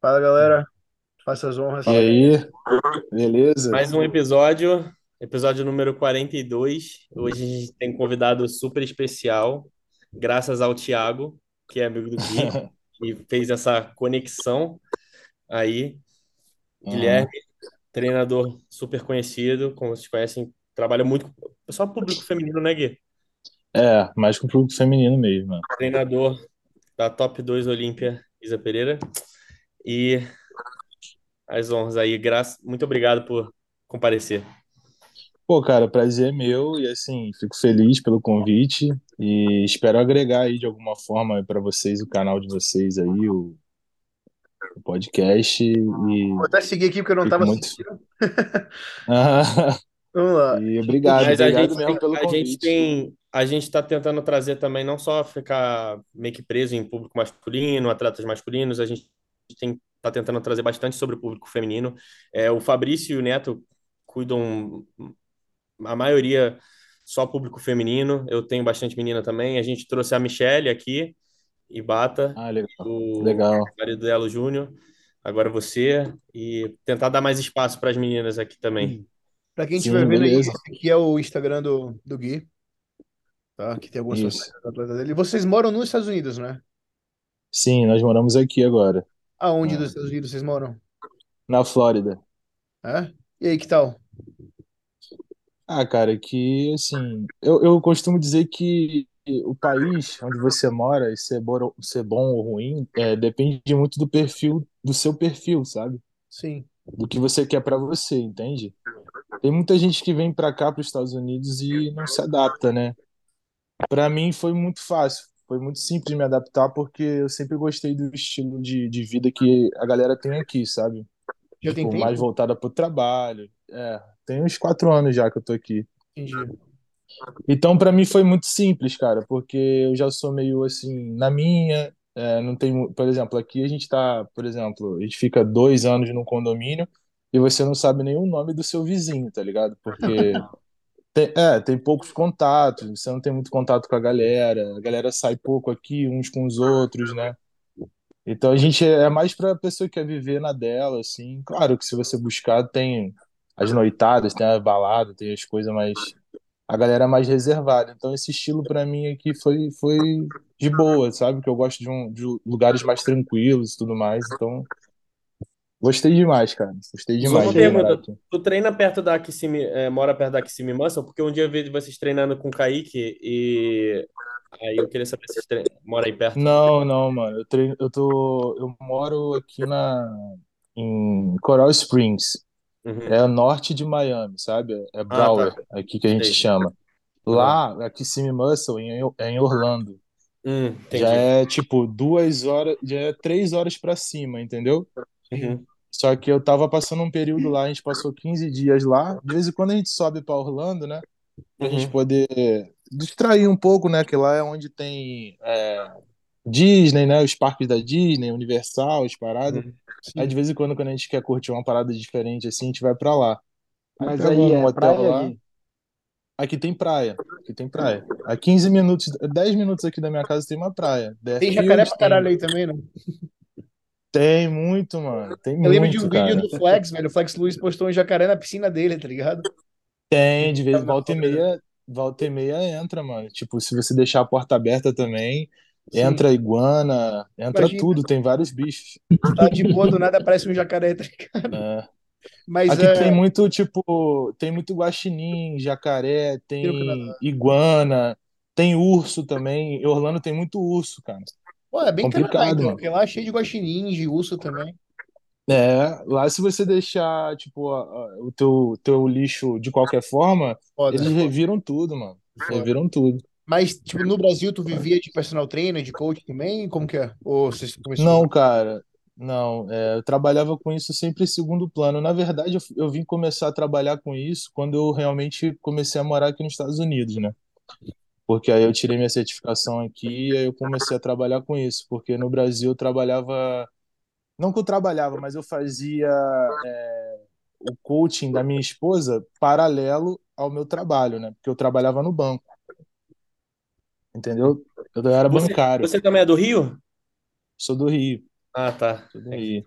Fala, galera. Faça as honras. E aí, beleza? Mais um episódio, episódio número 42. Hoje a gente tem um convidado super especial, graças ao Thiago, que é amigo do Gui, que fez essa conexão aí. Guilherme, treinador super conhecido, como vocês conhecem, trabalha muito com só público feminino, né, Gui? É, mais com o público feminino mesmo. Treinador da Top 2 Olímpia, Isa Pereira. E as honras aí, graças, muito obrigado por comparecer. Pô, cara, prazer é meu e assim, fico feliz pelo convite e espero agregar aí de alguma forma para vocês o canal de vocês aí, o, o podcast e Vou até seguir aqui porque eu não fico estava muito assistindo. Ah, Vamos lá. e obrigado, Mas a obrigado gente mesmo tem, pelo a gente tem, a gente está tentando trazer também não só ficar meio que preso em público masculino, atletas masculinos, a gente tem tá tentando trazer bastante sobre o público feminino. É, o Fabrício e o Neto cuidam a maioria só público feminino. Eu tenho bastante menina também. A gente trouxe a Michelle aqui, Ibata, Ah, legal, o legal. marido dela, o Júnior. Agora você e tentar dar mais espaço para as meninas aqui também. Pra quem Sim, estiver vendo aí, esse aqui é o Instagram do, do Gui, tá? Que tem algumas Isso. fotos da atleta dele. E vocês moram nos Estados Unidos, né? Sim, nós moramos aqui agora, Aonde Ah. dos Estados Unidos vocês moram? na Flórida. É? E aí, que tal? Ah, cara, que assim, eu, eu costumo dizer que o país onde você mora, e ser bom, ser bom ou ruim, é, depende muito do perfil, do seu perfil, sabe? Sim. Do que você quer pra você, entende? Tem muita gente que vem pra cá, para os Estados Unidos, e não se adapta, né? Pra mim foi muito fácil, foi muito simples me adaptar, porque eu sempre gostei do estilo de, de vida que a galera tem aqui, sabe? Já tem Tipo, mais voltada pro trabalho. É, tem uns quatro anos já que eu tô aqui. Entendi. Então, pra mim foi muito simples, cara, porque eu já sou meio assim, na minha, é, não tem, por exemplo, aqui a gente tá, por exemplo, a gente fica dois anos num condomínio e você não sabe nem o nome do seu vizinho, tá ligado? Porque tem, é, tem poucos contatos, você não tem muito contato com a galera, a galera sai pouco aqui uns com os outros, né? Então a gente é mais pra pessoa que quer viver na dela, assim. Claro que se você buscar, tem as noitadas, tem a balada, tem as coisas mais a galera é mais reservada. Então esse estilo pra mim aqui foi foi de boa, sabe? Que eu gosto de, um, de lugares mais tranquilos e tudo mais. Então gostei demais, cara. Gostei Só demais uma de morar pergunta, tu treina perto da Kissimmee, é, mora perto da Kissimmee Muscle? Porque um dia eu vi vocês treinando com o Kaique e aí eu queria saber se vocês treinam, mora aí perto. Não, não, mano. Eu treino, eu tô, eu moro aqui na em Coral Springs. Uhum. É o norte de Miami, sabe? É Ah, Broward, tá. aqui que a gente Sei. chama. Uhum. Lá, aqui Kissimmee Muscle em- é em Orlando. Hum, Já é tipo duas horas, já é três horas pra cima, entendeu? Uhum. Só que eu tava passando um período lá, a gente passou 15 dias lá. De vez em quando a gente sobe pra Orlando, né? Pra gente Uhum. poder distrair um pouco, né? Que lá é onde tem é, Disney, né? Os parques da Disney, Universal, as paradas. Uhum. Aí de vez em quando, quando a gente quer curtir uma parada diferente assim, a gente vai pra lá. Aí Mas pega aí um é hotel praia lá. aí? Aqui tem praia. Aqui tem praia. A 15 minutos, 10 minutos aqui da minha casa tem uma praia. Tem jacaré pra caralho aí também, né? Tem muito, mano. Tem Eu lembro de um muito, vídeo cara. do Flex, velho. O Flex Luiz postou um jacaré na piscina dele, tá ligado? Tem, de vez Tava na volta e meia, volta e meia entra, mano. Tipo, se você deixar a porta aberta também, Sim. entra iguana, entra Imagina, tudo, tem vários bichos. tá de boa, do nada aparece um jacaré, tá ligado? É. Mas Aqui tem é. muito, tipo, tem muito guaxinim, jacaré, Tem tem iguana, tem urso também. Em Orlando tem muito urso, cara. Pô, é bem Canadá, Complicado, então, mano. porque lá é cheio de guaxinins, de urso também. É, lá se você deixar, tipo, a- a- o teu, teu lixo de qualquer forma, Foda. eles reviram tudo, mano. Foda. Reviram tudo. Mas, tipo, no Brasil, tu vivia de personal trainer, de coach também? Como que é? Ou você começou? Não, cara, não. é, eu trabalhava com isso sempre em segundo plano. Na verdade, eu, eu vim começar a trabalhar com isso quando eu realmente comecei a morar aqui nos Estados Unidos, né? Porque aí eu tirei minha certificação aqui e aí eu comecei a trabalhar com isso. Porque no Brasil eu trabalhava. Não que eu trabalhava, mas eu fazia é, o coaching da minha esposa paralelo ao meu trabalho, né? Porque eu trabalhava no banco, entendeu? Eu era Você, bancário, você também é do Rio? sou do Rio. Ah, tá. Tudo aí.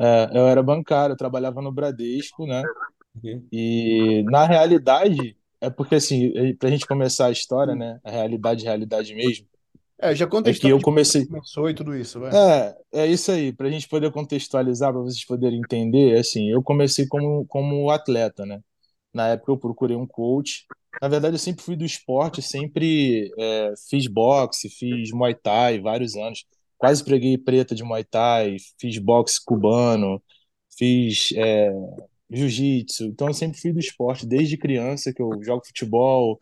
É, eu era bancário, eu trabalhava no Bradesco, né? Uhum. E na realidade, é porque assim, pra gente começar a história, né? A realidade, realidade mesmo, É, já conta a é que eu comecei. começou e tudo isso, vai. É, é isso aí, pra gente poder contextualizar, pra vocês poderem entender, assim, eu comecei como, como atleta, né? Na época eu procurei um coach. Na verdade, eu sempre fui do esporte, sempre é, fiz boxe, fiz Muay Thai vários anos. Quase preguei preta de Muay Thai, fiz boxe cubano, fiz é, jiu-jitsu. Então, eu sempre fui do esporte, desde criança que eu jogo futebol,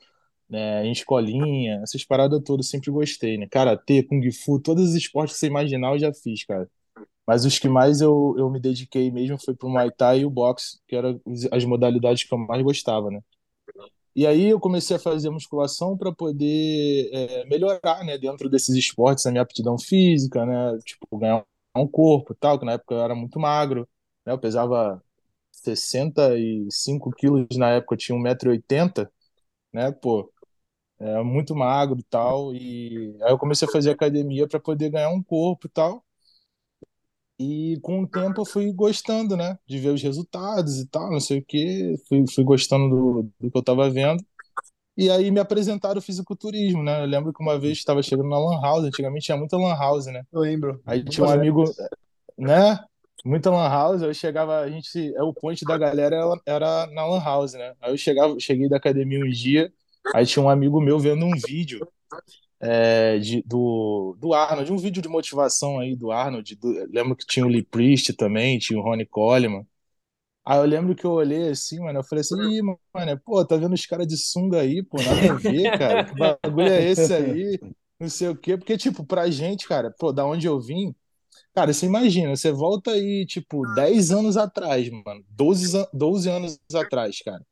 né, em escolinha, essas paradas todas, sempre gostei, né? Karatê, Kung Fu, todos os esportes que você imaginar eu já fiz, cara. Mas os que mais eu, eu me dediquei mesmo foi pro Muay Thai e o boxe, que eram as modalidades que eu mais gostava, né? E aí eu comecei a fazer musculação para poder é, melhorar, né, dentro desses esportes, a minha aptidão física, né, tipo, ganhar um corpo tal, que na época eu era muito magro, né, eu pesava 65 quilos na época, eu tinha 1,80m, né, pô, é muito magro e tal, e aí eu comecei a fazer academia para poder ganhar um corpo e tal, e com o tempo eu fui gostando, né, de ver os resultados e tal, não sei o quê, fui, fui gostando do, do que eu tava vendo, e aí me apresentaram o fisiculturismo, né? Eu lembro que uma vez estava chegando na Lan House, antigamente tinha muita Lan House, né? Eu lembro. Aí tinha um amigo, né? Muita Lan House, eu chegava, a gente, é o point da galera era, era na Lan House, né? Aí eu chegava, cheguei da academia um dia, aí tinha um amigo meu vendo um vídeo é, de, do, do Arnold, um vídeo de motivação aí do Arnold, do, lembro que tinha o Lee Priest também, tinha o Ronnie Coleman. Aí eu lembro que eu olhei assim, mano, eu falei assim, ih, mano, pô, tá vendo os caras de sunga aí, pô, nada a ver, cara, que bagulho é esse aí, não sei o quê, porque, tipo, pra gente, cara, pô, da onde eu vim, cara, você imagina, você volta aí, tipo, 10 anos atrás, mano, 12, an- 12 anos atrás, cara,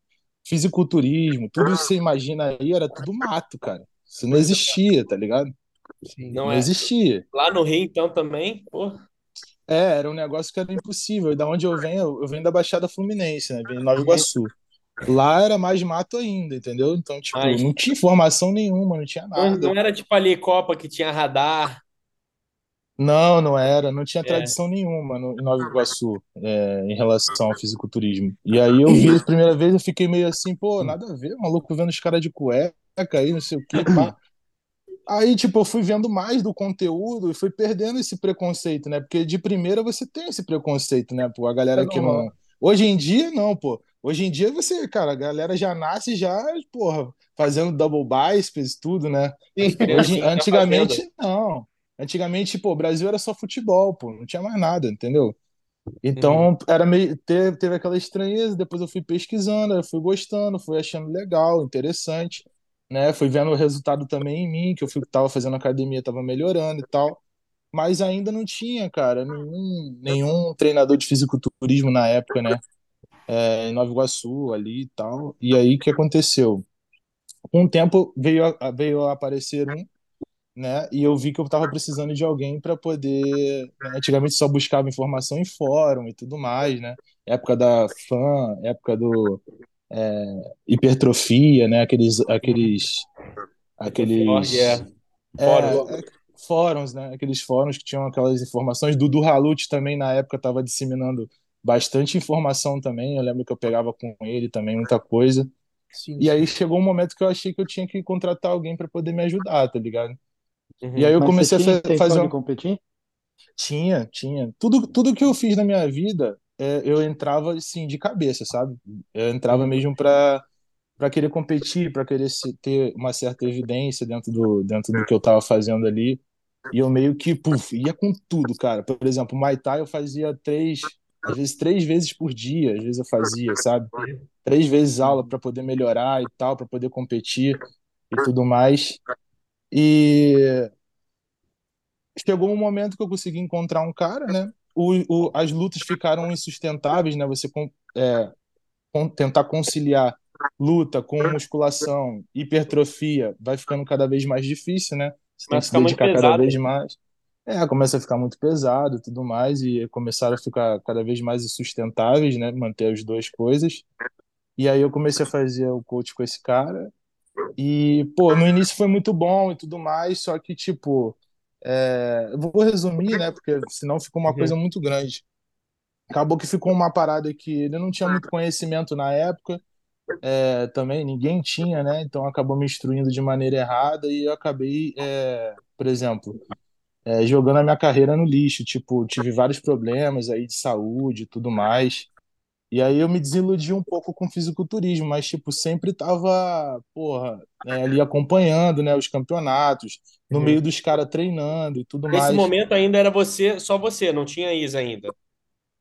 fisiculturismo, tudo isso que você imagina aí era tudo mato, cara, isso não existia, tá ligado? Sim. Não Não é. existia. Lá no Rio, então, também, pô. É, era um negócio que era impossível. E da onde eu venho, eu venho da Baixada Fluminense, né? Venho de Nova Iguaçu. Lá era mais mato ainda, entendeu? Então, tipo, Mas- não tinha informação nenhuma, não tinha nada. não era tipo ali Copa que tinha radar. Não, não era, não tinha É. tradição nenhuma no, em Nova Iguaçu, é, em relação ao fisiculturismo. E aí eu vi a primeira vez, eu fiquei meio assim, pô, nada a ver, maluco vendo os caras de cueca aí, não sei o quê, pá. Aí, tipo, eu fui vendo mais do conteúdo e fui perdendo esse preconceito, né? Porque de primeira você tem esse preconceito, né? Pô, a galera É que não. Hoje em dia, não, pô. Hoje em dia você, cara, a galera já nasce já, porra, fazendo double biceps, tudo, né? Sim. Hoje, tá antigamente, não. Antigamente, pô, o Brasil era só futebol, pô, não tinha mais nada, entendeu? Então, era meio, teve, teve aquela estranheza, depois eu fui pesquisando, eu fui gostando, fui achando legal, interessante, né? Fui vendo o resultado também em mim, que eu fui, tava fazendo academia, tava melhorando e tal, mas ainda não tinha, cara, nenhum, nenhum treinador de fisiculturismo na época, né? É, em Nova Iguaçu, ali e tal. E aí, o que aconteceu? Com o tempo, veio, veio aparecer um né? E eu vi que eu estava precisando de alguém para poder. né, Antigamente só buscava informação em fórum e tudo mais, né? Época da fã, época do é, hipertrofia, né? Aqueles, aqueles, aqueles É. é, Fórum. é, fóruns, né? Aqueles fóruns que tinham aquelas informações. Dudu Halut também na época estava disseminando bastante informação também. Eu lembro que eu pegava com ele também muita coisa. Sim. E aí chegou um momento que eu achei que eu tinha que contratar alguém para poder me ajudar, tá ligado? Uhum. E aí eu Mas comecei você a fa- fazer um... competir? Tinha, tinha. Tudo, tudo que eu fiz na minha vida, é, eu entrava assim de cabeça, sabe? Eu entrava mesmo para para querer competir, para querer se- ter uma certa evidência dentro do, dentro do que eu tava fazendo ali. E eu meio que, puf, ia com tudo, cara. Por exemplo, Muay Thai eu fazia três, às vezes três vezes por dia, às vezes eu fazia, sabe? Três vezes aula para poder melhorar e tal, para poder competir e tudo mais. E chegou um momento que eu consegui encontrar um cara, né? O, o, as lutas ficaram insustentáveis, né? Você é, tentar conciliar luta com musculação, hipertrofia, vai ficando cada vez mais difícil, né? Você tem que se dedicar cada pesado. vez mais. É, começa a ficar muito pesado e tudo mais, e começaram a ficar cada vez mais insustentáveis, né? Manter as duas coisas. E aí eu comecei a fazer o coach com esse cara. E, pô, no início foi muito bom e tudo mais, só que, tipo, é, vou resumir, né? Porque senão ficou uma Uhum. coisa muito grande. Acabou que ficou uma parada que ele não tinha muito conhecimento na época, é, também ninguém tinha, né? Então acabou me instruindo de maneira errada e eu acabei, é, por exemplo, é, jogando a minha carreira no lixo. Tipo, tive vários problemas aí de saúde e tudo mais. E aí eu me desiludi um pouco com o fisiculturismo, mas tipo, sempre tava, porra, é, ali acompanhando, né, os campeonatos, no meio Uhum. dos caras treinando e tudo Nesse mais. momento ainda era você, só você, não tinha Isa ainda.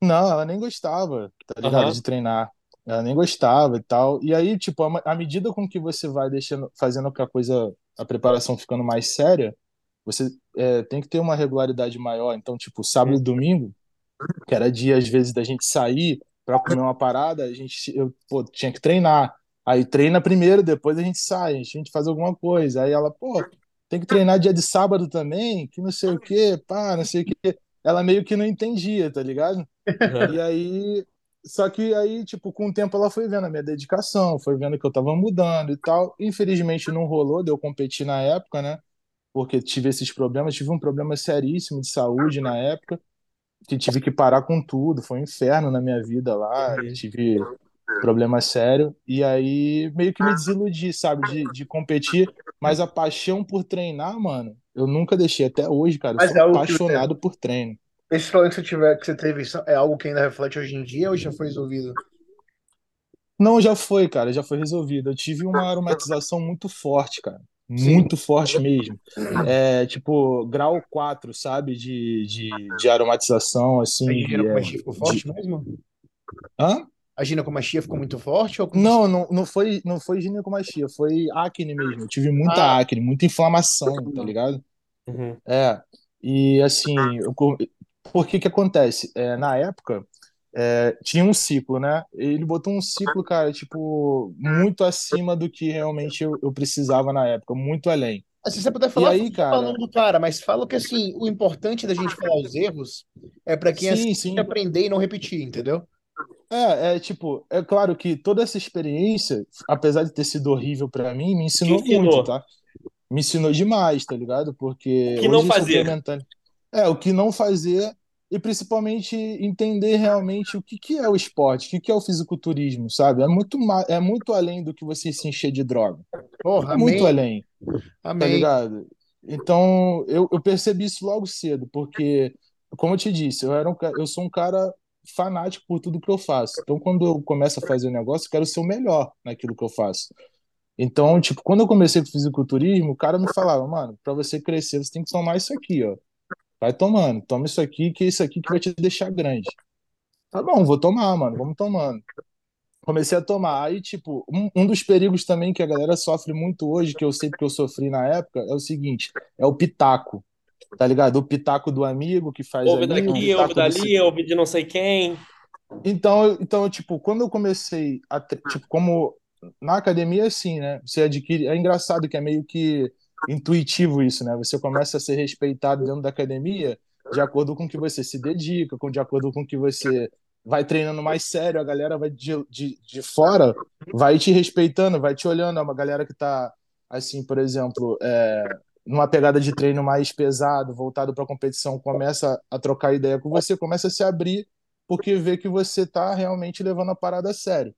Não, ela nem gostava, tá ligado, Aham. de treinar. Ela nem gostava e tal. E aí, tipo, à medida com que você vai deixando, fazendo com a coisa, a preparação ficando mais séria, você é, tem que ter uma regularidade maior. Então, tipo, sábado e Uhum. domingo, que era dia, às vezes, da gente sair pra comer uma parada, a gente, eu, pô, tinha que treinar. Aí treina primeiro, depois a gente sai, a gente faz alguma coisa. Aí ela, pô, tem que treinar dia de sábado também, que não sei o quê, pá, não sei o quê. Ela meio que não entendia, tá ligado? E aí, só que aí, tipo, com o tempo ela foi vendo a minha dedicação, foi vendo que eu tava mudando e tal. Infelizmente não rolou de eu competir na época, né? Porque tive esses problemas, tive um problema seríssimo de saúde na época, que tive que parar com tudo, foi um inferno na minha vida lá, Uhum. tive problema sério. E aí meio que me desiludi, sabe, de, de competir, mas a paixão por treinar, mano, eu nunca deixei até hoje, cara. Eu Mas sou é apaixonado por treino. esse problema que você tiver, que você teve, é algo que ainda reflete hoje em dia ou já foi resolvido? Não, já foi, cara, já foi resolvido. Eu tive uma aromatização muito forte, cara. Sim. Muito forte mesmo. É, tipo, grau 4, sabe? De, de, de aromatização, A assim, de, é, ginecomastia ficou de... forte mesmo? Hã? A ginecomastia ficou muito forte ou Não, não, não foi, não foi ginecomastia, foi acne mesmo. Eu tive muita Ah, acne, muita inflamação, tá ligado? Uhum. É, e assim, eu por que que acontece? É, na época, é, tinha um ciclo, né? Ele botou um ciclo, cara, tipo, muito acima do que realmente eu, eu precisava na época, muito além. se você puder E falar, aí, fala o nome cara, do cara, mas fala que assim, o importante da gente falar os erros é para quem sim, sim. aprender e não repetir, entendeu? É, é tipo, é claro que toda essa experiência, apesar de ter sido horrível pra mim, me Te ensinou muito, ensinou tá? Me ensinou demais, tá ligado? o Porque que não fazer. É, o que não fazer e principalmente entender realmente o que que é o esporte, o que que é o fisiculturismo, sabe? É muito, é muito além do que você se encher de droga. Porra, É muito amém, além, tá amém. ligado? Então, eu, eu percebi isso logo cedo, porque, como eu te disse, eu, era um, eu sou um cara fanático por tudo que eu faço. Então, quando eu começo a fazer um negócio, eu quero ser o melhor naquilo que eu faço. Então, tipo, quando eu comecei com fisiculturismo, o cara me falava, mano, pra você crescer, você tem que tomar isso aqui, ó. Vai tomando, toma isso aqui, que é isso aqui que vai te deixar grande. Tá bom, vou tomar, mano, vamos tomando. Comecei a tomar. Aí, tipo, um, um dos perigos também que a galera sofre muito hoje, que eu sei porque eu sofri na época, é o seguinte: é o pitaco, tá ligado? O pitaco do amigo que faz Ouve ali, daqui, ouve do. dali, ouve de não sei quem. Então, então, tipo, quando eu comecei a, tipo, como na academia, assim, né? Você adquire, é engraçado que é meio que intuitivo isso, né? Você começa a ser respeitado dentro da academia de acordo com que você se dedica, com de acordo com que você vai treinando mais sério, a galera vai de, de, de fora vai te respeitando, vai te olhando, é uma galera que tá assim, por exemplo, é, numa pegada de treino mais pesado, voltado para competição, começa a trocar ideia com você, começa a se abrir porque vê que você tá realmente levando a parada a sério.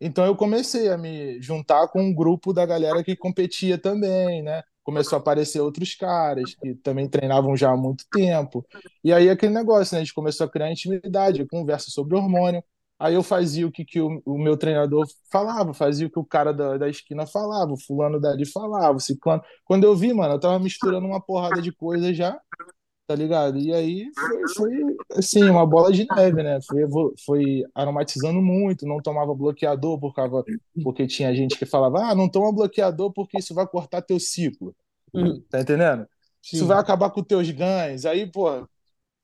Então eu comecei a me juntar com um grupo da galera que competia também, né? Começou a aparecer outros caras que também treinavam já há muito tempo. E aí aquele negócio, né? A gente começou a criar intimidade, conversa sobre hormônio. Aí eu fazia o que, que o, o meu treinador falava, fazia o que o cara da, da esquina falava, o fulano dali falava, o ciclano. Quando eu vi, mano, eu tava misturando uma porrada de coisa já tá ligado? E aí foi, foi assim, uma bola de neve, né? Foi, foi aromatizando muito, não tomava bloqueador por causa, porque tinha gente que falava, ah, não toma bloqueador porque isso vai cortar teu ciclo, Hum, tá entendendo? Isso vai Sim. acabar com teus ganhos. Aí, pô,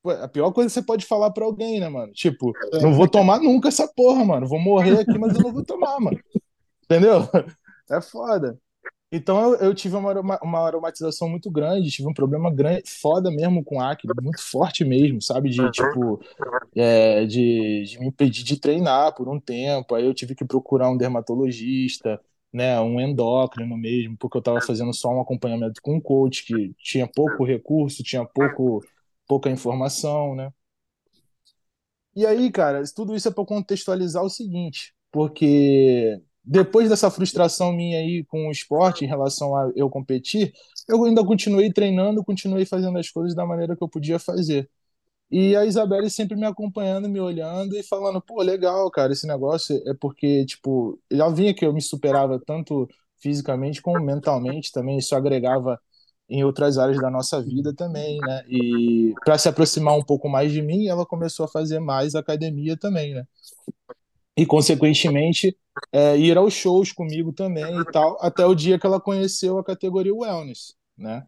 a pior coisa que você pode falar pra alguém, né, mano? Tipo, não É. vou tomar nunca essa porra, mano. Vou morrer aqui, mas eu não vou tomar, mano. Entendeu? É foda. Então eu, eu tive uma, aroma- uma aromatização muito grande, tive um problema grande, foda mesmo com acne, muito forte mesmo, sabe? De tipo, é, de, de me impedir de treinar por um tempo. Aí eu tive que procurar um dermatologista, né, um endócrino mesmo, porque eu estava fazendo só um acompanhamento com um coach que tinha pouco recurso, tinha pouco, pouca informação, né? E aí, cara, tudo isso é para contextualizar o seguinte, porque depois dessa frustração minha aí com o esporte em relação a eu competir, eu ainda continuei treinando, continuei fazendo as coisas da maneira que eu podia fazer. E a Isabelle sempre me acompanhando, me olhando e falando, pô, legal, cara, esse negócio é porque, tipo, ela vinha que eu me superava tanto fisicamente como mentalmente também, isso agregava em outras áreas da nossa vida também, né? E para se aproximar um pouco mais de mim, ela começou a fazer mais academia também, né? E consequentemente é, ir aos shows comigo também e tal, até o dia que ela conheceu a categoria wellness, né?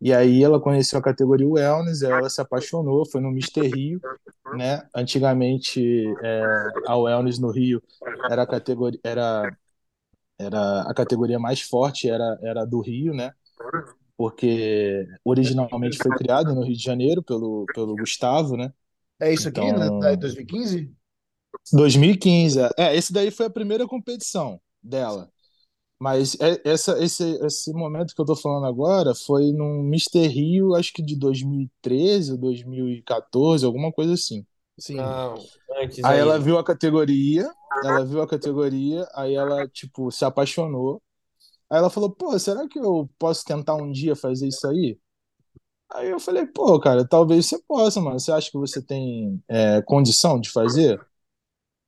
E aí ela conheceu a categoria wellness, ela se apaixonou, foi no Mister Rio, né? Antigamente é, a wellness no Rio era a categoria era era a categoria mais forte era era do Rio, né? Porque originalmente foi criado no Rio de Janeiro pelo pelo Gustavo, né? É isso aqui, então, né? 2015? 2015. É, esse daí foi a primeira competição dela. Mas é, essa, esse, esse momento que eu tô falando agora foi num Mister Rio, acho que de 2013 ou 2014, alguma coisa assim. Sim. Não, antes aí, aí ela viu a categoria, ela viu a categoria, aí ela, tipo, se apaixonou. Aí ela falou, pô, será que eu posso tentar um dia fazer isso aí? Aí eu falei, pô, cara, talvez você possa, mano. Você acha que você tem é, condição de fazer?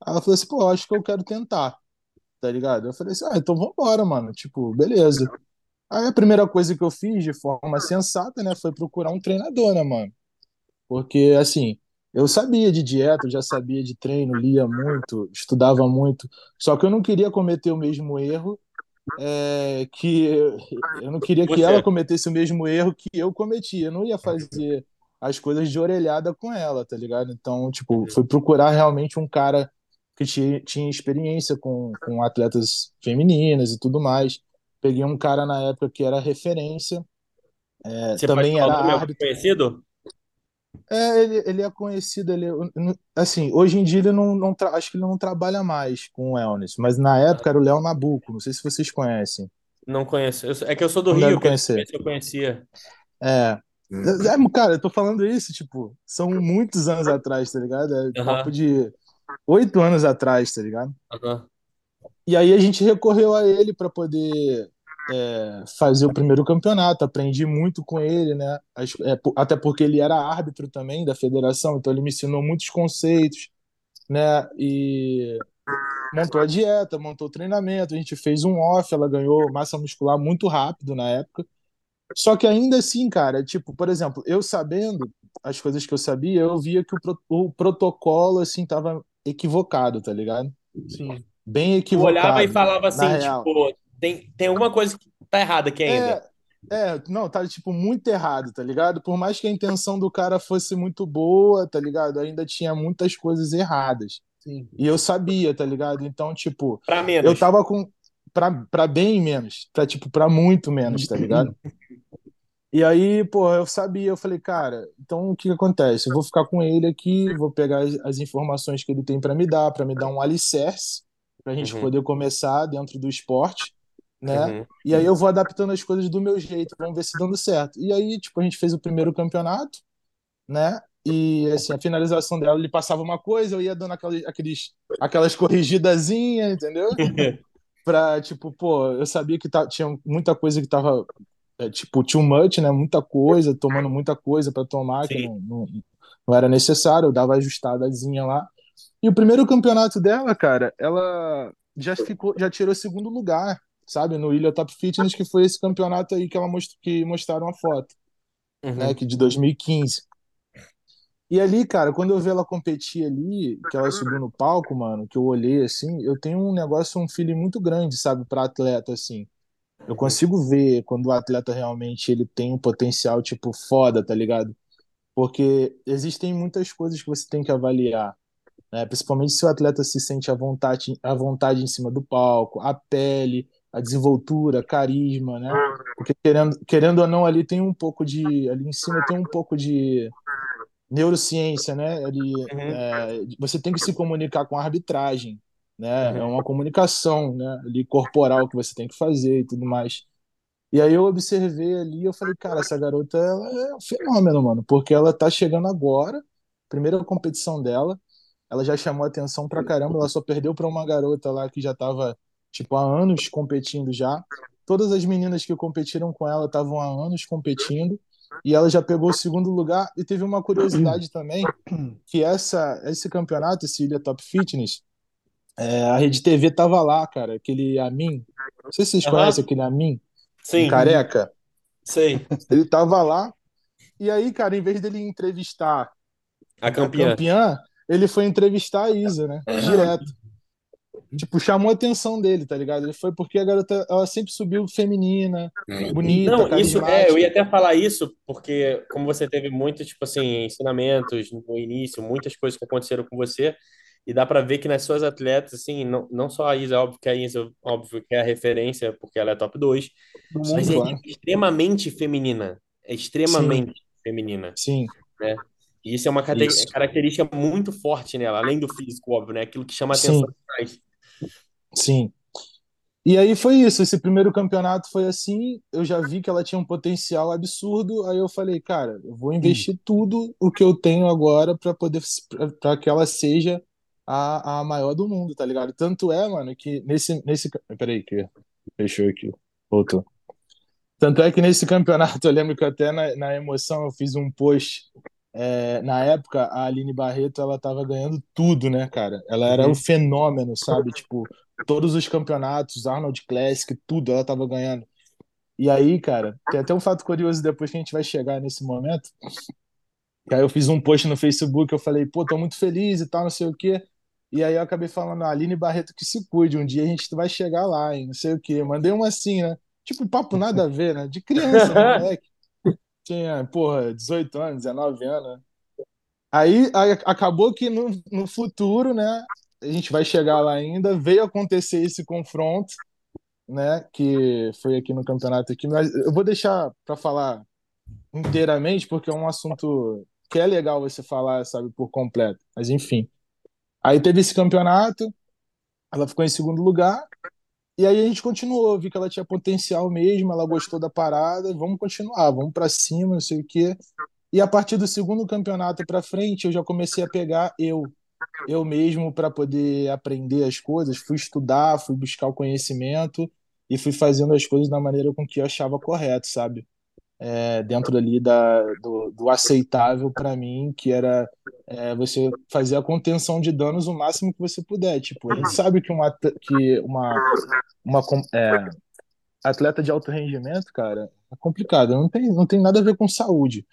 Aí ela falou assim, pô, acho que eu quero tentar tá ligado? Eu falei assim, ah, então vambora, mano. Tipo, beleza. Aí a primeira coisa que eu fiz de forma sensata, né, foi procurar um treinador, né, mano? Porque, assim, eu sabia de dieta, já sabia de treino, lia muito, estudava muito, só que eu não queria cometer o mesmo erro é, que eu não queria que ela cometesse o mesmo erro que eu cometi. Eu não ia fazer as coisas de orelhada com ela, tá ligado? Então, tipo, foi procurar realmente um cara que tinha, tinha experiência com, com atletas femininas e tudo mais. Peguei um cara na época que era referência. É, Você também era árbitro. conhecido? É, ele, ele é conhecido, ele assim, hoje em dia ele não, não acho que ele não trabalha mais com o wellness, mas na época era o Léo Nabuco, não sei se vocês conhecem. Não conheço, é que eu sou do não Rio, que eu conhecia. É, é, cara, eu tô falando isso, tipo, são muitos anos atrás, tá ligado? É uhum. papo de oito anos atrás, tá ligado? Uhum. E aí a gente recorreu a ele para poder é, fazer o primeiro campeonato. Aprendi muito com ele, né? É, até porque ele era árbitro também da federação, então ele me ensinou muitos conceitos, né? E montou a dieta, montou o treinamento. A gente fez um off, ela ganhou massa muscular muito rápido na época. Só que ainda assim, cara, tipo, por exemplo, eu sabendo as coisas que eu sabia, eu via que o, pro, o protocolo, assim, tava equivocado, tá ligado? Sim. Bem equivocado. Eu olhava e falava assim, tipo, tem, tem alguma coisa que tá errada aqui ainda. É, é, não, tá, tipo, muito errado, tá ligado? Por mais que a intenção do cara fosse muito boa, tá ligado? Ainda tinha muitas coisas erradas. Sim. E eu sabia, tá ligado? Então, tipo, pra menos. eu tava com. Pra, pra bem menos. Pra, tipo, pra muito menos, tá ligado? E aí, pô, eu sabia, eu falei, cara, então o que, que acontece? Eu vou ficar com ele aqui, vou pegar as, as informações que ele tem para me dar, para me dar um alicerce, para a gente uhum. poder começar dentro do esporte, né? Uhum. E aí eu vou adaptando as coisas do meu jeito, vamos ver se dando certo. E aí, tipo, a gente fez o primeiro campeonato, né? E assim, a finalização dela, ele passava uma coisa, eu ia dando aquelas, aqueles, aquelas corrigidazinhas, entendeu? pra, tipo, pô, eu sabia que tinha muita coisa que tava é, tipo, too much, né? Muita coisa, tomando muita coisa para tomar, Sim. que não, não, não, era necessário, eu dava ajustadazinha lá. E o primeiro campeonato dela, cara, ela já ficou, já tirou segundo lugar, sabe? No Ilha Top Fitness, que foi esse campeonato aí que ela most, que mostraram a foto, uhum. né? Que de 2015. E ali, cara, quando eu vi ela competir ali, que ela subiu no palco, mano, que eu olhei assim, eu tenho um negócio, um feeling muito grande, sabe, para atleta assim. Eu consigo ver quando o atleta realmente ele tem um potencial, tipo, foda, tá ligado? Porque existem muitas coisas que você tem que avaliar, né? Principalmente se o atleta se sente à vontade, à vontade em cima do palco, a pele, a desenvoltura, carisma, né? Porque querendo, querendo ou não, ali tem um pouco de. Ali em cima tem um pouco de neurociência, né? Ali, uhum. é, você tem que se comunicar com a arbitragem, né? É Uhum. uma comunicação, né? Ali corporal que você tem que fazer e tudo mais. E aí eu observei ali, eu falei, cara, essa garota ela é um fenômeno, mano, porque ela tá chegando agora, primeira competição dela, ela já chamou atenção pra caramba, ela só perdeu pra uma garota lá que já tava, tipo, há anos competindo já. Todas as meninas que competiram com ela estavam há anos competindo, e ela já pegou o segundo lugar. E teve uma curiosidade também, que essa, esse campeonato, esse Ilha Top Fitness, é, a Rede TV tava lá, cara, aquele Amin, não sei se vocês Aham. conhecem aquele Amin, Sim, careca. sei. Ele tava lá, e aí, cara, em vez dele entrevistar A a campeã. campeã, ele foi entrevistar a Isa, né? Direto. Tipo, chamou a atenção dele, tá ligado? Ele foi porque a garota, ela sempre subiu feminina, bonita, Não, isso é, eu ia até falar isso, porque como você teve muitos, tipo assim, ensinamentos no início, muitas coisas que aconteceram com você, e dá pra ver que nas suas atletas, assim, não, não só a Isa, óbvio que a Isa, óbvio que é a referência, porque ela é top 2, No Sim, mas mundo. é claro. extremamente feminina. É extremamente feminina, Sim, né? E isso é uma isso. característica muito forte nela, além do físico, óbvio, né? Aquilo que chama a Sim, atenção sim. E aí foi isso, esse primeiro campeonato foi assim, eu já vi que ela tinha um potencial absurdo, aí eu falei, cara, eu vou investir tudo o que eu tenho agora pra poder para que ela seja a, a maior do mundo, tá ligado? Tanto é, mano, que nesse nesse peraí que fechou aqui, voltou. Tanto é que nesse campeonato, eu lembro que até na, na emoção eu fiz um post. é, na época, a Aline Barreto, ela tava ganhando tudo, né, cara? Ela era Uhum. fenômeno, sabe? Tipo, todos os campeonatos, Arnold Classic, tudo, ela tava ganhando. E aí, cara, tem até um fato curioso depois que a gente vai chegar nesse momento. Que aí eu fiz um post no Facebook, eu falei, pô, tô muito feliz e tal, não sei o quê. E aí eu acabei falando, a Aline Barreto que se cuide, um dia a gente vai chegar lá, hein, não sei o quê. Mandei uma assim, né? Tipo, papo nada a ver, né? De criança, né, moleque? Tinha, porra, 18 anos, 19 anos, né? Aí, aí acabou que no, no futuro, né? A gente vai chegar lá ainda, veio acontecer esse confronto, né? Que foi aqui no campeonato aqui, mas eu vou deixar para falar inteiramente, porque é um assunto que é legal você falar, sabe, por completo. Mas enfim. Aí teve esse campeonato, ela ficou em segundo lugar, e aí a gente continuou, vi que ela tinha potencial mesmo, ela gostou da parada, vamos continuar, vamos para cima, não sei o quê. E a partir do segundo campeonato para frente, eu já comecei a pegar eu, eu mesmo para poder aprender as coisas, fui estudar, fui buscar o conhecimento e fui fazendo as coisas da maneira com que eu achava correto, sabe? É, dentro ali da, do, do aceitável para mim, que era é, você fazer a contenção de danos o máximo que você puder. Tipo, a gente sabe que uma, que uma, uma é, atleta de alto rendimento, cara, é complicado. Não tem, não tem nada a ver com saúde.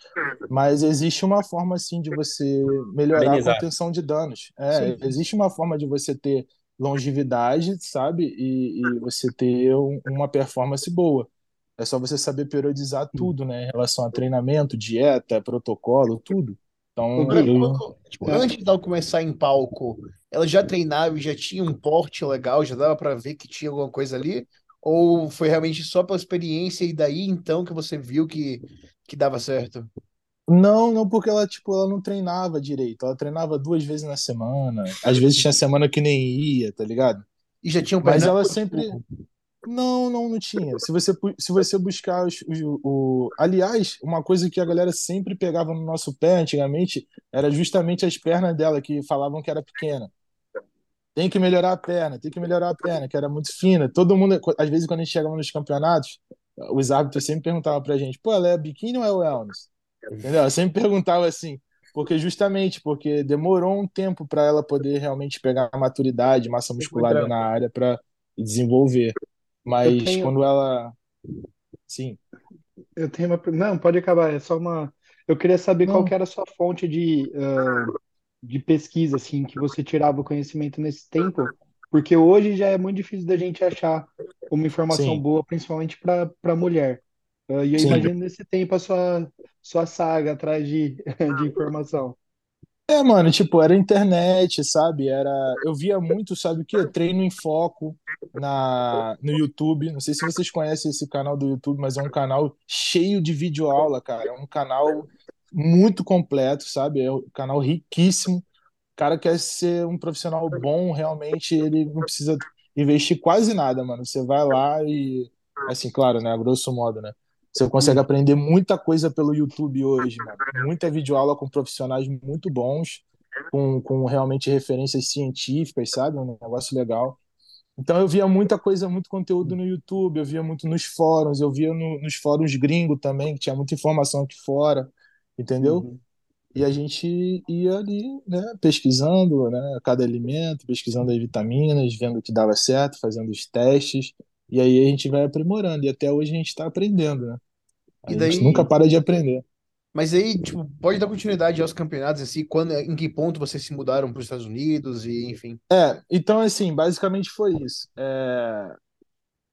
Mas existe uma forma, assim, de você melhorar a contenção de danos. É, existe uma forma de você ter longevidade, sabe? E, e você ter um- uma performance boa. É só você saber periodizar tudo, né? Em relação a treinamento, dieta, protocolo, tudo. Então, Agora, eu, tipo, É. antes dela começar em palco, ela já treinava e já tinha um porte legal, já dava pra ver que tinha alguma coisa ali? Ou foi realmente só pela experiência e daí então que você viu que, que dava certo? Não, não, porque ela, tipo, ela não treinava direito. Ela treinava duas vezes na semana. Às vezes tinha semana que nem ia, tá ligado? E já tinha um Mas ela sempre. Não, não, não tinha. Se você, se você buscar os, os- o. Aliás, uma coisa que a galera sempre pegava no nosso pé antigamente era justamente as pernas dela, que falavam que era pequena. Tem que melhorar a perna, tem que melhorar a perna, que era muito fina. Todo mundo, às vezes, quando a gente chegava nos campeonatos, os árbitros sempre perguntavam pra gente: pô, ela é biquíni ou é wellness? Entendeu? Eu sempre perguntava assim, porque justamente porque demorou um tempo para ela poder realmente pegar a maturidade, massa muscular na área para desenvolver. Mas tenho- quando ela. Sim. Eu tenho uma. Não, pode acabar. É só uma. Eu queria saber qual Não. que era a sua fonte de, ah, de pesquisa, assim, que você tirava o conhecimento nesse tempo, porque hoje já é muito difícil da gente achar uma informação Sim. boa, principalmente para mulher. Ah, e eu Sim. imagino nesse tempo a sua, sua saga atrás de, de informação. É, mano, tipo, era internet, sabe? Era, eu via muito, sabe o quê? Treino em foco na no YouTube. Não sei se vocês conhecem esse canal do YouTube, mas é um canal cheio de videoaula, cara. É um canal muito completo, sabe? É um canal riquíssimo. cara quer ser um profissional bom, realmente ele não precisa investir quase nada, mano. Você vai lá e, assim, claro, né, a grosso modo, né? Você consegue aprender muita coisa pelo YouTube hoje, mano. Muita videoaula com profissionais muito bons, com, com realmente referências científicas, sabe? Um negócio legal. Então eu via muita coisa, muito conteúdo no YouTube, eu via muito nos fóruns, eu via no, nos fóruns gringos também, que tinha muita informação aqui fora, entendeu? Uhum. E a gente ia ali, né, pesquisando, né, cada alimento, pesquisando as vitaminas, vendo o que dava certo, fazendo os testes, e aí a gente vai aprimorando, e até hoje a gente está aprendendo, né? A e daí... gente nunca para de aprender. Mas aí, tipo, pode dar continuidade aos campeonatos, assim, quando, em que ponto vocês se mudaram para os Estados Unidos e enfim. É, então, assim, basicamente foi isso. É...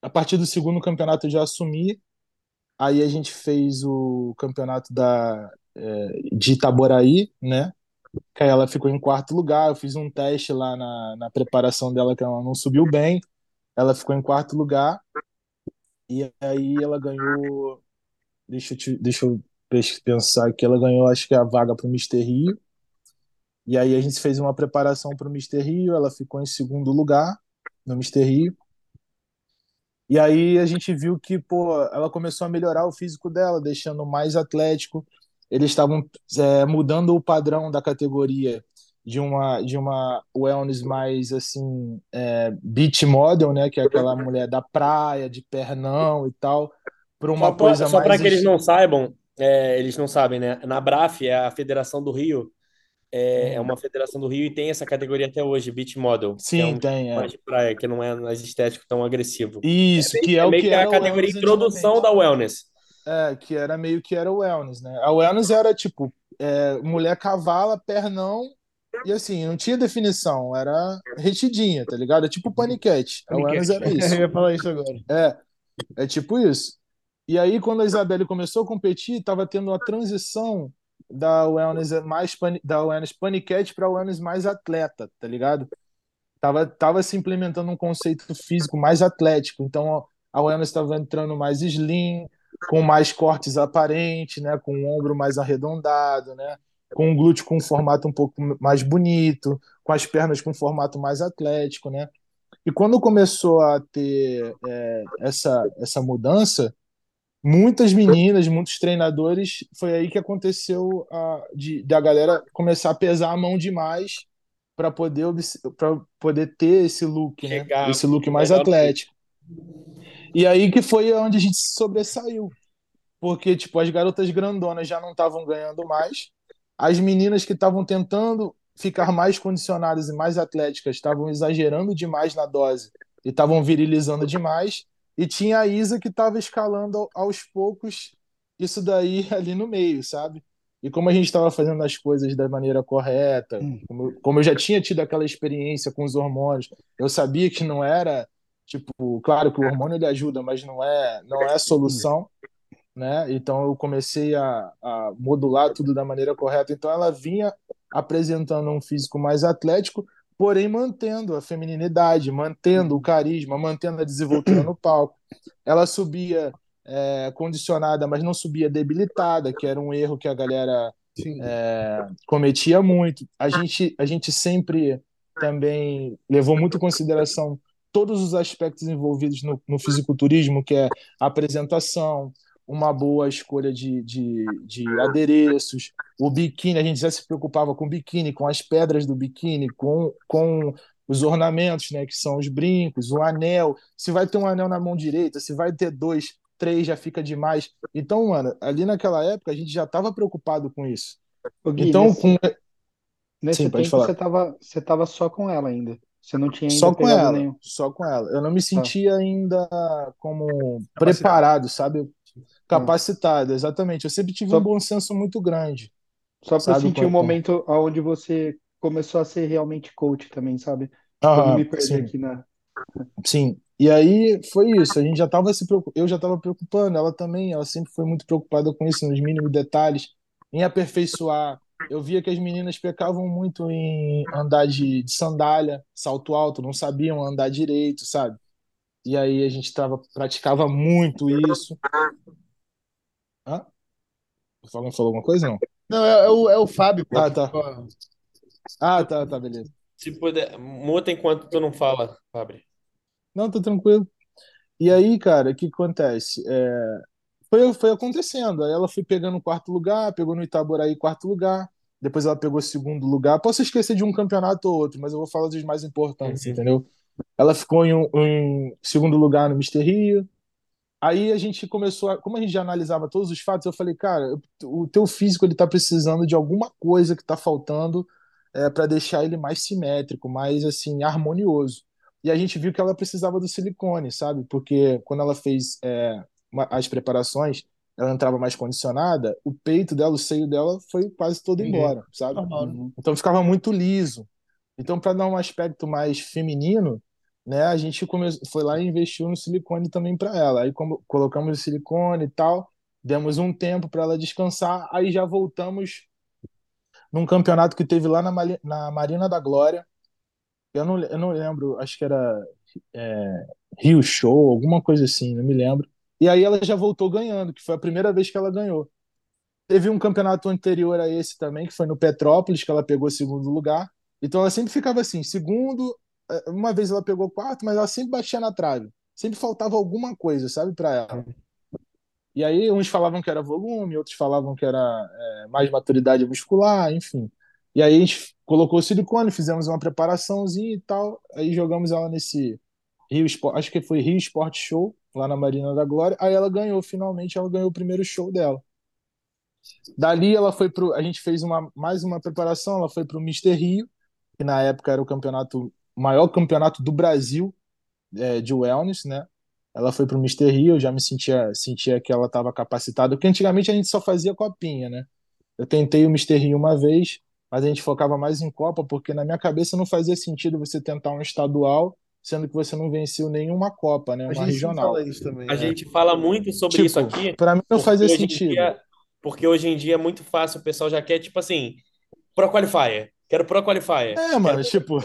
A partir do segundo campeonato eu já assumi, aí a gente fez o campeonato da é, de Itaboraí, né? Que aí ela ficou em quarto lugar. Eu fiz um teste lá na, na preparação dela que ela não subiu bem. Ela ficou em quarto lugar. E aí ela ganhou. Deixa eu, te, deixa eu pensar aqui. Ela ganhou, acho que a vaga para o Mister Rio. E aí a gente fez uma preparação para o Mister Rio. Ela ficou em segundo lugar no Mister Rio. E aí a gente viu que, pô, ela começou a melhorar o físico dela, deixando mais atlético eles estavam é, mudando o padrão da categoria de uma de uma wellness mais assim é, beach model, né, que é aquela mulher da praia, de pernão e tal, para uma só coisa só mais para que eles não saibam, é, eles não sabem, né? Na Braf é a Federação do Rio, é, é, uma federação do Rio e tem essa categoria até hoje, beach model. Sim, que é um tem. É. Mais de praia, que não é mais estético tão agressivo. Isso, é que é, o que é a categoria introdução da wellness. É, que era meio que era o wellness, né? A wellness era tipo é, mulher cavala, pernão, e assim, não tinha definição, era retidinha, tá ligado? É tipo paniquete. A wellness era isso. Eu ia falar isso agora. É, é tipo isso. E aí, quando a Isabelle começou a competir, tava tendo uma transição da wellness mais da wellness paniquete para wellness mais atleta, tá ligado? Tava, tava se implementando um conceito físico mais atlético. Então, a wellness estava entrando mais slim, com mais cortes aparentes, né, com o ombro mais arredondado, né, com o glúteo com um formato um pouco mais bonito, com as pernas com um formato mais atlético, né? E quando começou a ter é, essa, essa mudança, muitas meninas, muitos treinadores, foi aí que aconteceu a, de, de a galera começar a pesar a mão demais para poder, para poder ter esse look, né? esse look mais atlético. E aí que foi onde a gente sobressaiu. Porque, tipo, as garotas grandonas já não estavam ganhando mais. As meninas que estavam tentando ficar mais condicionadas e mais atléticas estavam exagerando demais na dose e estavam virilizando demais. E tinha a Isa que estava escalando aos poucos isso daí ali no meio, sabe? E como a gente estava fazendo as coisas da maneira correta, hum. como, como eu já tinha tido aquela experiência com os hormônios, eu sabia que não era Tipo, claro que o hormônio ele ajuda, mas não é, não é a solução, né? Então eu comecei a, a modular tudo da maneira correta. Então ela vinha apresentando um físico mais atlético, porém mantendo a feminilidade, mantendo o carisma, mantendo a desenvoltura no palco. Ela subia é, condicionada, mas não subia debilitada, que era um erro que a galera é, cometia muito. A gente, a gente sempre também levou muito em consideração todos os aspectos envolvidos no, no fisiculturismo, que é a apresentação, uma boa escolha de, de, de, adereços, o biquíni, a gente já se preocupava com o biquíni, com as pedras do biquíni, com, com os ornamentos, né, que são os brincos, o anel, se vai ter um anel na mão direita, se vai ter dois, três, já fica demais. Então, mano, ali naquela época a gente já estava preocupado com isso. Gui, então, nesse, com... nesse Sim, tempo você estava você tava só com ela ainda. Você não tinha ainda só com ela, nenhum. Só com ela. Eu não me sentia ah. ainda como preparado, sabe? Capacitado, ah. exatamente. Eu sempre tive só... um bom senso muito grande. Só para sentir o um momento onde você começou a ser realmente coach também, sabe? Ah, me perder sim. aqui na. Sim. E aí foi isso. A gente já estava se preocup... eu já estava preocupando, ela também, ela sempre foi muito preocupada com isso, nos mínimos detalhes, em aperfeiçoar eu via que as meninas pecavam muito em andar de, de, sandália, salto alto, não sabiam andar direito, sabe? E aí a gente tava, praticava muito isso. Hã? O Fábio falou alguma coisa, não? Não, é, é, o, é o Fábio. Pô, ah, tá. Ah, tá, tá, beleza. Se puder, muta enquanto tu não fala, Fabri. Não, tô tranquilo. E aí, cara, o que acontece? É, foi, foi acontecendo. Aí ela foi pegando o quarto lugar, pegou no Itaboraí quarto lugar, depois ela pegou segundo lugar. Posso esquecer de um campeonato ou outro, mas eu vou falar dos mais importantes, Uhum. entendeu? Ela ficou em, um- em segundo lugar no Mister Rio. Aí a gente começou a, como a gente já analisava todos os fatos, eu falei, cara, o teu físico ele tá precisando de alguma coisa que tá faltando é, para deixar ele mais simétrico, mais assim harmonioso. E a gente viu que ela precisava do silicone, sabe? Porque quando ela fez é, uma- as preparações, ela entrava mais condicionada, o peito dela, o seio dela foi quase todo embora, sabe? Né? Uhum. Então ficava muito liso. Então, para dar um aspecto mais feminino, né, a gente come... foi lá e investiu no silicone também para ela. Aí como colocamos o silicone e tal, demos um tempo para ela descansar, aí já voltamos num campeonato que teve lá na, Mali- na Marina da Glória. Eu não, eu não lembro, acho que era é, Rio Show, alguma coisa assim, não me lembro. E aí ela já voltou ganhando, que foi a primeira vez que ela ganhou. Teve um campeonato anterior a esse também, que foi no Petrópolis, que ela pegou segundo lugar. Então ela sempre ficava assim, segundo, eh, uma vez ela pegou quarto, mas ela sempre batia na trave. Sempre faltava alguma coisa, sabe, para ela. E aí uns falavam que era volume, outros falavam que era eh, mais maturidade muscular, enfim. E aí a gente colocou silicone, fizemos uma preparaçãozinha e tal, aí jogamos ela nesse Rio Sport, acho que foi Rio Sport Show, lá na Marina da Glória. Aí ela ganhou, finalmente ela ganhou o primeiro show dela. Dali ela foi pro. A gente fez uma, mais uma preparação, ela foi pro Mister Rio, que na época era o campeonato, o maior campeonato do Brasil é, de wellness, né? Ela foi pro Mister Rio, eu já me sentia, sentia que ela estava capacitada, porque antigamente a gente só fazia copinha, né? Eu tentei o Mister Rio uma vez, mas a gente focava mais em Copa, porque na minha cabeça não fazia sentido você tentar um estadual, sendo que você não venceu nenhuma Copa, né? A Uma gente sempre regional. fala isso também. A é. gente fala muito sobre Tipo, isso aqui, pra mim não fazia sentido. dia, porque hoje em dia é muito fácil, o pessoal já quer, tipo assim, Pro Qualifier. Quero Pro Qualifier. É, Quero... mano, tipo,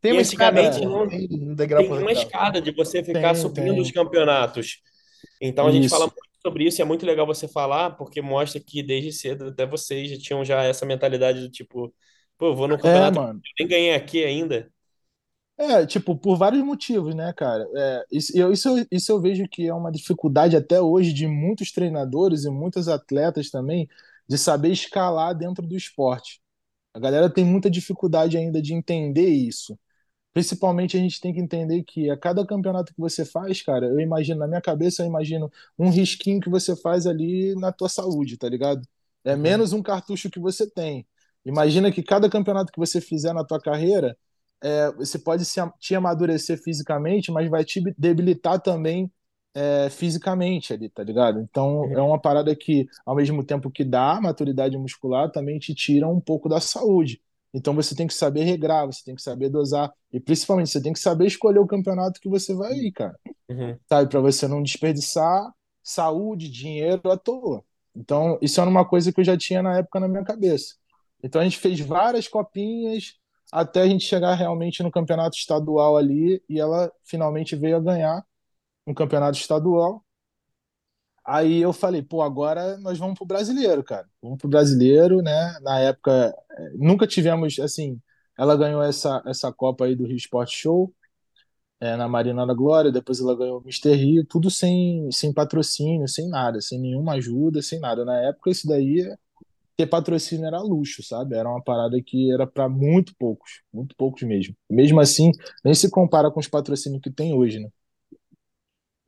Tem uma escada, antigamente né? não tem degrau tem uma escada de você ficar Tem, subindo tem. os campeonatos. Então a gente fala muito sobre isso e é muito legal você falar, porque mostra que desde cedo até vocês já tinham já essa mentalidade do tipo, pô, vou no É, campeonato, mano. eu nem ganhei aqui ainda. É, tipo, por vários motivos, né, cara? É, isso, eu, isso, eu- isso eu vejo que é uma dificuldade até hoje de muitos treinadores e muitos atletas também de saber escalar dentro do esporte. A galera tem muita dificuldade ainda de entender isso. Principalmente a gente tem que entender que a cada campeonato que você faz, cara, eu imagino, na minha cabeça, eu imagino um risquinho que você faz ali na tua saúde, tá ligado? É Uhum. menos um cartucho que você tem. Imagina que cada campeonato que você fizer na tua carreira, é, você pode se, te amadurecer fisicamente, mas vai te debilitar também é, fisicamente ali, tá ligado? Então é uma parada que, ao mesmo tempo que dá maturidade muscular, também te tira um pouco da saúde. Então você tem que saber regrar, você tem que saber dosar, e principalmente você tem que saber escolher o campeonato que você vai ir, cara. Uhum. Sabe? Para você não desperdiçar saúde, dinheiro à toa. Então, isso era uma coisa que eu já tinha na época na minha cabeça. Então a gente fez várias copinhas até a gente chegar realmente no campeonato estadual ali e ela finalmente veio a ganhar um campeonato estadual. Aí eu falei, pô, agora nós vamos pro brasileiro, cara. Vamos pro brasileiro, né? Na época, eh, nunca tivemos, assim, ela ganhou essa, essa Copa aí do Rio Sport Show, eh, na Marina da Glória, depois ela ganhou o Mister Rio, tudo sem, sem patrocínio, sem nada, sem nenhuma ajuda, sem nada. Na época, isso daí, ter patrocínio era luxo, sabe? Era uma parada que era para muito poucos, muito poucos mesmo. Mesmo assim, nem se compara com os patrocínios que tem hoje, né?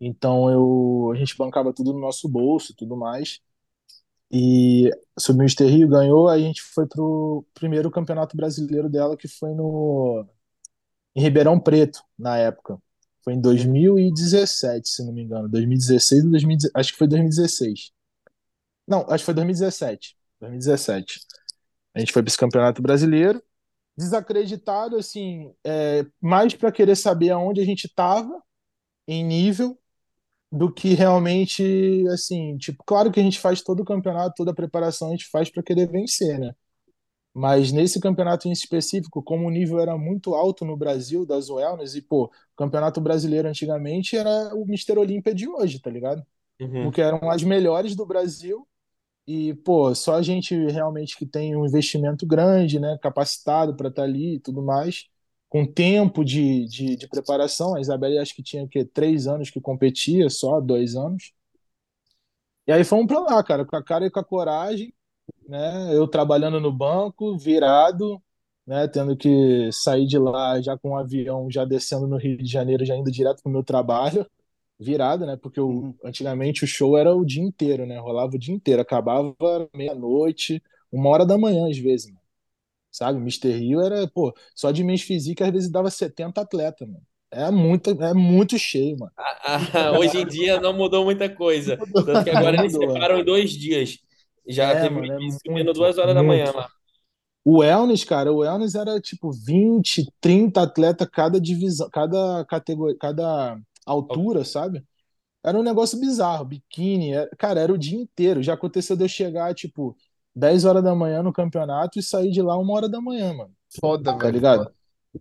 Então eu, a gente bancava tudo no nosso bolso, e tudo mais. E subiu o Mister Rio, ganhou, aí a gente foi pro primeiro campeonato brasileiro dela, que foi no em Ribeirão Preto, na época. Foi em 2017, se não me engano. 2016 ou 2016, acho que foi 2016. Não, acho que foi 2017. 2017. A gente foi para esse campeonato brasileiro, desacreditado, assim, é, mais para querer saber aonde a gente estava em nível do que realmente, assim, tipo, claro que a gente faz todo o campeonato, toda a preparação a gente faz para querer vencer, né? Mas nesse campeonato em específico, como o nível era muito alto no Brasil das wellness, e pô, o campeonato brasileiro antigamente era o Mister Olímpia de hoje, tá ligado? Uhum. Porque eram as melhores do Brasil E, pô, só a gente realmente que tem um investimento grande, né, capacitado para estar ali e tudo mais, com tempo de, de, de preparação. A Isabelle acho que tinha que três anos que competia, só dois anos. E aí fomos para lá, cara, com a cara e com a coragem, né? Eu trabalhando no banco, virado, né? Tendo que sair de lá já com um avião, já descendo no Rio de Janeiro, já indo direto pro meu trabalho virada, né? Porque Uhum. antigamente o show era o dia inteiro, né? Rolava o dia inteiro, acabava meia-noite, uma hora da manhã às vezes, Sabe? Mister Rio era, pô, só de mês física às vezes dava 70 atletas, mano. É muito, é muito cheio, mano. Ah, hoje em dia não mudou muita coisa. Tanto que agora eles separam em dois dias. Já É, teve mano, é muito, duas horas da manhã muito. lá. O wellness, cara, o wellness era tipo 20, 30 atletas cada divisão, cada categoria, cada altura, sabe? Era um negócio bizarro, biquíni, era- cara, era o dia inteiro. Já aconteceu de eu chegar, tipo, 10 horas da manhã no campeonato e sair de lá uma hora da manhã, mano. Foda, Tá velho. ligado?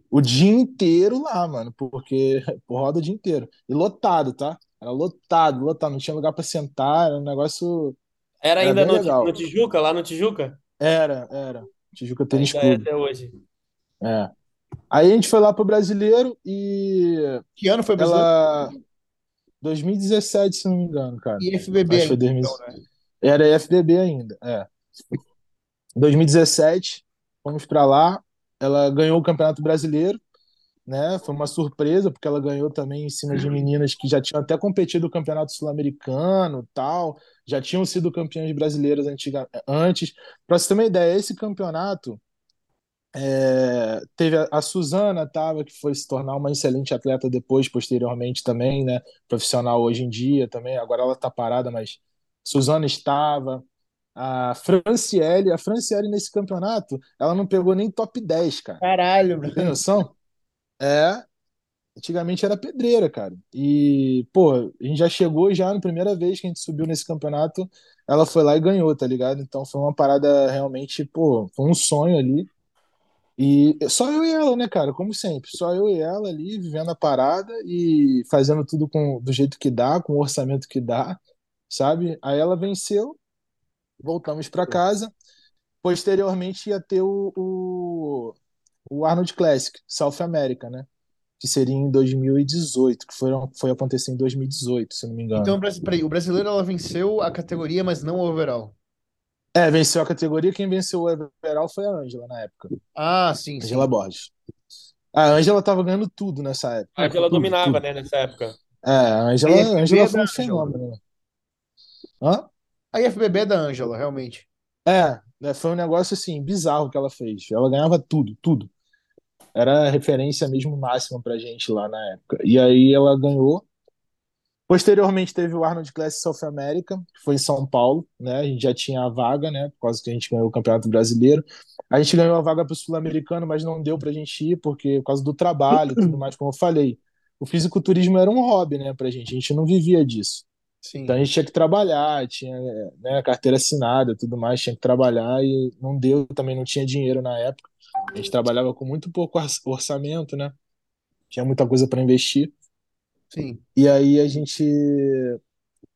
O dia inteiro lá, mano, porque roda o dia inteiro. E lotado, tá? Era lotado, lotado, não tinha lugar pra sentar, era um negócio. Era Era ainda no, legal. no Tijuca, lá no Tijuca? Era, era. Tijuca Tênis Ainda é até hoje. É. Aí a gente foi lá pro brasileiro e Que ano foi brasileiro? ela. 2017, se não me engano, cara. E FBB Acho que foi ainda, 2000. então, né? Era FBB ainda, é. 2017, fomos pra lá. Ela ganhou o Campeonato Brasileiro, né? Foi uma surpresa, porque ela ganhou também em cima de meninas que já tinham até competido o Campeonato Sul-Americano, tal, já tinham sido campeãs brasileiras antiga, antes. Pra você ter uma ideia, esse campeonato é, teve a, a Suzana tava que foi se tornar uma excelente atleta depois, posteriormente também, né? Profissional hoje em dia também. Agora ela tá parada, mas Suzana estava. A Franciele, a Franciele nesse campeonato, ela não pegou nem top 10, cara. Caralho, Tem bro. noção? É, antigamente era pedreira, cara. E, pô, a gente já chegou já na primeira vez que a gente subiu nesse campeonato, ela foi lá e ganhou, tá ligado? Então foi uma parada realmente, pô, foi um sonho ali. E só eu e ela, né, cara? Como sempre, só eu e ela ali vivendo a parada e fazendo tudo com, do jeito que dá, com o orçamento que dá, sabe? Aí ela venceu, voltamos pra casa. Posteriormente ia ter o, o, o Arnold Classic, South America, né? Que seria em 2018, que foi, foi acontecer em 2018, se não me engano. Então, peraí, o brasileiro ela venceu a categoria, mas não o overall. É, venceu a categoria. Quem venceu o overall foi a Ângela na época. Ah, sim, sim. Angela Borges. A Ângela tava ganhando tudo nessa época. A Angela Tudo, dominava, tudo. né, nessa época. É, a Ângela, Ângela foi um Ângela. fenômeno. né? Hã? A IFBB é da Ângela, realmente. É, né, foi um negócio assim, bizarro que ela fez. Ela ganhava tudo, tudo. Era a referência mesmo máxima pra gente lá na época. E aí ela ganhou. Posteriormente teve o Arnold Classic South America, que foi em São Paulo, né? A gente já tinha a vaga, né? Por causa que a gente ganhou o Campeonato Brasileiro. A gente ganhou a vaga para o Sul-Americano, mas não deu pra gente ir, porque por causa do trabalho e tudo mais, como eu falei. O fisiculturismo era um hobby, né, pra gente. A gente não vivia disso. Sim. Então a gente tinha que trabalhar, tinha né, carteira assinada, tudo mais, tinha que trabalhar e não deu, também não tinha dinheiro na época. A gente trabalhava com muito pouco orçamento, né? Tinha muita coisa para investir. Sim. E aí a gente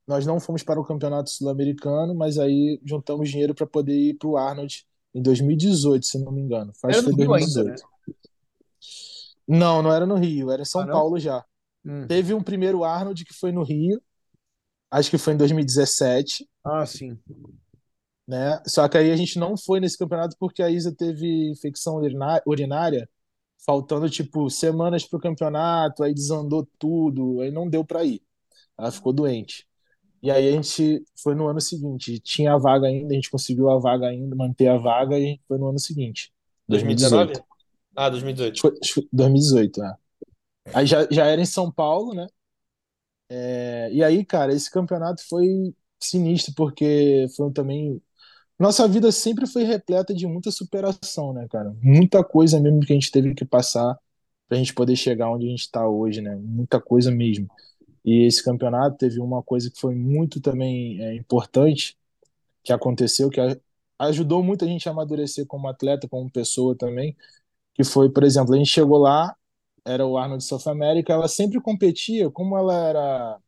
nós não fomos para o Campeonato Sul-Americano, mas aí juntamos dinheiro para poder ir para o Arnold em 2018, se não me engano. Acho Era no Rio ainda, 2018. Não, não era no Rio, era em São Ah? Paulo já. Hum. Teve um primeiro Arnold que foi no Rio, acho que foi em 2017. Ah, sim. né? Só que aí a gente não foi nesse campeonato porque a Isa teve infecção urinária, faltando tipo semanas pro campeonato, aí desandou tudo, aí não deu pra ir. Ela ficou doente. E aí a gente foi no ano seguinte, tinha a vaga ainda, a gente conseguiu a vaga ainda, manter a vaga e foi no ano seguinte, 2018. 2019? Ah, 2018. Acho que foi- acho que foi 2018, né? Aí já, já era em São Paulo, né? É, e aí, cara, esse campeonato foi sinistro, porque foi também. Nossa vida sempre foi repleta de muita superação, né, cara? Muita coisa mesmo que a gente teve que passar pra gente poder chegar onde a gente tá hoje, né? Muita coisa mesmo. E esse campeonato teve uma coisa que foi muito também é, importante que aconteceu, que ajudou muito a gente a amadurecer como atleta, como pessoa também, que foi, por exemplo, a gente chegou lá, era o Arnold South America, ela sempre competia, como ela era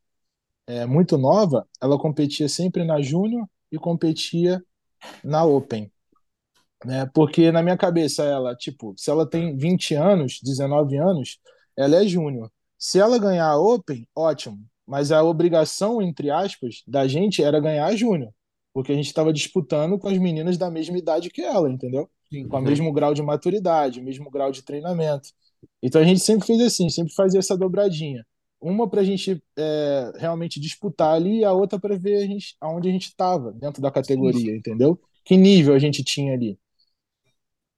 é, muito nova, ela competia sempre na Júnior, e competia na Open. Né? Porque na minha cabeça ela, tipo, se ela tem 20 anos, 19 anos, ela é júnior. Se ela ganhar a Open, ótimo. Mas a obrigação, entre aspas, da gente era ganhar a júnior. Porque a gente estava disputando com as meninas da mesma idade que ela, entendeu? Sim. Com o mesmo grau de maturidade, o mesmo grau de treinamento. Então a gente sempre fez assim, sempre fazia essa dobradinha. Uma para a gente é, realmente disputar ali e a outra para ver a gente, aonde a gente estava dentro da categoria, entendeu? Que nível a gente tinha ali.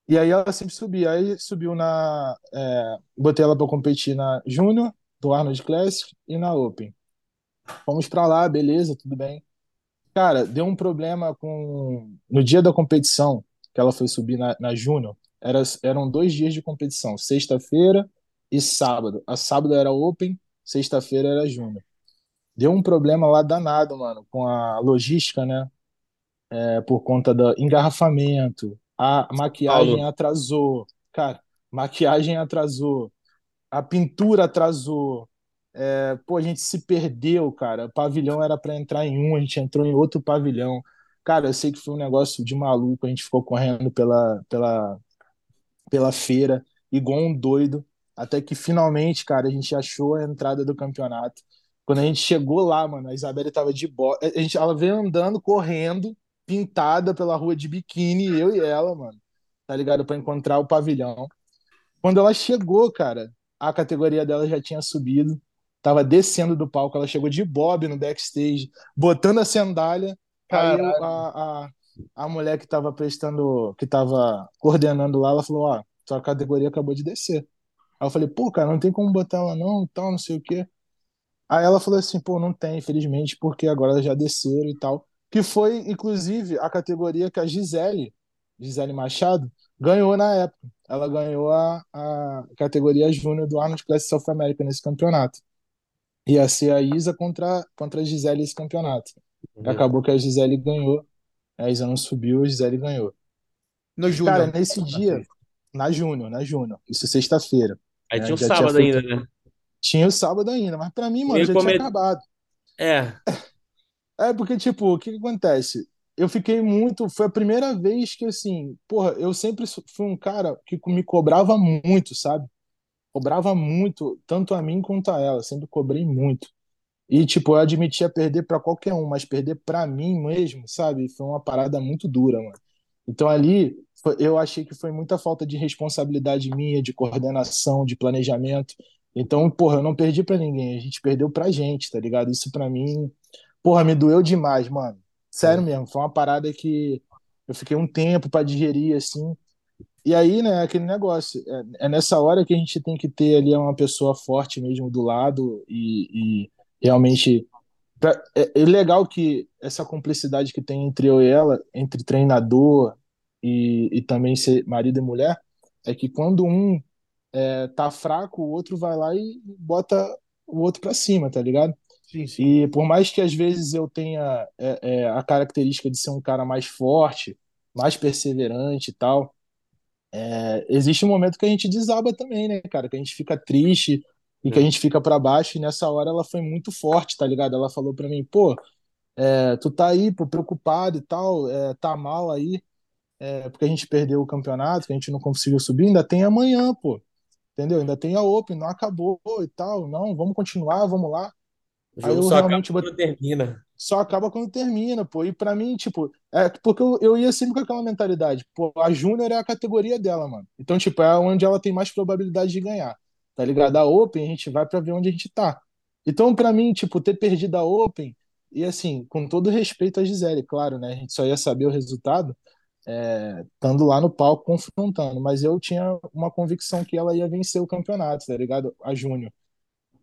E aí ela sempre subia. Aí subiu na. É, botei ela para competir na Júnior, do Arnold Classic, e na Open. Fomos para lá, beleza, tudo bem. Cara, deu um problema com. No dia da competição, que ela foi subir na, na Júnior, era, eram dois dias de competição, sexta-feira e sábado. A sábado era Open, sexta-feira era Júnior. Deu um problema lá danado, mano, com a logística, né? É, por conta do engarrafamento, a maquiagem Paulo. atrasou. Cara, maquiagem atrasou. A pintura atrasou. É, pô, a gente se perdeu, cara. O pavilhão era para entrar em um, a gente entrou em outro pavilhão. Cara, eu sei que foi um negócio de maluco. A gente ficou correndo pela, pela, pela feira, igual um doido. Até que finalmente, cara, a gente achou a entrada do campeonato. Quando a gente chegou lá, mano, a Isabelle tava de boa. A gente, ela veio andando, correndo, pintada pela rua de biquíni, eu e ela, mano, tá ligado? Pra encontrar o pavilhão. Quando ela chegou, cara, a categoria dela já tinha subido, tava descendo do palco, ela chegou de bob no backstage, botando a sandália. Aí eu- a, a, a mulher que tava prestando, que tava coordenando lá, ela falou: Ó, sua categoria acabou de descer. Aí eu falei: Pô, cara, não tem como botar ela não, e tal, não sei o quê. Aí ela falou assim: Pô, não tem, infelizmente, porque agora já desceram e tal. Que foi, inclusive, a categoria que a Gisele, Gisele Machado, ganhou na época. Ela ganhou a, a categoria júnior do Arnold Classic South America nesse campeonato. Ia ser a Isa contra, contra a Gisele esse campeonato. E acabou que a Gisele ganhou. A Isa não subiu, a Gisele ganhou. No Júnior. Cara, nesse dia, na Júnior, na Júnior, isso sexta-feira. Aí É, tinha o já tinha sábado feito- ainda, né? Tinha o sábado ainda, mas pra mim, mano, E já come- tinha acabado. É, É, porque, tipo, o que que acontece? Eu fiquei muito. Foi a primeira vez que, assim, porra, eu sempre fui um cara que me cobrava muito, sabe? Cobrava muito, tanto a mim quanto a ela. Sempre cobrei muito. E, tipo, eu admitia perder pra qualquer um, mas perder pra mim mesmo, sabe? Foi uma parada muito dura, mano. Então ali, eu achei que foi muita falta de responsabilidade minha, de coordenação, de planejamento. Então, porra, eu não perdi pra ninguém, a gente perdeu pra gente, tá ligado? Isso pra mim, porra, me doeu demais, mano. Sério mesmo, foi uma parada que eu fiquei um tempo pra digerir, assim. E aí, né, aquele negócio, é, é nessa hora que a gente tem que ter ali uma pessoa forte mesmo do lado e, e realmente. pra- é, é legal que essa cumplicidade que tem entre eu e ela, entre treinador e, e também ser marido e mulher, é que quando um é, tá fraco, o outro vai lá e bota o outro pra cima, tá ligado? Sim, sim. E por mais que às vezes eu tenha é, é, a característica de ser um cara mais forte, mais perseverante e tal, é, existe um momento que a gente desaba também, né, cara? Que a gente fica triste e que a gente fica pra baixo. E nessa hora ela foi muito forte, tá ligado? Ela falou pra mim, pô, é, tu tá aí, pô, preocupado e tal, é, tá mal aí, é, porque a gente perdeu o campeonato, que a gente não conseguiu subir, ainda tem amanhã, pô. Entendeu? Ainda tem a Open, não acabou e tal. Não, vamos continuar, vamos lá. o Aí jogo eu só acaba realmente quando termina. só acaba quando termina, pô. E pra mim, tipo, é porque eu, eu ia sempre com aquela mentalidade, pô, a Júnior é a categoria dela, mano. Então, tipo, é onde ela tem mais probabilidade de ganhar, tá ligado? A Open, a gente vai pra ver onde a gente tá. Então, pra mim, tipo, ter perdido a Open, e assim, com todo respeito a Gisele, claro, né? A gente só ia saber o resultado é, estando lá no palco confrontando, mas eu tinha uma convicção que ela ia vencer o campeonato, tá ligado? A Júnior.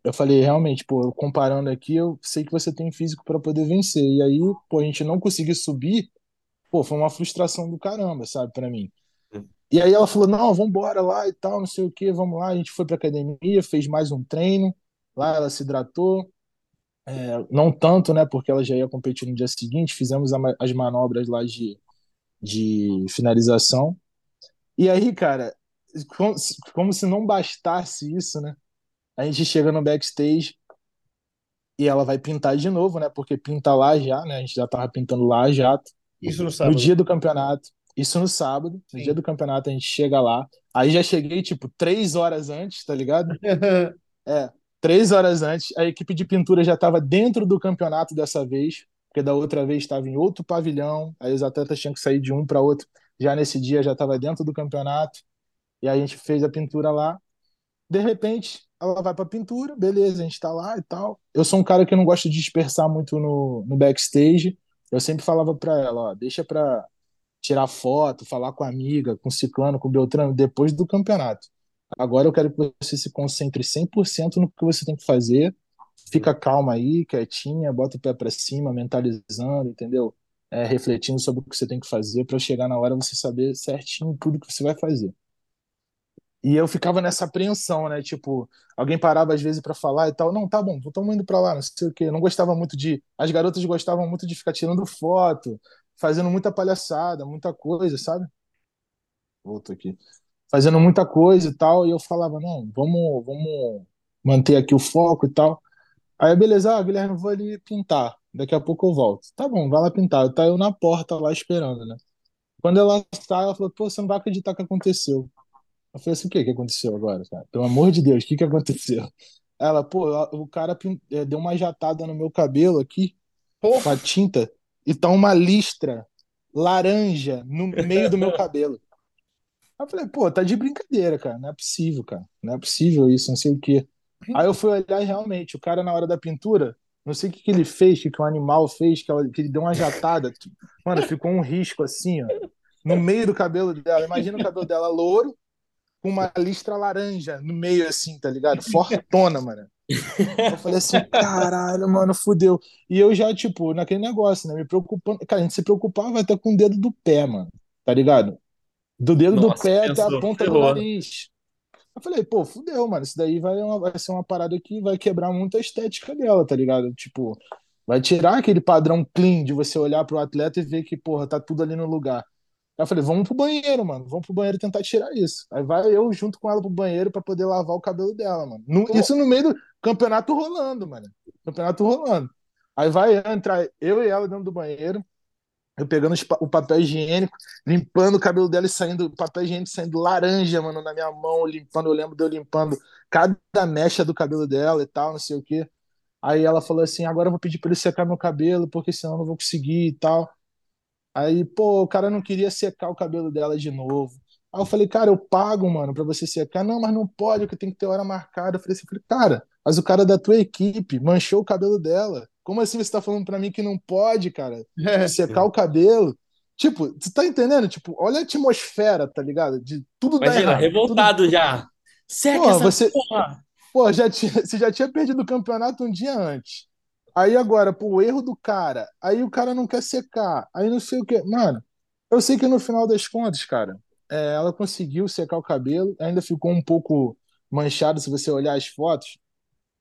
Eu falei, realmente, pô, comparando aqui, eu sei que você tem físico para poder vencer. E aí, pô, a gente não conseguir subir, pô, foi uma frustração do caramba, sabe, para mim. E aí ela falou, não, vamos embora lá e tal, não sei o que, vamos lá. A gente foi pra academia, fez mais um treino, lá ela se hidratou, É, não tanto, né, porque ela já ia competir no dia seguinte, fizemos as manobras lá de, de finalização. E aí, cara, como, como se não bastasse isso, né, a gente chega no backstage, e ela vai pintar de novo, né? Porque pinta lá já, né? A gente já tava pintando lá já. Isso no No sábado. dia do campeonato, isso no sábado, no Sim. dia do campeonato a gente chega lá. Aí já cheguei, tipo, três horas antes, tá ligado? É, três horas antes. A equipe de pintura já estava dentro do campeonato dessa vez, porque da outra vez estava em outro pavilhão. Aí os atletas tinham que sair de um para outro. Já nesse dia já estava dentro do campeonato. E a gente fez a pintura lá. De repente, ela vai pra pintura, beleza, a gente tá lá e tal. Eu sou um cara que não gosta de dispersar muito no, no backstage. Eu sempre falava pra ela, ó, deixa pra tirar foto, falar com a amiga, com o ciclano, com o Beltrano, depois do campeonato. Agora eu quero que você se concentre 100% no que você tem que fazer. Fica calma aí, quietinha, bota o pé pra cima, mentalizando, entendeu? É, refletindo sobre o que você tem que fazer pra chegar na hora você saber certinho tudo que você vai fazer. E eu ficava nessa apreensão, né? Tipo, alguém parava às vezes pra falar e tal. Não, tá bom, estamos indo pra lá, não sei o quê. Não gostava muito de. As garotas gostavam muito de ficar tirando foto, fazendo muita palhaçada, muita coisa, sabe? Volto aqui. Fazendo muita coisa e tal. E eu falava, não, vamos, vamos manter aqui o foco e tal. Aí, beleza, ah, Guilherme, vou ali pintar. Daqui a pouco eu volto. Tá bom, vai lá pintar. Tá eu na porta lá esperando, né? Quando ela sai, ela falou, pô, você não vai acreditar o que aconteceu. Eu falei assim, o que que aconteceu agora, cara? Pelo amor de Deus, o que que aconteceu? Ela, pô, o cara eh, deu uma jatada no meu cabelo aqui, com a Porra, tinta, e tá uma listra laranja no meio do meu cabelo. Aí eu falei, pô, tá de brincadeira, cara. Não é possível, cara. Não é possível isso, não sei o quê. Aí eu fui olhar e realmente, o cara na hora da pintura, não sei o que que ele fez, o que que o animal fez, que, ela- que ele deu uma jatada. Mano, ficou um risco assim, ó, no meio do cabelo dela. Imagina o cabelo dela louro, com uma listra laranja no meio assim, tá ligado? Fortona, mano. Eu falei assim, caralho, mano, fudeu. E eu já, tipo, naquele negócio, né? Me preocupando. Cara, a gente se preocupava até com o dedo do pé, mano. Tá ligado? Do dedo do Nossa, pé até a pensou, ponta do ferrou. nariz. Eu falei, pô, fudeu, mano. Isso daí vai, uma- vai ser uma parada que vai quebrar muito a estética dela, tá ligado? Tipo, vai tirar aquele padrão clean de você olhar pro atleta e ver que, porra, tá tudo ali no lugar. Aí eu falei, vamos pro banheiro, mano. Vamos pro banheiro tentar tirar isso. Aí vai eu junto com ela pro banheiro pra poder lavar o cabelo dela, mano. No- isso no meio do campeonato rolando, mano. Campeonato rolando. Aí vai entrar eu e ela dentro do banheiro, eu pegando o papel higiênico, limpando o cabelo dela e saindo, o papel higiênico saindo laranja, mano, na minha mão, limpando. Eu lembro de eu limpando cada mecha do cabelo dela e tal, não sei o quê. Aí ela falou assim: agora eu vou pedir pra ele secar meu cabelo, porque senão eu não vou conseguir e tal. Aí, pô, o cara não queria secar o cabelo dela de novo. Aí eu falei, cara, eu pago, mano, pra você secar. Não, mas não pode, porque tem que ter hora marcada. Eu falei assim, cara, mas o cara da tua equipe manchou o cabelo dela. Como assim você tá falando pra mim que não pode, cara, É, secar o cabelo? Tipo, tu tá entendendo? Tipo, olha a atmosfera, tá ligado? De tudo Imagina, errado. Tudo... revoltado já. Seca essa você- porra. Pô, já tinha, você já tinha perdido o campeonato um dia antes. Aí agora, pô, o erro do cara. Aí o cara não quer secar. Aí não sei o quê. Mano, eu sei que no final das contas, cara, é, ela conseguiu secar o cabelo. Ainda ficou um pouco manchado. Se você olhar as fotos,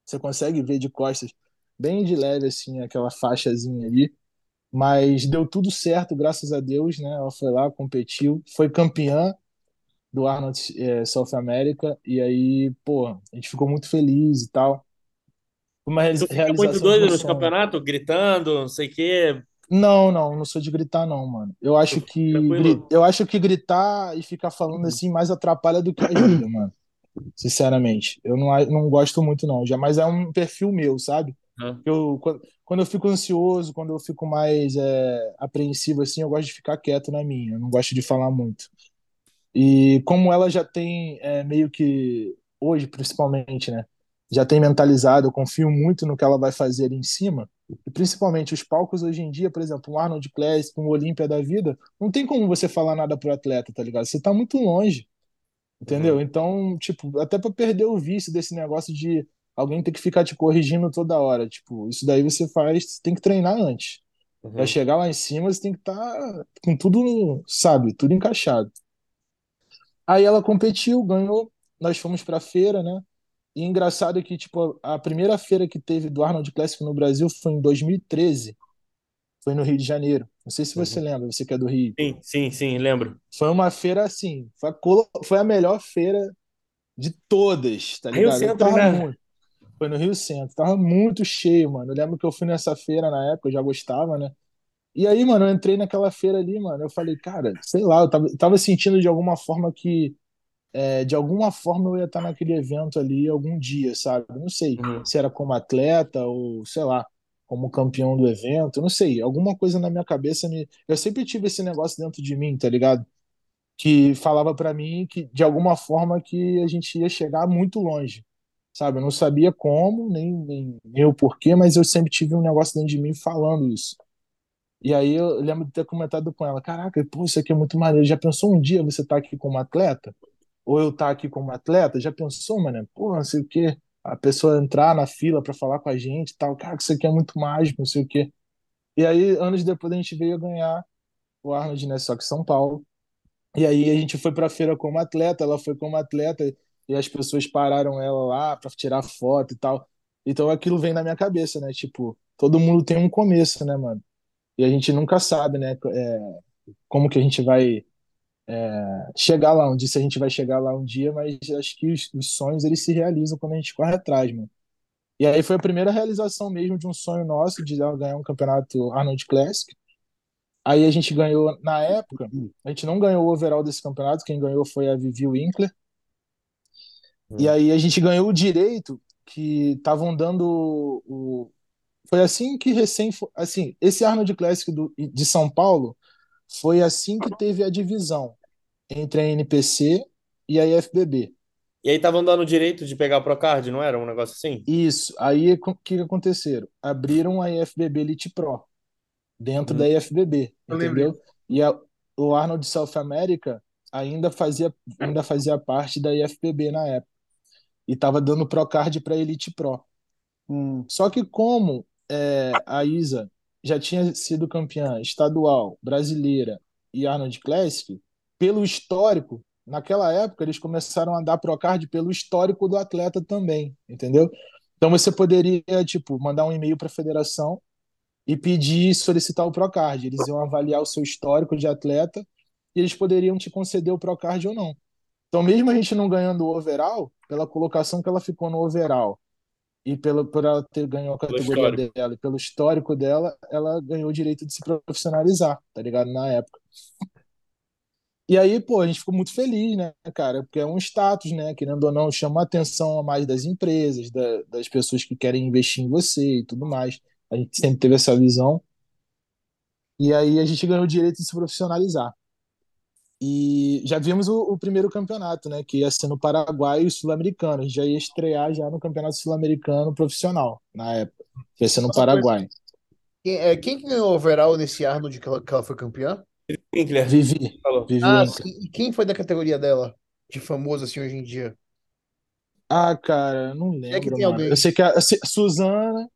você consegue ver de costas, bem de leve, assim, aquela faixazinha ali. Mas deu tudo certo, graças a Deus, né? Ela foi lá, competiu, foi campeã do Arnold é, South America, e aí, pô, a gente ficou muito feliz e tal. Uma Tu fica muito doido nos sonho. campeonatos, gritando, não sei o quê. Não, não, não sou de gritar, não, mano. Eu acho que, Tranquilo? eu acho que gritar e ficar falando assim mais atrapalha do que ajuda, mano. Sinceramente. Eu não, não gosto muito, não. Já, mas é um perfil meu, sabe? Aham. Eu, quando, quando eu fico ansioso, quando eu fico mais é, apreensivo, assim, eu gosto de ficar quieto na minha. Eu não gosto de falar muito. E como ela já tem é, meio que, hoje principalmente, né? Já tem mentalizado, eu confio muito no que ela vai fazer ali em cima. E principalmente os palcos hoje em dia, por exemplo, um Arnold Classic, um Olímpia da vida, não tem como você falar nada pro atleta, tá ligado? Você tá muito longe, entendeu? Uhum. Então, tipo, até pra perder o vício desse negócio de alguém ter que ficar te corrigindo toda hora. Tipo, isso daí você faz, você tem que treinar antes. Pra Uhum. chegar lá em cima, você tem que estar com tudo, sabe, tudo encaixado. Aí ela competiu, ganhou, nós fomos pra feira, né? E engraçado é que, tipo, a primeira feira que teve do Arnold Classic no Brasil foi em 2013, foi no Rio de Janeiro. Não sei se você Uhum. lembra, você que é do Rio. Sim, sim, sim, lembro. Foi uma feira assim, foi a, colo- foi a melhor feira de todas, tá Rio ligado? Eu Centro, tava né? muito. Foi no Rio Centro. Tava muito cheio, mano. Eu lembro que eu fui nessa feira na época, eu já gostava, né? E aí, mano, eu entrei naquela feira ali, mano. Eu falei, cara, sei lá, eu tava, tava sentindo de alguma forma que, é, de alguma forma, eu ia estar naquele evento ali algum dia, sabe? Não sei Uhum. se era como atleta ou, sei lá, como campeão do evento, não sei. Alguma coisa na minha cabeça me. Eu sempre tive esse negócio dentro de mim, tá ligado? Que falava pra mim que, de alguma forma, que a gente ia chegar muito longe, sabe? Eu não sabia como, nem, nem, nem o porquê, mas eu sempre tive um negócio dentro de mim falando isso. E aí eu lembro de ter comentado com ela, caraca, pô, isso aqui é muito maneiro. Já pensou um dia você tá aqui como atleta? Ou eu tá aqui como atleta? Já pensou, mano? Pô, não sei o quê. A pessoa entrar na fila para falar com a gente e tal. Cara, isso aqui é muito mágico, não sei o quê. E aí, anos depois, a gente veio ganhar o Arnold, né? Só que São Paulo. E aí a gente foi pra feira como atleta, ela foi como atleta, e as pessoas pararam ela lá pra tirar foto e tal. Então aquilo vem na minha cabeça, né? Tipo, todo mundo tem um começo, né, mano? E a gente nunca sabe, né, é, como que a gente vai é, chegar lá um dia, se a gente vai chegar lá um dia, mas acho que os, os sonhos eles se realizam quando a gente corre atrás, mano. E aí foi a primeira realização mesmo de um sonho nosso de ganhar um campeonato Arnold Classic. Aí a gente ganhou, na época, a gente não ganhou o overall desse campeonato, quem ganhou foi a Vivi Winkler. E aí a gente ganhou o direito que estavam dando o, foi assim que recém assim esse Arnold Classic do, de São Paulo foi assim que teve a divisão entre a NPC e a IFBB. E aí estavam dando direito de pegar o Procard, não era um negócio assim? Isso. Aí o que aconteceram? Abriram a IFBB Elite Pro dentro Uhum. da IFBB, Eu entendeu? E a, o Arnold South America ainda fazia ainda fazia parte da IFBB na época. E tava dando Procard para Elite Pro. Hum, Só que como é, a Isa já tinha sido campeã estadual, brasileira e Arnold Classic, pelo histórico, naquela época eles começaram a dar Procard pelo histórico do atleta também, entendeu? Então você poderia, tipo, mandar um e-mail para a federação e pedir, solicitar o Procard. Eles iam avaliar o seu histórico de atleta e eles poderiam te conceder o Procard ou não. Então, mesmo a gente não ganhando o overall, pela colocação que ela ficou no overall, e pelo, por ela ter ganho a categoria dela e pelo histórico dela, ela ganhou o direito de se profissionalizar, tá ligado? Na época. E aí, pô, a gente ficou muito feliz, né, cara? Porque é um status, né? Querendo ou não, chama a atenção a mais das empresas, da- das pessoas que querem investir em você e tudo mais. A gente sempre teve essa visão. E aí a gente ganhou o direito de se profissionalizar. E já vimos o, o primeiro campeonato, né? Que ia ser no Paraguai e Sul-Americano. A gente já ia estrear já no Campeonato Sul-Americano profissional, na época. Que ia ser no. Paraguai. Quem, é, quem que ganhou o overall nesse Arnold que ela, que ela foi campeã? Winkler Vivi, falou. Vivi Ah. E quem foi da categoria dela? De famoso assim hoje em dia? Ah, cara, eu não É que lembro, tem mano. alguém. Eu sei que a, a Suzana,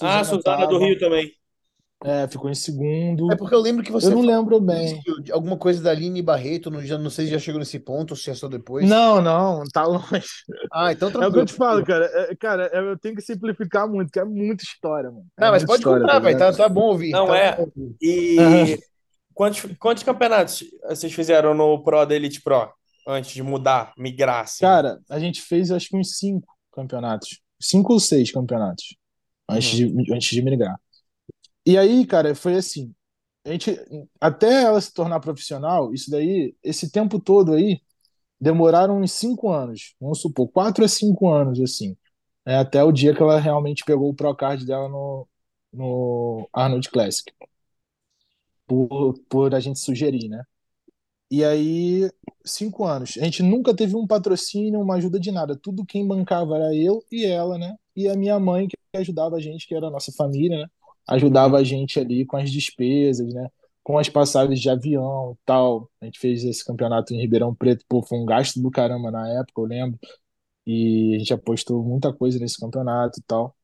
Ah, Suzana Suzana do tava, Rio também. É, ficou em É segundo. porque eu lembro que Eu você não falou lembro bem. alguma coisa da Aline Barreto, não, já, não sei se já chegou nesse ponto ou se é só depois. Não, não, tá longe. Ah, então É o que eu tranquilo. te falo, tranquilo. cara. É, cara, é- eu tenho que simplificar muito, que é muita história, mano. É Não, mas muita pode história, tá contar, velho. ligado? Tá, tá bom ouvir. Não Tá é. ouvir. E quantos, quantos campeonatos vocês fizeram no Pro da Elite Pro antes de mudar, migrar, assim? Cara, a gente fez acho que uns cinco campeonatos. Cinco ou seis campeonatos antes Uhum. de, antes de migrar. E aí, cara, foi assim. A gente, até ela se tornar profissional, isso daí, esse tempo todo aí, demoraram uns cinco anos. Vamos supor, quatro a cinco anos, assim. É, até o dia que ela realmente pegou o Procard dela no, no Arnold Classic. Por, por a gente sugerir, né? E aí, cinco anos. A gente nunca teve um patrocínio, uma ajuda de nada. Tudo quem bancava era eu e ela, né? E a minha mãe, que ajudava a gente, que era a nossa família, né? Ajudava a gente ali com as despesas, né? Com as passagens de avião tal. A gente fez esse campeonato em Ribeirão Preto. Pô, foi um gasto do caramba na época, eu lembro. E a gente apostou muita coisa nesse campeonato e tal.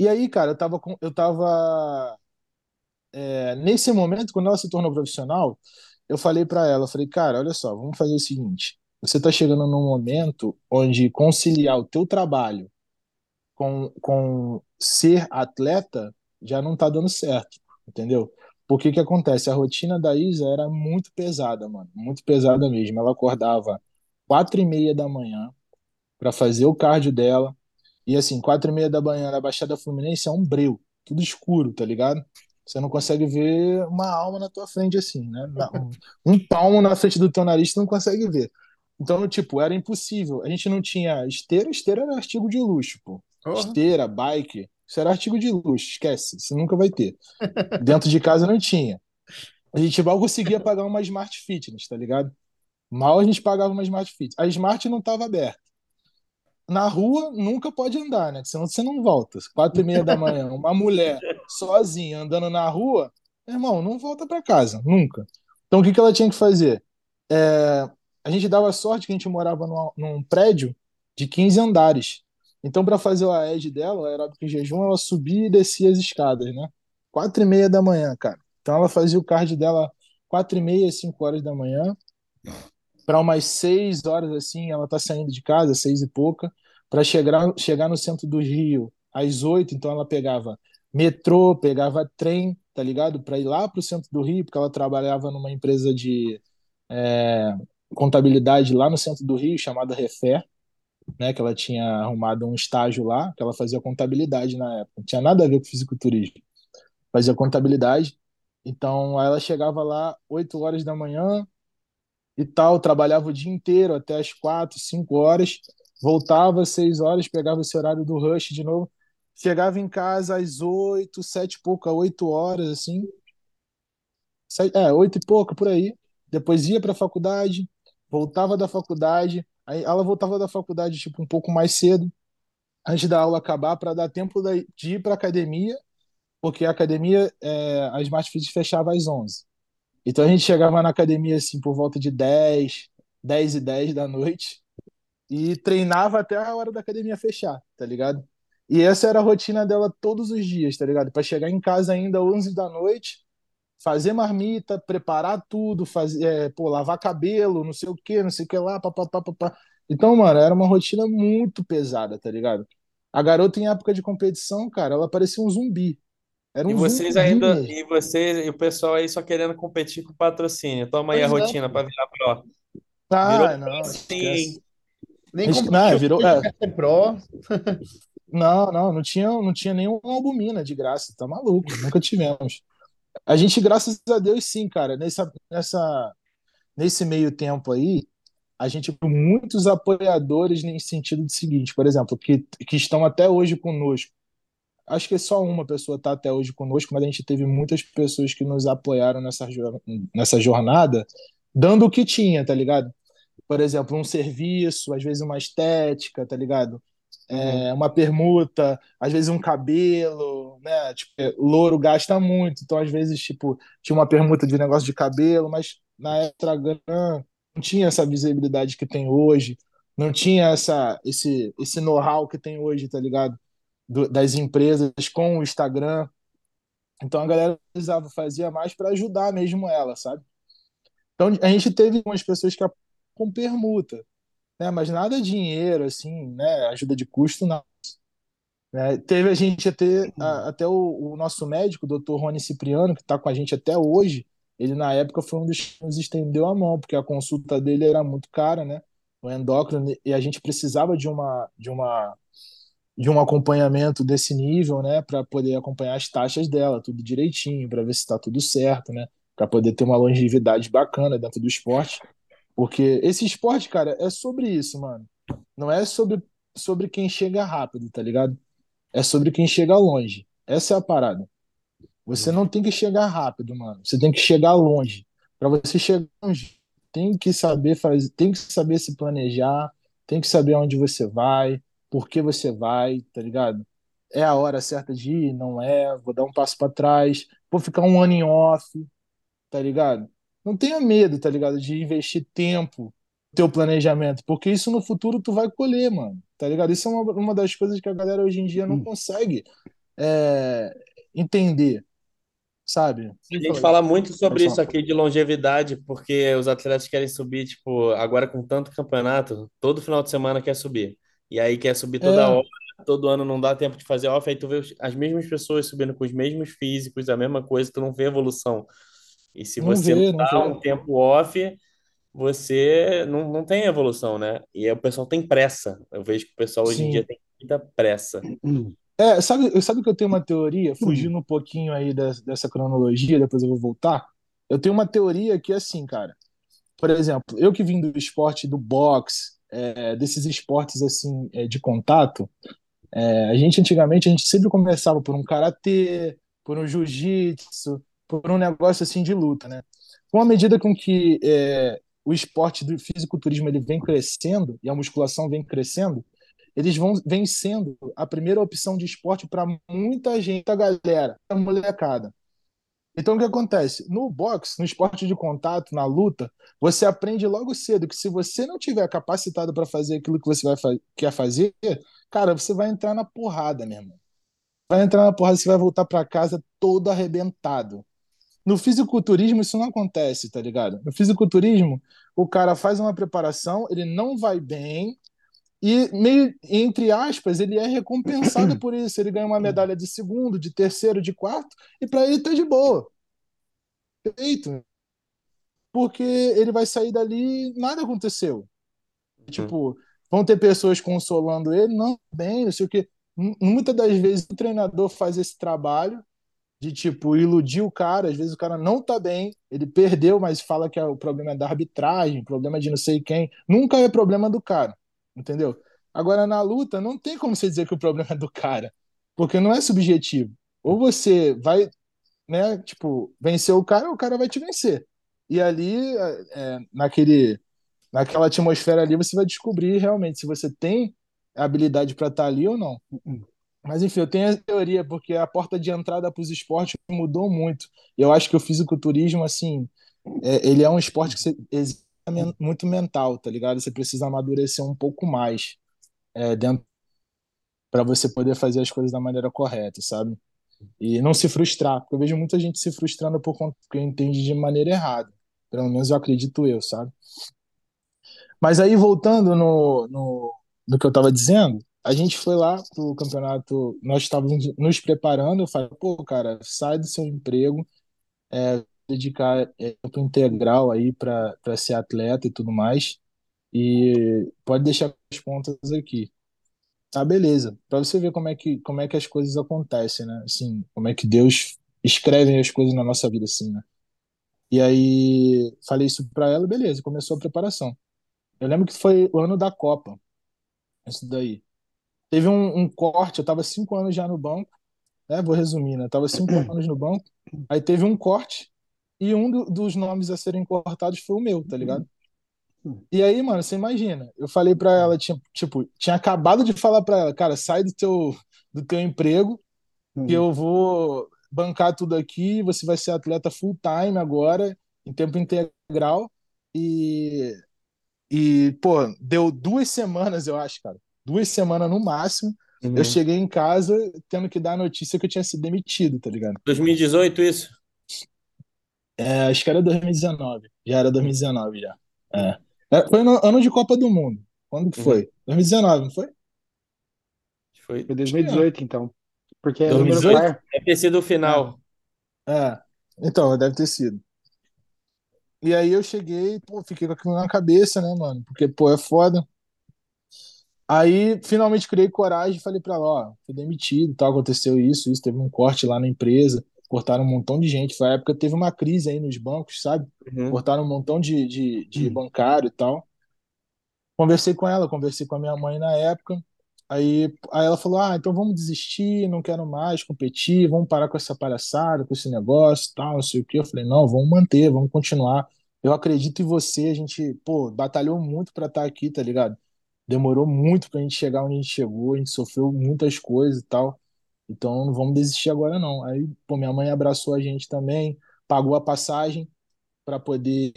E aí, cara, eu tava, com, eu tava é, nesse momento, quando ela se tornou profissional, eu falei pra ela, eu falei, cara, olha só, vamos fazer o seguinte, você tá chegando num momento onde conciliar o teu trabalho com, com ser atleta já não tá dando certo, entendeu? Porque que acontece? A rotina da Isa era muito pesada, mano, muito pesada mesmo. Ela acordava quatro e meia da manhã para fazer o cardio dela, E assim, quatro e meia da manhã na Baixada Fluminense é um breu, tudo escuro, tá ligado? Você não consegue ver uma alma na tua frente assim, né? Um, palmo na frente do teu nariz tu não consegue ver. Então, tipo, era impossível. A gente não tinha esteira, esteira era artigo de luxo, pô. Porra. Esteira, bike, isso era artigo de luxo, esquece, você nunca vai ter. Dentro de casa não tinha. A gente mal conseguia pagar uma Smart Fitness, tá ligado? Mal a gente pagava uma Smart Fitness. A Smart não estava aberta. Na rua nunca pode andar, né? Senão você não volta. Quatro e meia da manhã, uma mulher sozinha andando na rua, irmão, não volta para casa, nunca. Então o que, que ela tinha que fazer? É, a gente dava sorte que a gente morava num, num prédio de 15 andares. Então, para fazer o AED dela, o aeróbico em jejum, ela subia e descia as escadas, né? Quatro e meia da manhã, cara. Então, ela fazia o card dela quatro e meia, cinco horas da manhã. Para umas seis horas, assim, ela tá saindo de casa, seis e pouca, para chegar, chegar no centro do Rio às oito. Então, ela pegava metrô, pegava trem, tá ligado? Para ir lá pro centro do Rio, porque ela trabalhava numa empresa de é, contabilidade lá no centro do Rio, chamada Refer né, que ela tinha arrumado um estágio lá, que ela fazia contabilidade na época. Não tinha nada a ver com fisiculturismo. Fazia contabilidade. Então, ela chegava lá 8 horas da manhã e tal, trabalhava o dia inteiro até as 4, 5 horas, voltava às 6 horas, pegava esse horário do rush de novo, chegava em casa às 8, 7 e pouca, 8 horas, assim. É, 8 e pouca, por aí. Depois ia para a faculdade, voltava da faculdade, Aí ela voltava da faculdade tipo um pouco mais cedo, antes da aula acabar, para dar tempo de ir para academia, porque a academia, é, a Smart Fit fechava às 11. Então a gente chegava na academia assim por volta de 10, 10 e 10 da noite e treinava até a hora da academia fechar, tá ligado? E essa era a rotina dela todos os dias, tá ligado? Para chegar em casa ainda 11 da noite, fazer marmita, preparar tudo, fazer, é, pô, lavar cabelo, não sei o que, não sei o que lá, papapá, papá. Então, mano, era uma rotina muito pesada, tá ligado? A garota, em época de competição, cara, ela parecia um zumbi. Era um E vocês zumbi ainda, mesmo. e vocês, e o pessoal aí só querendo competir com patrocínio. Toma aí a Pois é. rotina para virar pro. Virou Ah, não, sim? Nem competiu Não, virou, é, pró. não, não, não tinha, não tinha nenhuma albumina de graça, tá maluco, nunca tivemos. A gente, graças a Deus, sim, cara, nessa, nessa, nesse meio tempo aí, a gente tem muitos apoiadores nesse sentido de seguinte, por exemplo, que, que estão até hoje conosco. Acho que só uma pessoa está até hoje conosco, mas a gente teve muitas pessoas que nos apoiaram nessa, nessa jornada, dando o que tinha, tá ligado? Por exemplo, um serviço, às vezes uma estética, tá ligado? Uhum. É, uma permuta, às vezes um cabelo, né? Tipo, louro gasta muito, então às vezes, tipo, tinha uma permuta de negócio de cabelo, mas na época não tinha essa visibilidade que tem hoje, não tinha essa, esse, esse know-how que tem hoje, tá ligado? Do- das empresas com o Instagram. Então a galera precisava, fazia mais para ajudar mesmo ela, sabe? Então a gente teve umas pessoas que com permuta, né? Mas nada dinheiro, assim, né? Ajuda de custo, não. Né? Teve a gente até, a- até o, o nosso médico, o Dr. Rony Cipriano, que está com a gente até hoje, ele na época foi um dos que nos estendeu a mão, porque a consulta dele era muito cara, né? O endócrino, e a gente precisava de uma, de uma, de um acompanhamento desse nível, né? Para poder acompanhar as taxas dela, tudo direitinho, para ver se está tudo certo, né? Para poder ter uma longevidade bacana dentro do esporte. Porque esse esporte, cara, é sobre isso, mano. Não é sobre, sobre quem chega rápido, tá ligado? É sobre quem chega longe. Essa é a parada. Você não tem que chegar rápido, mano. Você tem que chegar longe. Para você chegar longe, tem que saber fazer, tem que saber se planejar, tem que saber onde você vai, por que você vai, tá ligado? É a hora certa de ir, não é? Vou dar um passo para trás, vou ficar um ano em off, tá ligado? Não tenha medo, tá ligado? De investir tempo no teu planejamento, porque isso no futuro tu vai colher, mano, tá ligado? Isso é uma, uma das coisas que a galera hoje em dia não consegue é, entender, sabe? A gente fala muito sobre isso aqui de longevidade, porque os atletas querem subir, tipo, agora com tanto campeonato, todo final de semana quer subir. E aí quer subir toda É, hora, todo ano não dá tempo de fazer off, aí tu vê as mesmas pessoas subindo com os mesmos físicos, a mesma coisa, tu não vê evolução. E se não você não vê, não dá vê. um tempo off, você não, não tem evolução, né? E o pessoal tem pressa. Eu vejo que o pessoal hoje em dia Sim. tem muita pressa. É, sabe, sabe que eu tenho uma teoria, fugindo um pouquinho aí des- dessa cronologia, depois eu vou voltar. Eu tenho uma teoria que é assim, cara. Por exemplo, eu que vim do esporte do boxe, é, desses esportes assim é, de contato, é, a gente antigamente a gente sempre começava por um karatê, por um jiu-jitsu, por um negócio assim de luta, né? Com a medida com que é, o esporte do fisiculturismo ele vem crescendo e a musculação vem crescendo, eles vão vem sendo a primeira opção de esporte para muita gente, a galera, a molecada. Então, o que acontece? No boxe, no esporte de contato, na luta, você aprende logo cedo que se você não tiver capacitado para fazer aquilo que você vai fa quer fazer, cara, você vai entrar na porrada, meu irmão. Vai entrar na porrada, você vai voltar para casa todo arrebentado. No fisiculturismo, isso não acontece, tá ligado? No fisiculturismo, o cara faz uma preparação, ele não vai bem, e meio, entre aspas, ele é recompensado por isso. Ele ganha uma medalha de segundo, de terceiro, de quarto, e para ele tá de boa. Feito. Porque ele vai sair dali, nada aconteceu. Tipo, vão ter pessoas consolando ele, não, bem, não sei o quê. Muitas das vezes o treinador faz esse trabalho de, tipo, iludir o cara. Às vezes o cara não tá bem, ele perdeu, mas fala que é o problema é da arbitragem, problema de não sei quem. Nunca é problema do cara, entendeu? Agora, na luta, não tem como você dizer que o problema é do cara, porque não é subjetivo. Ou você vai, né, tipo, vencer o cara, ou o cara vai te vencer. E ali, é, é, naquele, naquela atmosfera ali, você vai descobrir realmente se você tem habilidade para estar ali ou não. Mas enfim, eu tenho a teoria, porque a porta de entrada para os esportes mudou muito. Eu acho que o fisiculturismo, assim, é, ele é um esporte que você, exige muito mental, tá ligado? Você precisa amadurecer um pouco mais é, dentro para você poder fazer as coisas da maneira correta, sabe? E não se frustrar, porque eu vejo muita gente se frustrando por conta que entende de maneira errada. Pelo menos eu acredito eu, sabe? Mas aí, voltando no, no, no que eu estava dizendo, a gente foi lá pro campeonato, nós estávamos nos preparando, eu falei, pô, cara, sai do seu emprego, é, dedicar é, tempo integral aí para ser atleta e tudo mais, e pode deixar as pontas aqui. Tá, beleza. Para você ver como é que como é que as coisas acontecem, né? Assim, como é que Deus escreve as coisas na nossa vida assim, né? E aí falei isso para ela, beleza, começou a preparação. Eu lembro que foi o ano da Copa, isso daí. Teve um, um corte, eu tava cinco anos já no banco, né? Vou resumir, né? Eu tava cinco anos no banco, aí teve um corte e um do- dos nomes a serem cortados foi o meu, tá ligado? E aí, mano, você imagina, eu falei pra ela, tinha, tipo, tinha acabado de falar pra ela, cara, sai do teu, do teu emprego, que eu vou bancar tudo aqui, você vai ser atleta full time agora, em tempo integral, e, e pô, deu duas semanas, eu acho, cara, duas semanas no máximo, Uhum. eu cheguei em casa tendo que dar a notícia que eu tinha sido demitido, tá ligado? 2018, isso? É, acho que era 2019, já era 2019 já. É. É, Foi no ano de Copa do Mundo. Quando que foi? 2019, não foi? Foi. Foi 2018, então. Porque é número 2018? par. Deve ter sido o final. É. Então, deve ter sido. E aí eu cheguei, pô, fiquei com aquilo na cabeça, né, mano? Porque, pô, é foda. Aí, finalmente criei coragem e falei pra ela, ó, fui demitido, tal, aconteceu isso, isso, teve um corte lá na empresa, cortaram um montão de gente. Foi a época que teve uma crise aí nos bancos, sabe? Uhum. Cortaram um montão de, de, de bancário e tal. Conversei com ela, conversei com a minha mãe na época. Aí, aí ela falou: Ah, então vamos desistir, não quero mais competir, vamos parar com essa palhaçada, com esse negócio, tal, não sei o quê. Eu falei: Não, vamos manter, vamos continuar. Eu acredito em você. A gente, pô, batalhou muito pra estar aqui, tá ligado? Demorou muito pra gente chegar onde a gente chegou, a gente sofreu muitas coisas e tal. Então não vamos desistir agora, não. Aí, pô, minha mãe abraçou a gente também, pagou a passagem para poder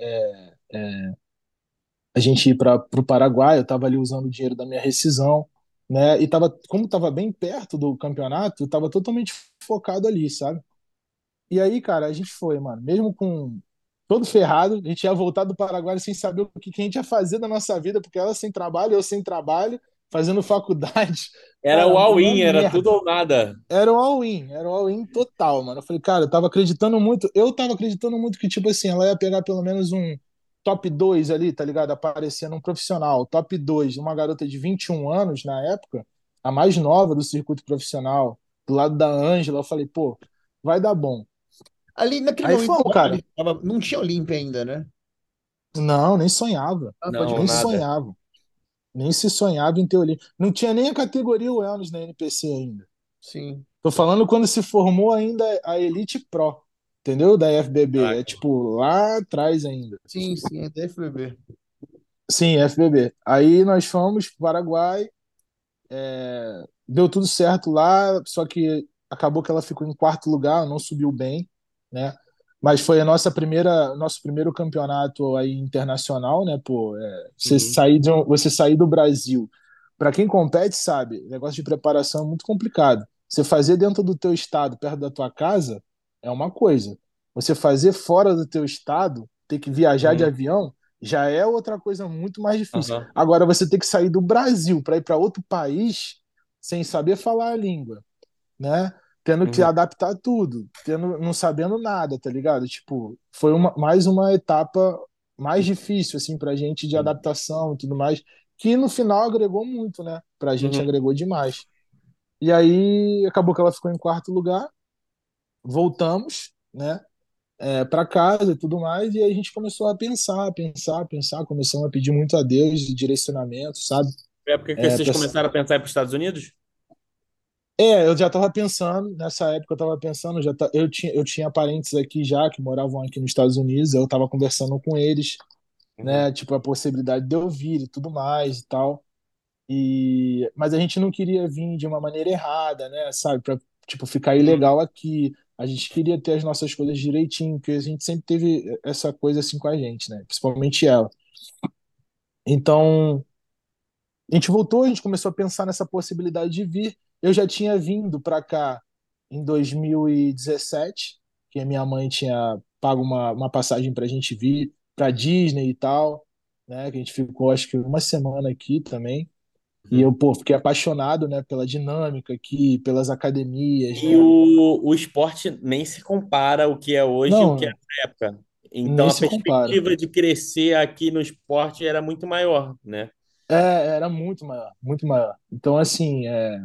é, é, a gente ir para o Paraguai. Eu estava ali usando o dinheiro da minha rescisão, né? E tava, como estava bem perto do campeonato, eu estava totalmente focado ali, sabe? E aí, cara, a gente foi, mano. Mesmo com todo ferrado, a gente ia voltar do Paraguai sem saber o que, que a gente ia fazer da nossa vida, porque ela sem trabalho, eu sem trabalho, fazendo faculdade. Era o all-in, era tudo ou nada. Era um all-in, era um all-in total, mano. Eu falei, cara, eu tava acreditando muito, eu tava acreditando muito que, tipo assim, ela ia pegar pelo menos um, top 2 ali, tá ligado? Aparecendo um profissional, top 2, uma garota de 21 anos na época, a mais nova do circuito profissional, do lado da Ângela, eu falei, pô, vai dar bom. Ali naquele Aí momento, fomos, cara. tava- não tinha Olímpia ainda, né? Não, nem sonhava. Ah, Não, nem nada. sonhava. Nem se sonhava em ter Olímpia. Não tinha nem a categoria Wellness na NPC ainda. Sim. Tô falando quando se formou ainda a Elite Pro, entendeu? Da FBB. Ah, É tipo lá atrás ainda. Sim, sim, é da FBB. Sim, FBB. Aí nós fomos pro Paraguai, é, deu tudo certo lá, só que acabou que ela ficou em quarto lugar, não subiu bem, né? Mas foi a nossa primeira, nosso primeiro campeonato aí internacional, né? Pô, é, você Uhum. sair de você sair do Brasil, para quem compete sabe, negócio de preparação é muito complicado. Você fazer dentro do teu estado, perto da tua casa, é uma coisa. Você fazer fora do teu estado, ter que viajar de Uhum. avião, já é outra coisa muito mais difícil. Aham. Agora, você ter que sair do Brasil para ir para outro país sem saber falar a língua, né? Tendo que Uhum. adaptar tudo, tendo, não sabendo nada, tá ligado? Tipo, foi uma, mais uma etapa mais difícil, assim, pra gente de adaptação e tudo mais, que no final agregou muito, né? Pra gente Uhum. agregou demais. E aí, acabou que ela ficou em quarto lugar, voltamos, né? É, para casa e tudo mais, e aí a gente começou a pensar, pensar, pensar, começamos a pedir muito a Deus de direcionamento, sabe? Foi a época que É, vocês pra- começaram a pensar para os Estados Unidos? É, eu já estava pensando, nessa época eu estava pensando, já tá- eu tinha, eu tinha parentes aqui já que moravam aqui nos Estados Unidos, eu estava conversando com eles, Uhum. né, tipo a possibilidade de eu vir e tudo mais e tal. E mas a gente não queria vir de uma maneira errada, né, sabe, para tipo ficar ilegal aqui. A gente queria ter as nossas coisas direitinho, porque a gente sempre teve essa coisa assim com a gente, né, principalmente ela. Então, a gente voltou, a gente começou a pensar nessa possibilidade de vir. Eu já tinha vindo para cá em 2017, que a minha mãe tinha pago uma, uma passagem para a gente vir para Disney e tal, né? Que a gente ficou acho que uma semana aqui também. E eu, pô, fiquei apaixonado, né, pela dinâmica aqui, pelas academias, E né? o, o esporte nem se compara ao que é hoje e o que é na época. Então a compara. perspectiva de crescer aqui no esporte era muito maior, né? É, era muito maior, muito maior. Então, assim, é,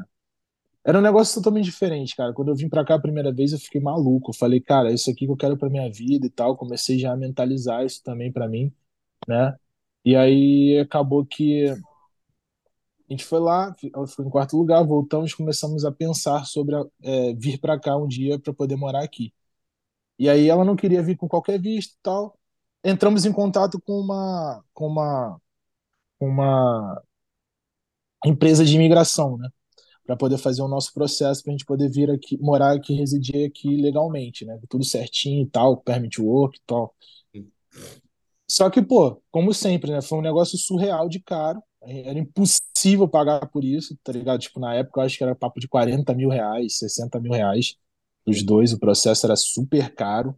era um negócio totalmente diferente, cara. Quando eu vim pra cá a primeira vez, eu fiquei maluco. Eu falei, cara, isso aqui que eu quero pra minha vida e tal. Comecei já a mentalizar isso também pra mim, né? E aí acabou que a gente foi lá, ela ficou em quarto lugar, voltamos, começamos a pensar sobre é, vir pra cá um dia pra poder morar aqui. E aí ela não queria vir com qualquer visto e tal. Entramos em contato com uma, com uma, uma empresa de imigração, né? Para poder fazer o nosso processo, para a gente poder vir aqui, morar aqui, residir aqui legalmente, né? Tudo certinho e tal, permit work e tal. Só que, pô, como sempre, né? Foi um negócio surreal de caro. Era impossível pagar por isso, tá ligado? Tipo, na época eu acho que era papo de 40 mil reais, 60 mil reais. Os dois, o processo era super caro,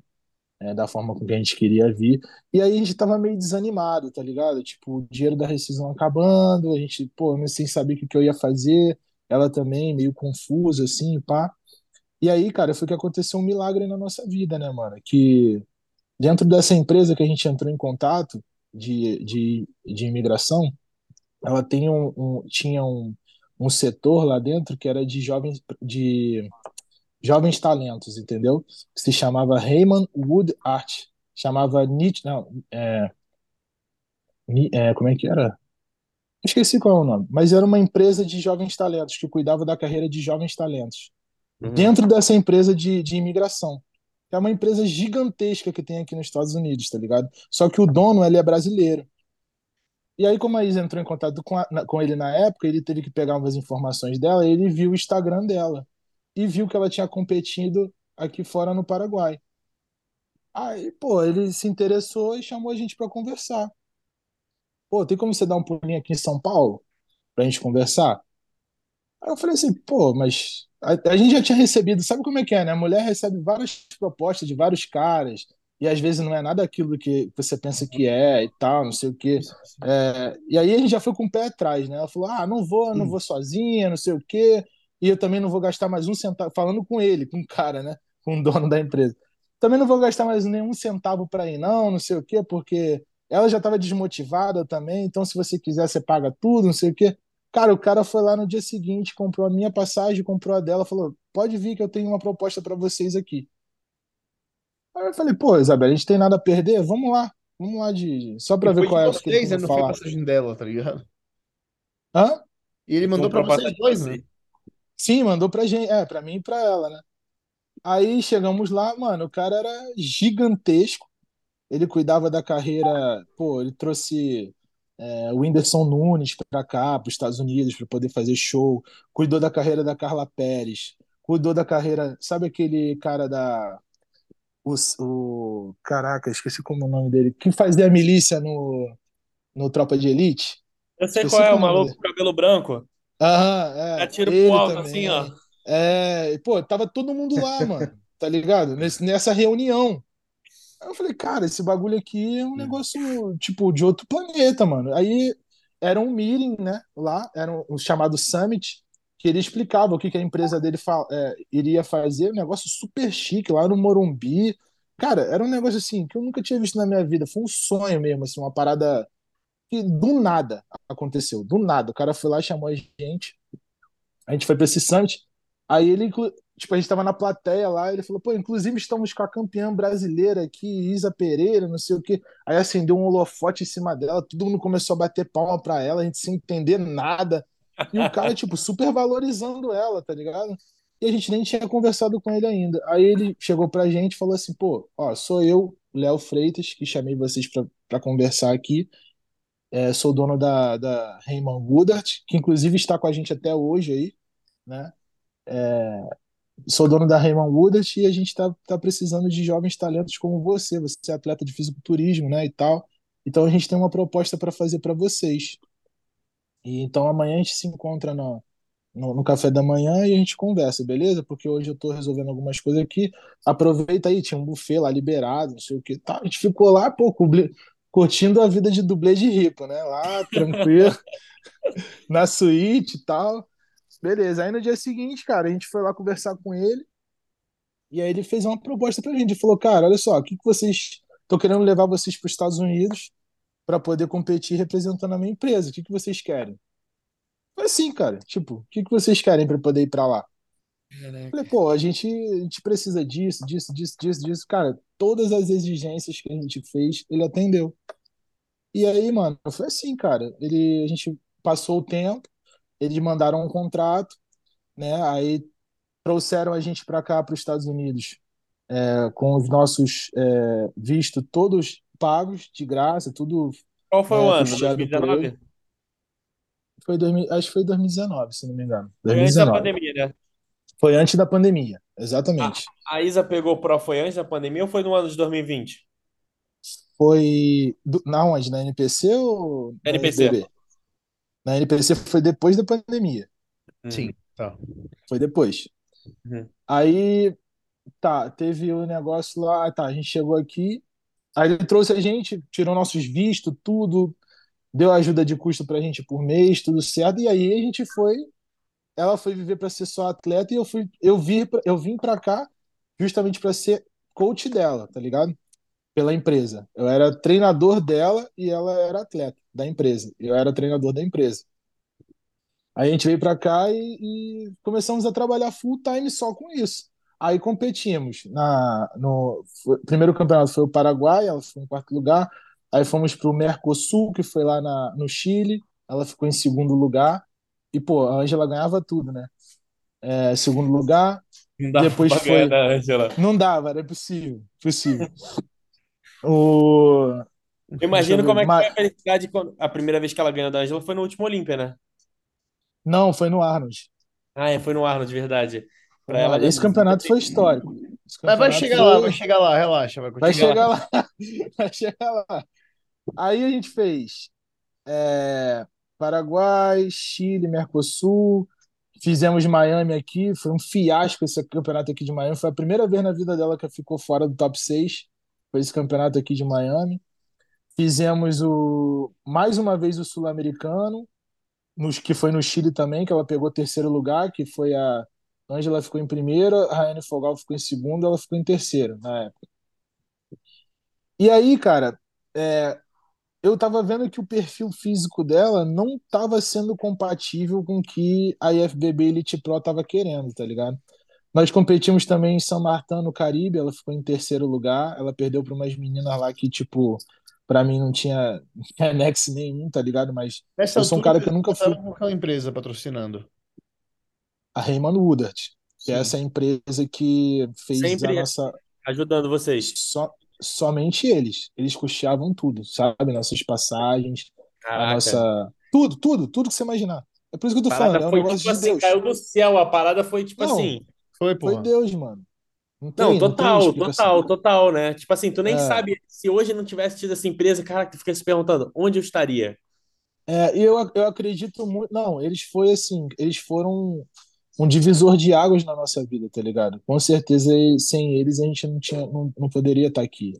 né, da forma com que a gente queria vir. E aí a gente tava meio desanimado, tá ligado? Tipo, o dinheiro da rescisão acabando, a gente, pô, sem saber o que, que eu ia fazer. Ela também, meio confusa, assim, pá. E aí, cara, foi que aconteceu um milagre na nossa vida, né, mano? Que dentro dessa empresa que a gente entrou em contato de, de, de imigração, ela tem um, um- tinha um, um setor lá dentro que era de jovens, de jovens talentos, entendeu? Que se chamava Raymond Wood Art. Chamava Nietzsche, não, é, é, como é que era? Esqueci qual é o nome, mas era uma empresa de jovens talentos que cuidava da carreira de jovens talentos Uhum. dentro dessa empresa de, de imigração. que É uma empresa gigantesca que tem aqui nos Estados Unidos, tá ligado? Só que o dono, ele é brasileiro. E aí, como a Isa entrou em contato com, a- com ele na época, ele teve que pegar umas informações dela, e ele viu o Instagram dela. E viu que ela tinha competido aqui fora no Paraguai. Aí, pô, ele se interessou e chamou a gente pra conversar. Pô, tem como você dar um pulinho aqui em São Paulo pra gente conversar? Aí eu falei assim, pô, mas a, a gente já tinha recebido, sabe como é que é, né? A mulher recebe várias propostas de vários caras, e às vezes não é nada aquilo que você pensa que é e tal, não sei o quê. É, e aí a gente já foi com o pé atrás, né? Ela falou, ah, não vou, não vou sozinha, não sei o quê, e eu também não vou gastar mais um centavo, falando com ele, com o cara, né? Com o dono da empresa. Também não vou gastar mais nenhum centavo para ir, não, não sei o quê, porque Ela já estava desmotivada também, então se você quiser, você paga tudo, não sei o quê. Cara, o cara foi lá no dia seguinte, comprou a minha passagem, comprou a dela, falou: pode vir que eu tenho uma proposta para vocês aqui. Aí eu falei, pô, Isabela, a gente tem nada a perder? Vamos lá, vamos lá de. Só pra E ver qual de é o que ele vocês, né? Não foi falar. passagem dela, tá ligado? Hã? E ele mandou pra comprou a vocês dois, né? Sim, mandou pra gente, é, pra mim e pra ela, né? Aí chegamos lá, mano, o cara era gigantesco. Ele cuidava da carreira, pô, ele trouxe é, o Whindersson Nunes pra cá, pros Estados Unidos, pra poder fazer show. Cuidou da carreira da Carla Pérez. Cuidou da carreira, sabe aquele cara da o, o caraca, esqueci como é o nome dele, que fazia a milícia no no Tropa de Elite? Eu sei qual Esqueci é, o como é o nome maluco com cabelo branco. Aham, é, tiro pro alto, assim, ó. também. É, pô, tava todo mundo lá, mano, tá ligado? Nesse, nessa reunião. Aí eu falei, cara, esse bagulho aqui é um negócio, tipo, de outro planeta, mano. Aí era um meeting, né, lá, era um, chamado Summit, que ele explicava o que, que a empresa dele é, iria fazer, um negócio super chique, lá no Morumbi. Cara, era um negócio assim, que eu nunca tinha visto na minha vida. Foi um sonho mesmo, assim, uma parada que do nada aconteceu, do nada. O cara foi lá, chamou a gente, a gente foi pra esse Summit, aí ele, tipo, a gente tava na plateia lá, ele falou, pô, inclusive estamos com a campeã brasileira aqui, Isa Pereira, não sei o quê. Aí acendeu um holofote em cima dela, todo mundo começou a bater palma pra ela, a gente sem entender nada. E o cara, tipo, super valorizando ela, tá ligado? E a gente nem tinha conversado com ele ainda. Aí ele chegou pra gente e falou assim, pô, ó, sou eu, Léo Freitas, que chamei vocês pra, pra conversar aqui. É, sou dono da, da Raymond Goodart, que inclusive está com a gente até hoje aí, né? Sou dono da Raymond Woodard e a gente está tá precisando de jovens talentos como você. Você é atleta de fisiculturismo, né, e tal. Então a gente tem uma proposta para fazer para vocês. E então amanhã a gente se encontra no, no, no café da manhã e a gente conversa, beleza? Porque hoje eu estou resolvendo algumas coisas aqui. Aproveita aí, tinha um buffet lá liberado, não sei o que. Tá, a gente ficou lá, pô, curtindo a vida de dublê de rico, né? Lá, tranquilo, na suíte e tal. Beleza. Aí no dia seguinte, cara, a gente foi lá conversar com ele. E aí ele fez uma proposta pra gente. Ele falou, cara, olha só, o que que vocês. Tô querendo levar vocês para os Estados Unidos para poder competir representando a minha empresa. O que que vocês querem? Foi assim, cara. Tipo, o que que vocês querem para poder ir para lá? Falei, pô, a gente, a gente precisa disso, disso, disso, disso, disso. Cara, todas as exigências que a gente fez, ele atendeu. E aí, mano, foi assim, cara. Ele, a gente passou o tempo, eles mandaram um contrato, né? Aí trouxeram a gente para cá, para os Estados Unidos é, com os nossos é, vistos todos pagos, de graça, tudo Qual foi o né, ano? custeado por ele. 2019? Foi 2000, acho que foi 2019, se não me engano. Foi antes da 2019. pandemia, né? Foi antes da pandemia, A, exatamente. a Isa pegou o Pro foi antes da pandemia ou foi no ano de 2020? Foi do, na onde? Na NPC ou na NPC. Na NPC foi depois da pandemia. Uhum. Sim, tá. Foi depois. Uhum. Aí, tá, teve o negócio lá, tá, a gente chegou aqui, aí ele trouxe a gente, tirou nossos vistos, tudo, deu ajuda de custo pra gente por mês, tudo certo, e aí a gente foi, ela foi viver pra ser só atleta e eu fui, eu vi, pra- eu vim pra cá justamente pra ser coach dela, tá ligado? Pela empresa. Eu era treinador dela e ela era atleta da empresa. Eu era treinador da empresa. Aí a gente veio pra cá e, e começamos a trabalhar full time só com isso. Aí competimos na no foi- primeiro campeonato foi o Paraguai, ela ficou em quarto lugar. Aí fomos pro Mercosul, que foi lá na, no Chile, ela ficou em segundo lugar. E pô, a Ângela ganhava tudo, né? É, segundo lugar. Não dava Depois ganhar foi da Ângela. não dava, era impossível, impossível. O Eu imagino como é que foi a felicidade quando a primeira vez que ela ganhou da Ângela foi no último Olímpia, né? não, foi no Arnold. Ah, é, foi no Arnold, de verdade. Foi Pra no ela Esse campeonato foi histórico. Esse Mas vai campeonato chegar lá, vai foi chegar lá, relaxa, vai Vai continuar. chegar lá. Vai chegar lá. Aí a gente fez é, Paraguai, Chile, Mercosul. Fizemos Miami aqui. Foi um fiasco esse campeonato aqui de Miami. Foi a primeira vez na vida dela que ficou fora do top 6. Foi esse campeonato aqui de Miami. Fizemos o mais uma vez o Sul-Americano, nos que foi no Chile também, que ela pegou terceiro lugar, que foi a Ângela ficou em primeiro, a Rayane Fogal ficou em segundo, ela ficou em terceiro na época. E aí, cara, é, eu tava vendo que o perfil físico dela não tava sendo compatível com o que a IFBB Elite Pro tava querendo, tá ligado? Nós competimos também em São Martin, no Caribe, ela ficou em terceiro lugar, ela perdeu para umas meninas lá que, tipo, para mim não tinha anexo nenhum, tá ligado? Mas Nessa eu sou um cara que eu nunca fui. com aquela empresa patrocinando. A Raymond Woodard, que é Sim. essa empresa que fez a Sempre nossa. ajudando vocês. Só, somente eles. Eles custeavam tudo, sabe? Nossas passagens, a Caraca. nossa. Tudo, tudo, tudo que você imaginar. É por isso que eu A tô falando, parada é um foi negócio tipo de assim, Deus. caiu do céu. A parada foi tipo Não, assim. Foi, Foi. Deus, mano. Não tem, Não, tem total, explicação. total, total, né? Tipo assim, tu nem É. sabe se hoje não tivesse tido essa empresa, cara, tu fica se perguntando onde eu estaria. É, eu, eu acredito muito. Não, eles foi assim, eles foram um divisor de águas na nossa vida, tá ligado? Com certeza, sem eles a gente não tinha, não, não poderia estar aqui.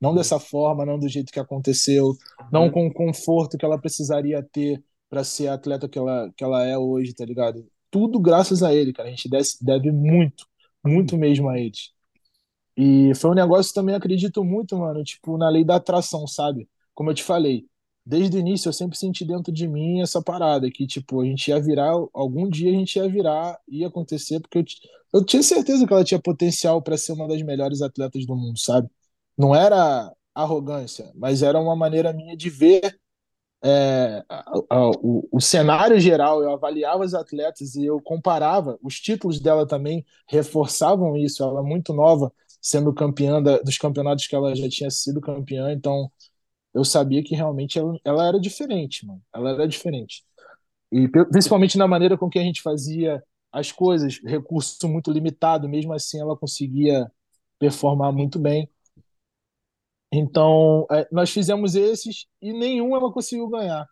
Não dessa forma, não do jeito que aconteceu, não Uhum. com o conforto que ela precisaria ter para ser a atleta que ela, que ela é hoje, tá ligado? Tudo graças a ele, cara. A gente deve, deve muito, muito mesmo a eles. E foi um negócio também, acredito muito, mano, tipo, na lei da atração, sabe? Como eu te falei, desde o início eu sempre senti dentro de mim essa parada, que, tipo, a gente ia virar, algum dia a gente ia virar, ia acontecer, porque eu, eu tinha certeza que ela tinha potencial para ser uma das melhores atletas do mundo, sabe? Não era arrogância, mas era uma maneira minha de ver é, a- a- o, o cenário geral, eu avaliava os atletas e eu comparava, os títulos dela também reforçavam isso, ela é muito nova, sendo campeã da- dos campeonatos que ela já tinha sido campeã, então eu sabia que realmente ela, ela era diferente, mano, ela era diferente. E pri- principalmente na maneira com que a gente fazia as coisas, recurso muito limitado, mesmo assim ela conseguia performar muito bem. Então, é, nós fizemos esses e nenhum ela conseguiu ganhar.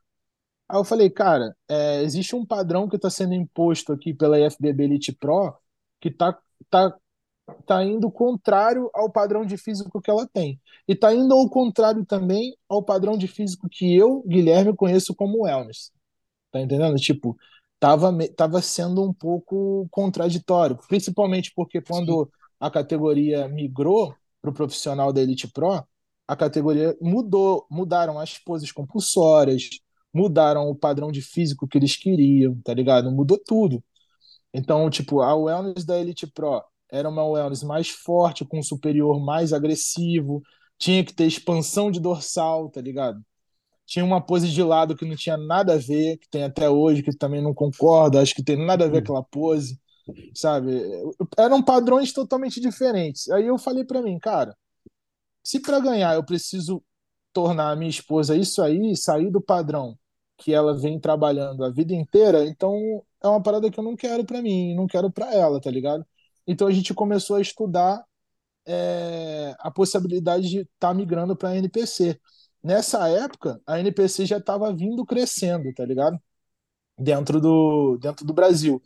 Aí eu falei, cara, é, existe um padrão que está sendo imposto aqui pela IFBB Elite Pro que tá, tá, tá indo contrário ao padrão de físico que ela tem. E tá indo ao contrário também ao padrão de físico que eu, Guilherme, conheço como wellness. Tá entendendo? Tipo, tava, tava sendo um pouco contraditório, principalmente porque quando a categoria migrou para o profissional da Elite Pro, a categoria mudou, mudaram as poses compulsórias, mudaram o padrão de físico que eles queriam, tá ligado? Mudou tudo. Então, tipo, a wellness da Elite Pro era uma wellness mais forte, com um superior mais agressivo, tinha que ter expansão de dorsal, tá ligado? Tinha uma pose de lado que não tinha nada a ver, que tem até hoje, que também não concordo, acho que tem nada a ver com aquela pose, sabe? Eram padrões totalmente diferentes. Aí eu falei pra mim, cara, se para ganhar eu preciso tornar a minha esposa isso aí, sair do padrão que ela vem trabalhando a vida inteira, então é uma parada que eu não quero pra mim, não quero pra ela, tá ligado? Então a gente começou a estudar é, a possibilidade de estar tá migrando para a NPC. Nessa época, a NPC já estava vindo crescendo, tá ligado? Dentro do, dentro do Brasil.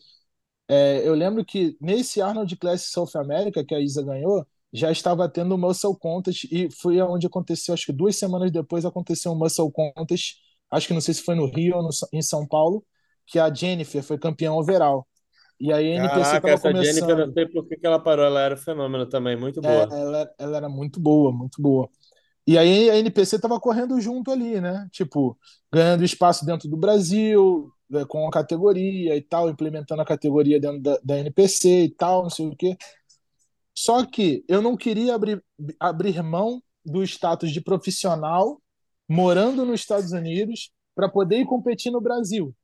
É, eu lembro que nesse Arnold Classic South America, que a Isa ganhou, já estava tendo o Muscle Contest e foi onde aconteceu, acho que duas semanas depois aconteceu o Muscle Contest, acho que não sei se foi no Rio ou no, em São Paulo, que a Jennifer foi campeã overall. E aí a NPC Caraca, essa Jennifer, começando. não sei por que ela parou. Ela era um fenômeno também, muito É, boa. ela, ela era muito boa, muito boa. E aí a NPC estava correndo junto ali, né? Tipo, ganhando espaço dentro do Brasil, né, com a categoria e tal, implementando a categoria dentro da, da NPC e tal, não sei o quê. Só que eu não queria abrir, abrir mão do status de profissional morando nos Estados Unidos para poder ir competir no Brasil,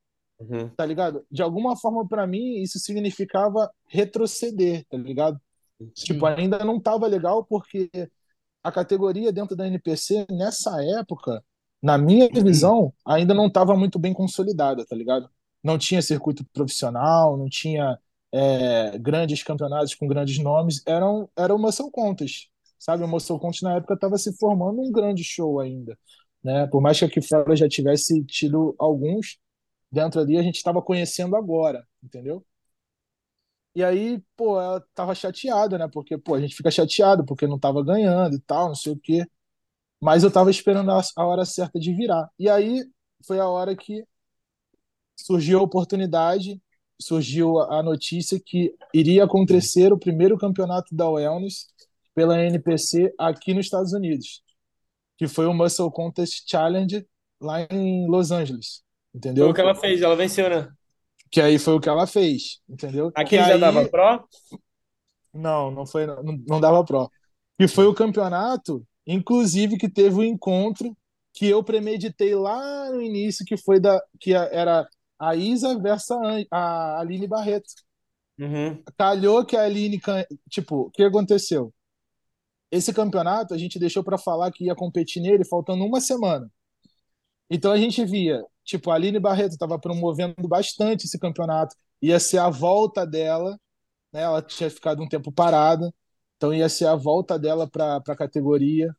Uhum. tá ligado? De alguma forma, para mim, isso significava retroceder, tá ligado? Tipo, ainda não tava legal porque a categoria dentro da NPC, nessa época, na minha visão, ainda não estava muito bem consolidada, tá ligado? Não tinha circuito profissional, não tinha é, grandes campeonatos com grandes nomes, eram, era o Muscle Contest, sabe? O Muscle Contest na época estava se formando um grande show ainda, né? Por mais que aqui fora já tivesse tido alguns, dentro ali a gente estava conhecendo agora, entendeu? E aí, pô, ela tava chateada, né? Porque, pô, a gente fica chateado porque não tava ganhando e tal, não sei o quê. Mas eu tava esperando a hora certa de virar. E aí foi a hora que surgiu a oportunidade, surgiu a notícia que iria acontecer o primeiro campeonato da Wellness pela NPC aqui nos Estados Unidos. que foi o Muscle Contest Challenge lá em Los Angeles, Foi entendeu? o que ela fez, ela venceu, né? Que aí foi o que ela fez, entendeu? Aquele já aí dava pro? não, não foi, não, não dava pro. E foi o campeonato, inclusive que teve o encontro que eu premeditei lá no início, que foi da que era a Isa versus a Aline Barreto. Uhum. Calhou que a Aline, tipo, o que aconteceu? Esse campeonato a gente deixou para falar que ia competir nele faltando uma semana. Então a gente via, tipo, a Aline Barreto estava promovendo bastante esse campeonato, ia ser a volta dela, né? Ela tinha ficado um tempo parada, então ia ser a volta dela para a categoria.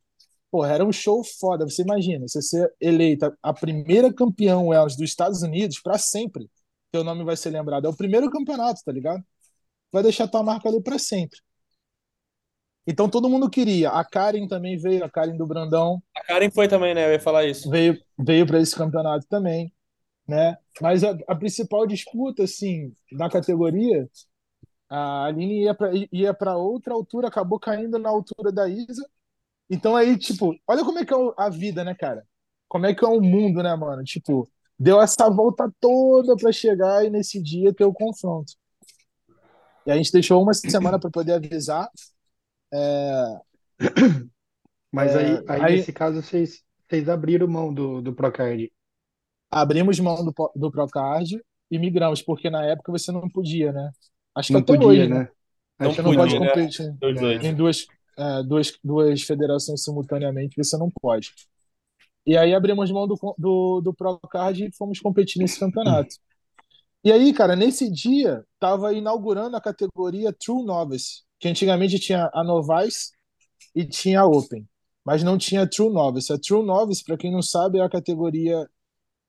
Pô, era um show foda. Você imagina, você ser eleita a primeira campeã Wells dos Estados Unidos para sempre. Teu nome vai ser lembrado. É o primeiro campeonato, tá ligado? Vai deixar tua marca ali para sempre. Então todo mundo queria. A Karen também veio, a Karen do Brandão A Karen foi também, né? Eu ia falar isso. veio veio para esse campeonato também, né? Mas a, a principal disputa assim da categoria, a Aline ia para ia para outra altura, acabou caindo na altura da Isa. Então aí, tipo, olha como é que é a vida, né, cara? Como é que é o mundo, né, mano? Tipo, deu essa volta toda para chegar e nesse dia ter o confronto. E a gente deixou uma semana para poder avisar. Mas aí, aí, aí- nesse caso, vocês, vocês abriram mão do, do Procard. Abrimos mão do, do Procard e migramos, porque na época você não podia, né? Acho que Não até podia, hoje, né? Você Acho não que pode podia, né? competir dois. em duas, é, duas, duas federações simultaneamente, você não pode. E aí abrimos mão do, do, do Procard e fomos competir nesse campeonato. E aí, cara, nesse dia, tava inaugurando a categoria True Novice, que antigamente tinha a Novice e tinha a Open, mas não tinha True Novice. A True Novice, para quem não sabe, é a categoria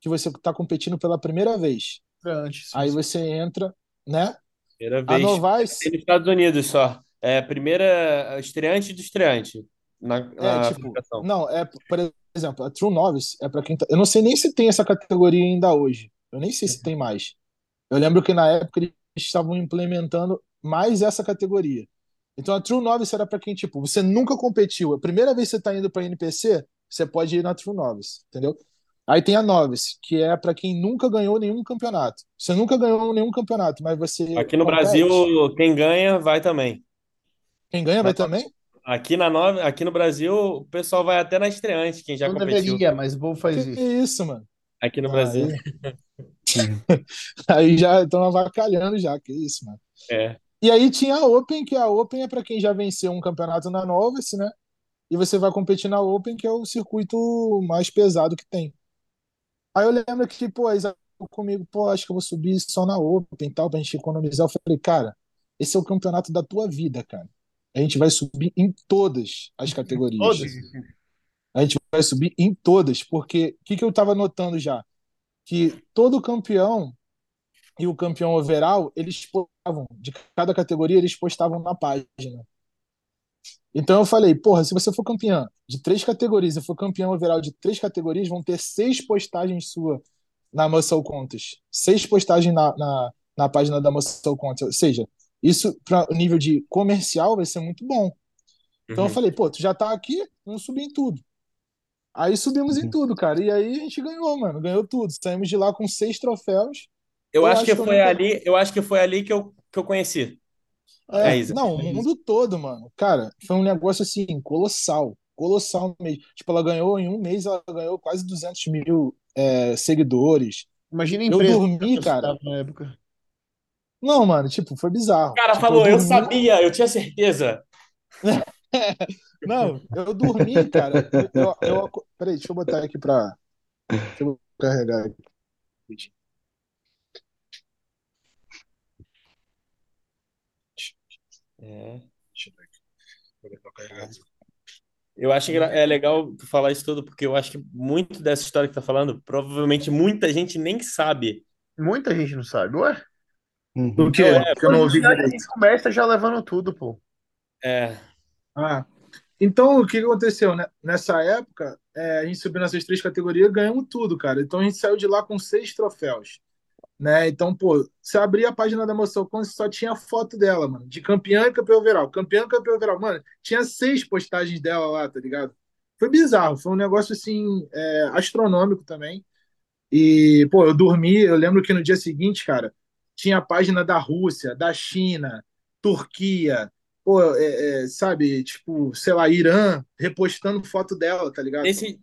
que você está competindo pela primeira vez. Antes. Aí você entra, né? Primeira A vez. Novice nos Estados Unidos só. É primeira estreante do estreante na, É, na tipo, não, é, por exemplo, a True Novice é pra quem tá. Eu não sei nem se tem essa categoria ainda hoje. Eu nem sei se tem mais. Eu lembro que na época eles estavam implementando mais essa categoria. Então a True Novice era pra quem, tipo, você nunca competiu. A primeira vez que você tá indo pra NPC, você pode ir na True Novice, entendeu? Aí tem a Novice, que é pra quem nunca ganhou nenhum campeonato. Você nunca ganhou nenhum campeonato, mas você Aqui no compete. Brasil, quem ganha vai também. Quem ganha vai também? Aqui, na nova, aqui no Brasil, o pessoal vai até na estreante, quem já Não competiu deveria, mas o povo faz Que isso. isso, mano? aqui no Brasil. Aí, aí já estão avacalhando já, que isso, mano. É. E aí tinha a Open, que a Open é para quem já venceu um campeonato na Novice, né? E você vai competir na Open, que é o circuito mais pesado que tem. Aí eu lembro que, pô, a comigo, pô, acho que eu vou subir só na Open e tal, pra gente economizar. Eu falei, cara, esse é o campeonato da tua vida, cara. A gente vai subir em todas as categorias. Todos. A gente vai subir em todas, porque o que, que eu tava notando já? Que todo campeão e o campeão overall, eles postavam, de cada categoria, eles postavam na página. Então eu falei, porra, se você for campeã de três categorias e for campeão overall de três categorias, vão ter seis postagens sua na Muscle Contest. Seis postagens na, na, na página da Muscle Contest. Ou seja, isso para o nível de comercial vai ser muito bom. Então eu Uhum. falei, pô, tu já tá aqui, vamos subir em tudo. Aí subimos em tudo, cara. E aí a gente ganhou, mano. Ganhou tudo. Saímos de lá com seis troféus. Eu Eu acho acho que que eu foi nunca- ali, eu acho que foi ali que eu, que eu conheci. É, É isso. não, o mundo todo, mano. Cara, foi um negócio assim, colossal. Colossal mesmo. Tipo, ela ganhou em um mês, ela ganhou quase 200 mil é, seguidores. Imagina a Eu empresa dormi, que eu cara. estava na época. Não, mano, tipo, foi bizarro. O cara Tipo, falou, eu dormi- sabia, eu tinha certeza. Não, eu dormi, cara. Eu, eu, eu Peraí, deixa eu botar aqui pra. Deixa eu carregar aqui. É. Deixa eu ver aqui. Vou botar pra carregar. Eu acho que é legal tu falar isso tudo, porque eu acho que muito dessa história que tá falando, provavelmente muita gente nem sabe. Muita gente não sabe, ué? Uhum. O quê? É, Porque eu não ouvi direito. que começa já levando tudo, pô. É, Ah, então o que que aconteceu, né? Nessa época, é, a gente subiu nessas três categorias, ganhamos tudo, cara. Então a gente saiu de lá com seis troféus, né? Então, pô, você abria a página da Moção quando só tinha foto dela, mano, de campeã e campeão overall, campeã e campeão overall, mano, tinha seis postagens dela lá, tá ligado? foi bizarro, foi um negócio assim, é, astronômico também. E, pô, eu dormi, eu lembro que no dia seguinte, cara, tinha a página da Rússia, da China, Turquia, pô, é, é, sabe, tipo, sei lá, Irã, repostando foto dela, tá ligado? Nesse,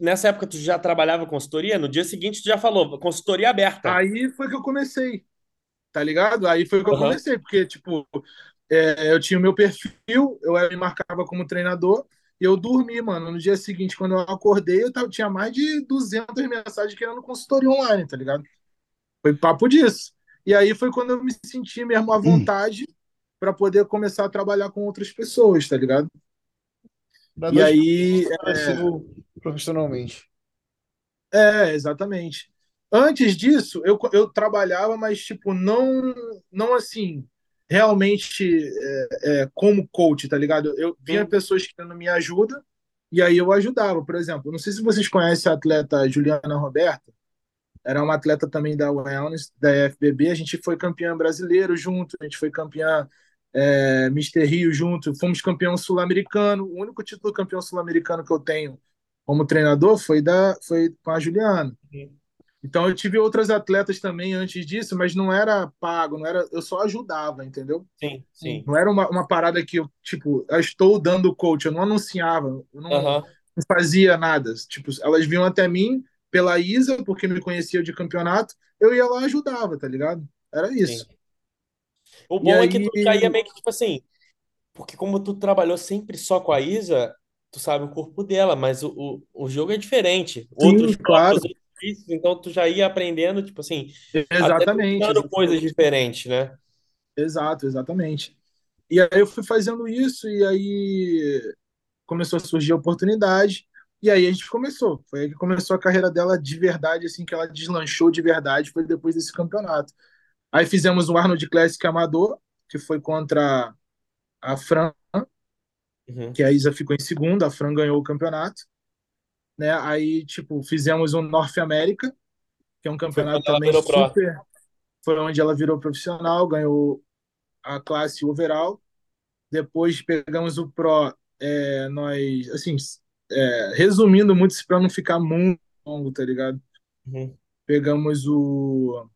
nessa época tu já trabalhava consultoria? No dia seguinte tu já falou, consultoria aberta. Aí foi que eu comecei, tá ligado? Aí foi que eu comecei, porque, tipo, é, eu tinha o meu perfil, eu me marcava como treinador, e eu dormi, mano. No dia seguinte, quando eu acordei, eu tava, tinha mais de 200 mensagens querendo consultoria online, tá ligado? Foi papo disso. E aí foi quando eu me senti mesmo à vontade hum. para poder começar a trabalhar com outras pessoas, tá ligado? Da e aí. É... Profissionalmente. É, exatamente. Antes disso, eu, eu trabalhava, mas, tipo, não, não assim, realmente é, é, como coach, tá ligado? Eu vinha pessoas querendo me ajuda e aí eu ajudava. Por exemplo, não sei se vocês conhecem a atleta Juliana Roberta, era uma atleta também da Wellness, da FBB. A gente foi campeã brasileiro junto, a gente foi campeã é, Mister Rio junto, fomos campeão sul-americano. O único título campeão sul-americano que eu tenho como treinador foi, da, foi com a Juliana. Então eu tive outras atletas também antes disso, mas não era pago, não era, eu só ajudava, entendeu? Sim, sim. Não era uma, uma parada que eu, tipo, eu estou dando coach, eu não anunciava, eu não, uhum. não fazia nada. Tipo, elas vinham até mim pela Isa, porque me conhecia de campeonato, eu ia lá e ajudava, tá ligado? Era isso. Sim. O bom e é aí... que tu caía meio que, tipo assim, porque como tu trabalhou sempre só com a Isa, tu sabe o corpo dela, mas o, o, o jogo é diferente. Sim, Outros claro. Corpos, então tu já ia aprendendo, tipo assim, exatamente, até coisas diferentes, né? Exato, exatamente. E aí eu fui fazendo isso e aí começou a surgir a oportunidade e aí a gente começou. Foi aí que começou a carreira dela de verdade, assim, que ela deslanchou de verdade, foi depois desse campeonato. Aí fizemos o Arnold Classic Amador, que foi contra a Fran, uhum. que a Isa ficou em segundo, a Fran ganhou o campeonato né? Aí, tipo, fizemos um North America, que é um campeonato também super. Pro. Foi onde ela virou profissional, ganhou a classe overall. Depois pegamos o Pro, é, nós, assim, é, resumindo muito para não ficar muito longo, tá ligado? Uhum. Pegamos o.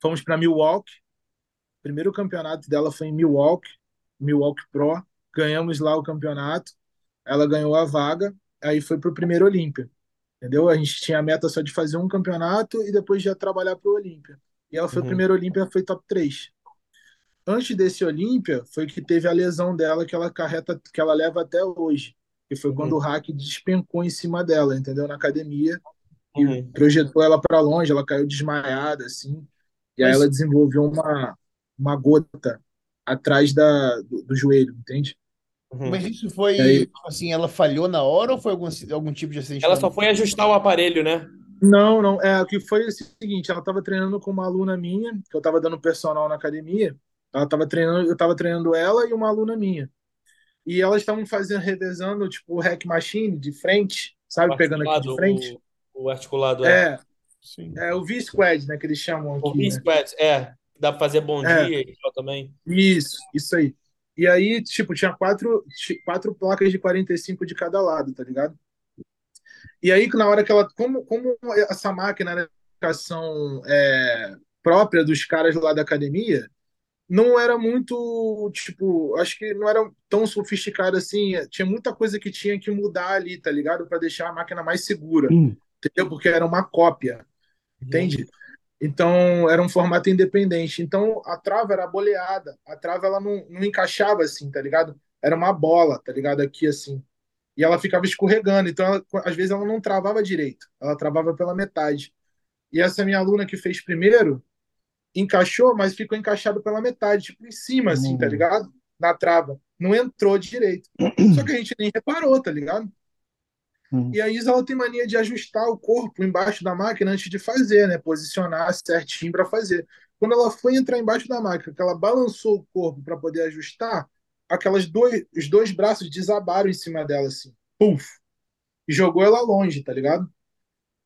Fomos para Milwaukee. O primeiro campeonato dela foi em Milwaukee, Milwaukee Pro. Ganhamos lá o campeonato. Ela ganhou a vaga aí foi para o primeiro Olímpia. Entendeu? A gente tinha a meta só de fazer um campeonato e depois já trabalhar para o Olímpia. E ela foi uhum. o primeiro Olímpia, foi top 3. Antes desse Olímpia, foi que teve a lesão dela que ela carreta, que ela leva até hoje. Que foi uhum. quando o hack despencou em cima dela, entendeu? Na academia. E uhum. projetou ela para longe, ela caiu desmaiada, assim. E Mas... aí ela desenvolveu uma, uma gota atrás da, do, do joelho, entende? Uhum. Mas isso foi, aí, assim, ela falhou na hora ou foi algum, algum tipo de acidente? Ela só foi ajustar o aparelho, né? Não, não. É, o que foi o seguinte, ela estava treinando com uma aluna minha, que eu estava dando personal na academia. Ela estava treinando, eu estava treinando ela e uma aluna minha. E elas estavam fazendo, revezando, tipo, o hack machine de frente, sabe? Pegando aqui de frente. O, o articulado, é. É, Sim. é o V-Squad, né? Que eles chamam aqui. O V-Squad, né? é. Dá pra fazer bom é. dia também. Isso, isso aí. E aí, tipo, tinha quatro, quatro placas de 45 de cada lado, tá ligado? E aí, na hora que ela. Como, como essa máquina era educação é, própria dos caras lá da academia, não era muito, tipo, acho que não era tão sofisticada assim. Tinha muita coisa que tinha que mudar ali, tá ligado? Para deixar a máquina mais segura, hum. entendeu? Porque era uma cópia, uhum. entende? Então, era um formato independente. Então, a trava era boleada. A trava, ela não, não encaixava assim, tá ligado? Era uma bola, tá ligado? Aqui, assim. E ela ficava escorregando. Então, ela, às vezes, ela não travava direito. Ela travava pela metade. E essa minha aluna que fez primeiro, encaixou, mas ficou encaixado pela metade, tipo, em cima, assim, tá hum. ligado? Na trava. Não entrou direito. Só que a gente nem reparou, tá ligado? Uhum. E a Isa ela tem mania de ajustar o corpo embaixo da máquina antes de fazer, né? Posicionar certinho para fazer. Quando ela foi entrar embaixo da máquina, que ela balançou o corpo para poder ajustar, aquelas dois, os dois braços desabaram em cima dela assim, puf, e jogou ela longe, tá ligado?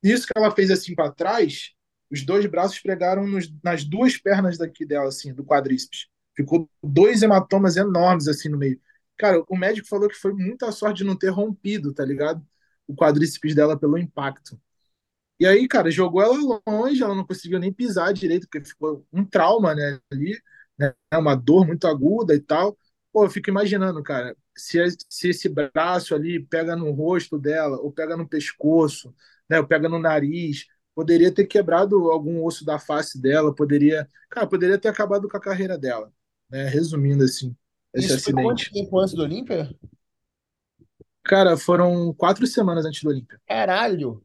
Isso que ela fez assim para trás, os dois braços pregaram nos, nas duas pernas daqui dela assim, do quadríceps. Ficou dois hematomas enormes assim no meio. Cara, o médico falou que foi muita sorte de não ter rompido, tá ligado? O quadríceps dela pelo impacto. E aí, cara, jogou ela longe, ela não conseguiu nem pisar direito, porque ficou um trauma, né, ali, né, uma dor muito aguda e tal. Pô, eu fico imaginando, cara, se, se esse braço ali pega no rosto dela, ou pega no pescoço, né, ou pega no nariz, poderia ter quebrado algum osso da face dela, poderia, cara, poderia ter acabado com a carreira dela, né, resumindo assim, esse Isso foi quanto acidente. tempo antes do Olímpia? Cara, foram quatro semanas antes do Olímpia. Caralho!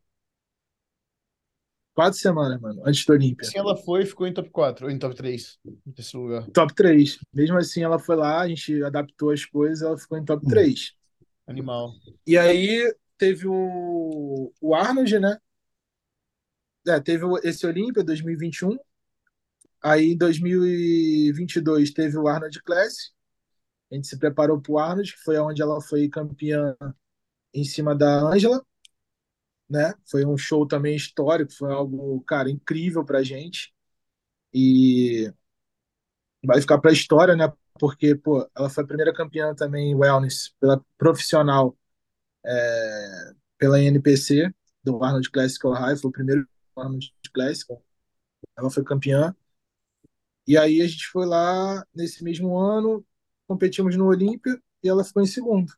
Quatro semanas, mano, antes do Olímpia. Se ela foi, ficou em top 4 ou em top 3, em terceiro lugar. Top 3. Mesmo assim, ela foi lá, a gente adaptou as coisas, ela ficou em top 3. Animal. E aí teve o, o Arnold, né? É, teve o- esse Olímpia 2021. Aí em 2022 teve o Arnold Classic. A gente se preparou pro Arnold, que foi onde ela foi campeã em cima da Ângela, né? Foi um show também histórico, foi algo, cara, incrível pra gente. E vai ficar pra história, né? Porque, pô, ela foi a primeira campeã também em wellness pela profissional é, pela NPC do Arnold Classic Ohio, foi o primeiro Arnold Classic. Ela foi campeã. E aí a gente foi lá nesse mesmo ano, competimos no Olímpia e ela ficou em segundo,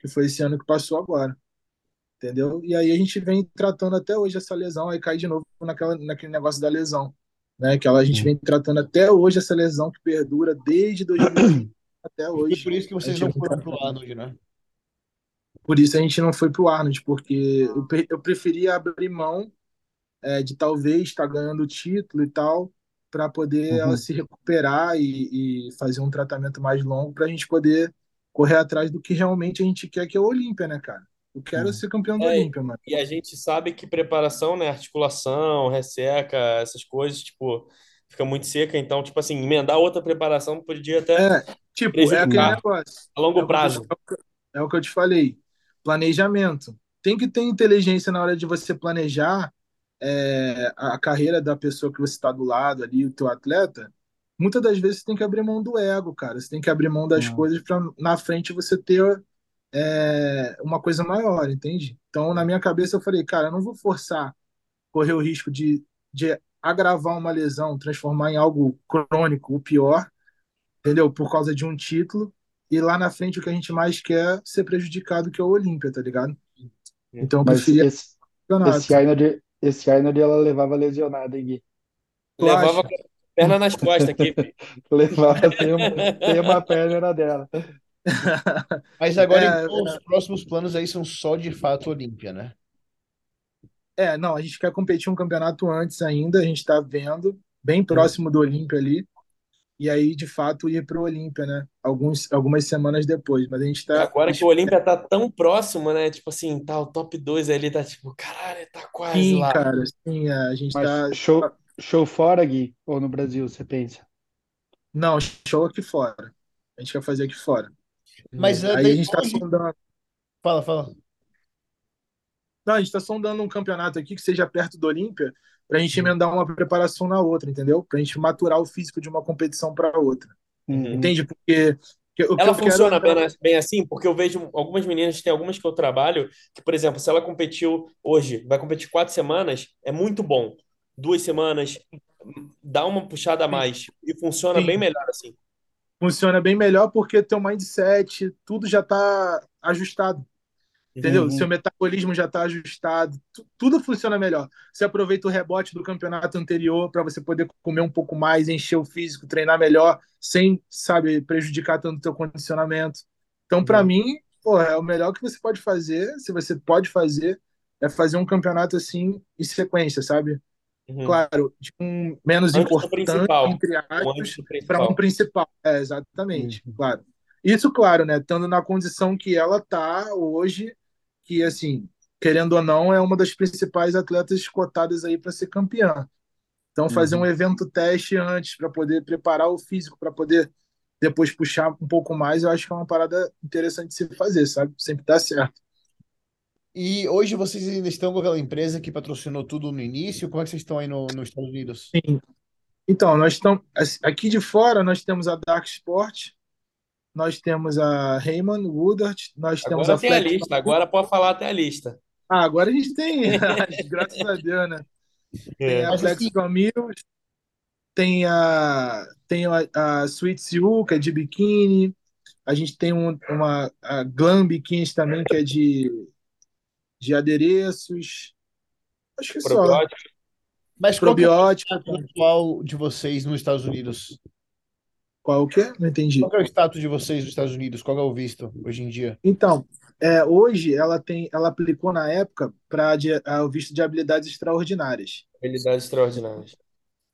que foi esse ano que passou agora. Entendeu? E aí a gente vem tratando até hoje essa lesão, aí cai de novo naquela, naquele negócio da lesão, né? Que ela, a gente vem tratando até hoje essa lesão que perdura desde 2020 até E hoje. por isso que vocês não foram pro. Arnold, né? Por isso a gente não foi pro Arnold, porque eu, eu preferia abrir mão é, de talvez estar ganhando o título e tal, para poder ela Uhum. se recuperar e, e fazer um tratamento mais longo, para a gente poder correr atrás do que realmente a gente quer, que é o Olímpia, né, cara? Eu quero Uhum. ser campeão do É, Olímpia, mano. E a gente sabe que preparação, né, articulação, resseca, essas coisas, tipo, fica muito seca. Então, tipo assim, emendar outra preparação podia até É, tipo, é aquele negócio. a longo É eu, prazo. é o que eu te falei. Planejamento. Tem que ter inteligência na hora de você planejar é, a carreira da pessoa que você está do lado ali, o teu atleta. Muitas das vezes você tem que abrir mão do ego, cara. Você tem que abrir mão das Uhum. coisas para na frente você ter é, uma coisa maior, entende? Então, na minha cabeça, eu falei, cara, eu não vou forçar, correr o risco de, de agravar uma lesão, transformar em algo crônico, o pior, entendeu? Por causa de um título. E lá na frente o que a gente mais quer é ser prejudicado, que é o Olímpia, tá ligado? Então eu preferia esse, esse Arnold, esse Arnold ela levava lesionada, hein, Gui? Tu Levava acha? com a perna nas costas aqui. Levava sem uma, sem uma perna na dela. Mas agora, É, então, os próximos planos aí são só de fato Olímpia, né? É, não, a gente quer competir um campeonato antes ainda, a gente tá vendo, bem próximo do Olímpia ali. E aí, de fato, ir pro Olímpia, né? Alguns, algumas semanas depois. Mas a gente tá. Agora que o Olímpia tá tão próximo, né? Tipo assim, tá o top 2 ali, tá tipo, caralho, tá quase Sim, lá. cara, sim, é, a gente Mas tá. show, show fora, Gui? Ou no Brasil, você pensa? Não, show aqui fora. A gente quer fazer aqui fora. Mas é, Aí a gente tá sondando. Fala, fala. Não, a gente tá sondando um campeonato aqui que seja perto do Olímpia, pra gente emendar uma preparação na outra, entendeu? Pra gente maturar o físico de uma competição pra outra. Uhum. Entende? Porque que- o que Ela eu quero funciona é- bem, bem assim, porque eu vejo algumas meninas, tem algumas que eu trabalho, que, por exemplo, se ela competiu hoje, vai competir quatro semanas, é muito bom. Duas semanas, dá uma puxada a mais. E funciona Sim. bem melhor assim. funciona bem melhor porque teu mindset, tudo já tá ajustado. Entendeu? Uhum. Seu metabolismo já está ajustado, tu- tudo funciona melhor. Você aproveita o rebote do campeonato anterior para você poder comer um pouco mais, encher o físico, treinar melhor, sem, sabe, prejudicar tanto o teu condicionamento. Então, para mim, pô, é o melhor que você pode fazer, se você pode fazer, é fazer um campeonato assim em sequência, sabe? Uhum. Claro, de um menos Antes importante, entre aspas, para um principal. É, exatamente, Uhum. claro. Isso, claro, né? Estando na condição que ela tá hoje, que, assim, querendo ou não, é uma das principais atletas cotadas aí para ser campeã. Então, fazer Uhum. um evento teste antes para poder preparar o físico, para poder depois puxar um pouco mais, eu acho que é uma parada interessante de se fazer, sabe? Sempre dá certo. E hoje vocês ainda estão com aquela empresa que patrocinou tudo no início? Como é que vocês estão aí no, nos Estados Unidos? Sim. Então, nós estamos aqui de fora, nós temos a Dark Sport, nós temos a Raymond Woodard, nós temos Agora a tem a lista, agora pode falar até a lista. Ah, agora a gente tem, graças a Deus, né? Tem É. a Flex assim- Camille, tem a, tem a, a Sweet Siu, que é de biquíni. A gente tem um, uma a Glam Biquíni também, que é de, de adereços. Acho que só. Probiótico. Mas qual que é o atual de vocês nos Estados Unidos? Qual o quê? Não entendi. Qual que é o status de vocês nos Estados Unidos? Qual que é o visto hoje em dia? Então, é, hoje ela tem, ela aplicou na época para o visto de habilidades extraordinárias, Habilidades extraordinárias.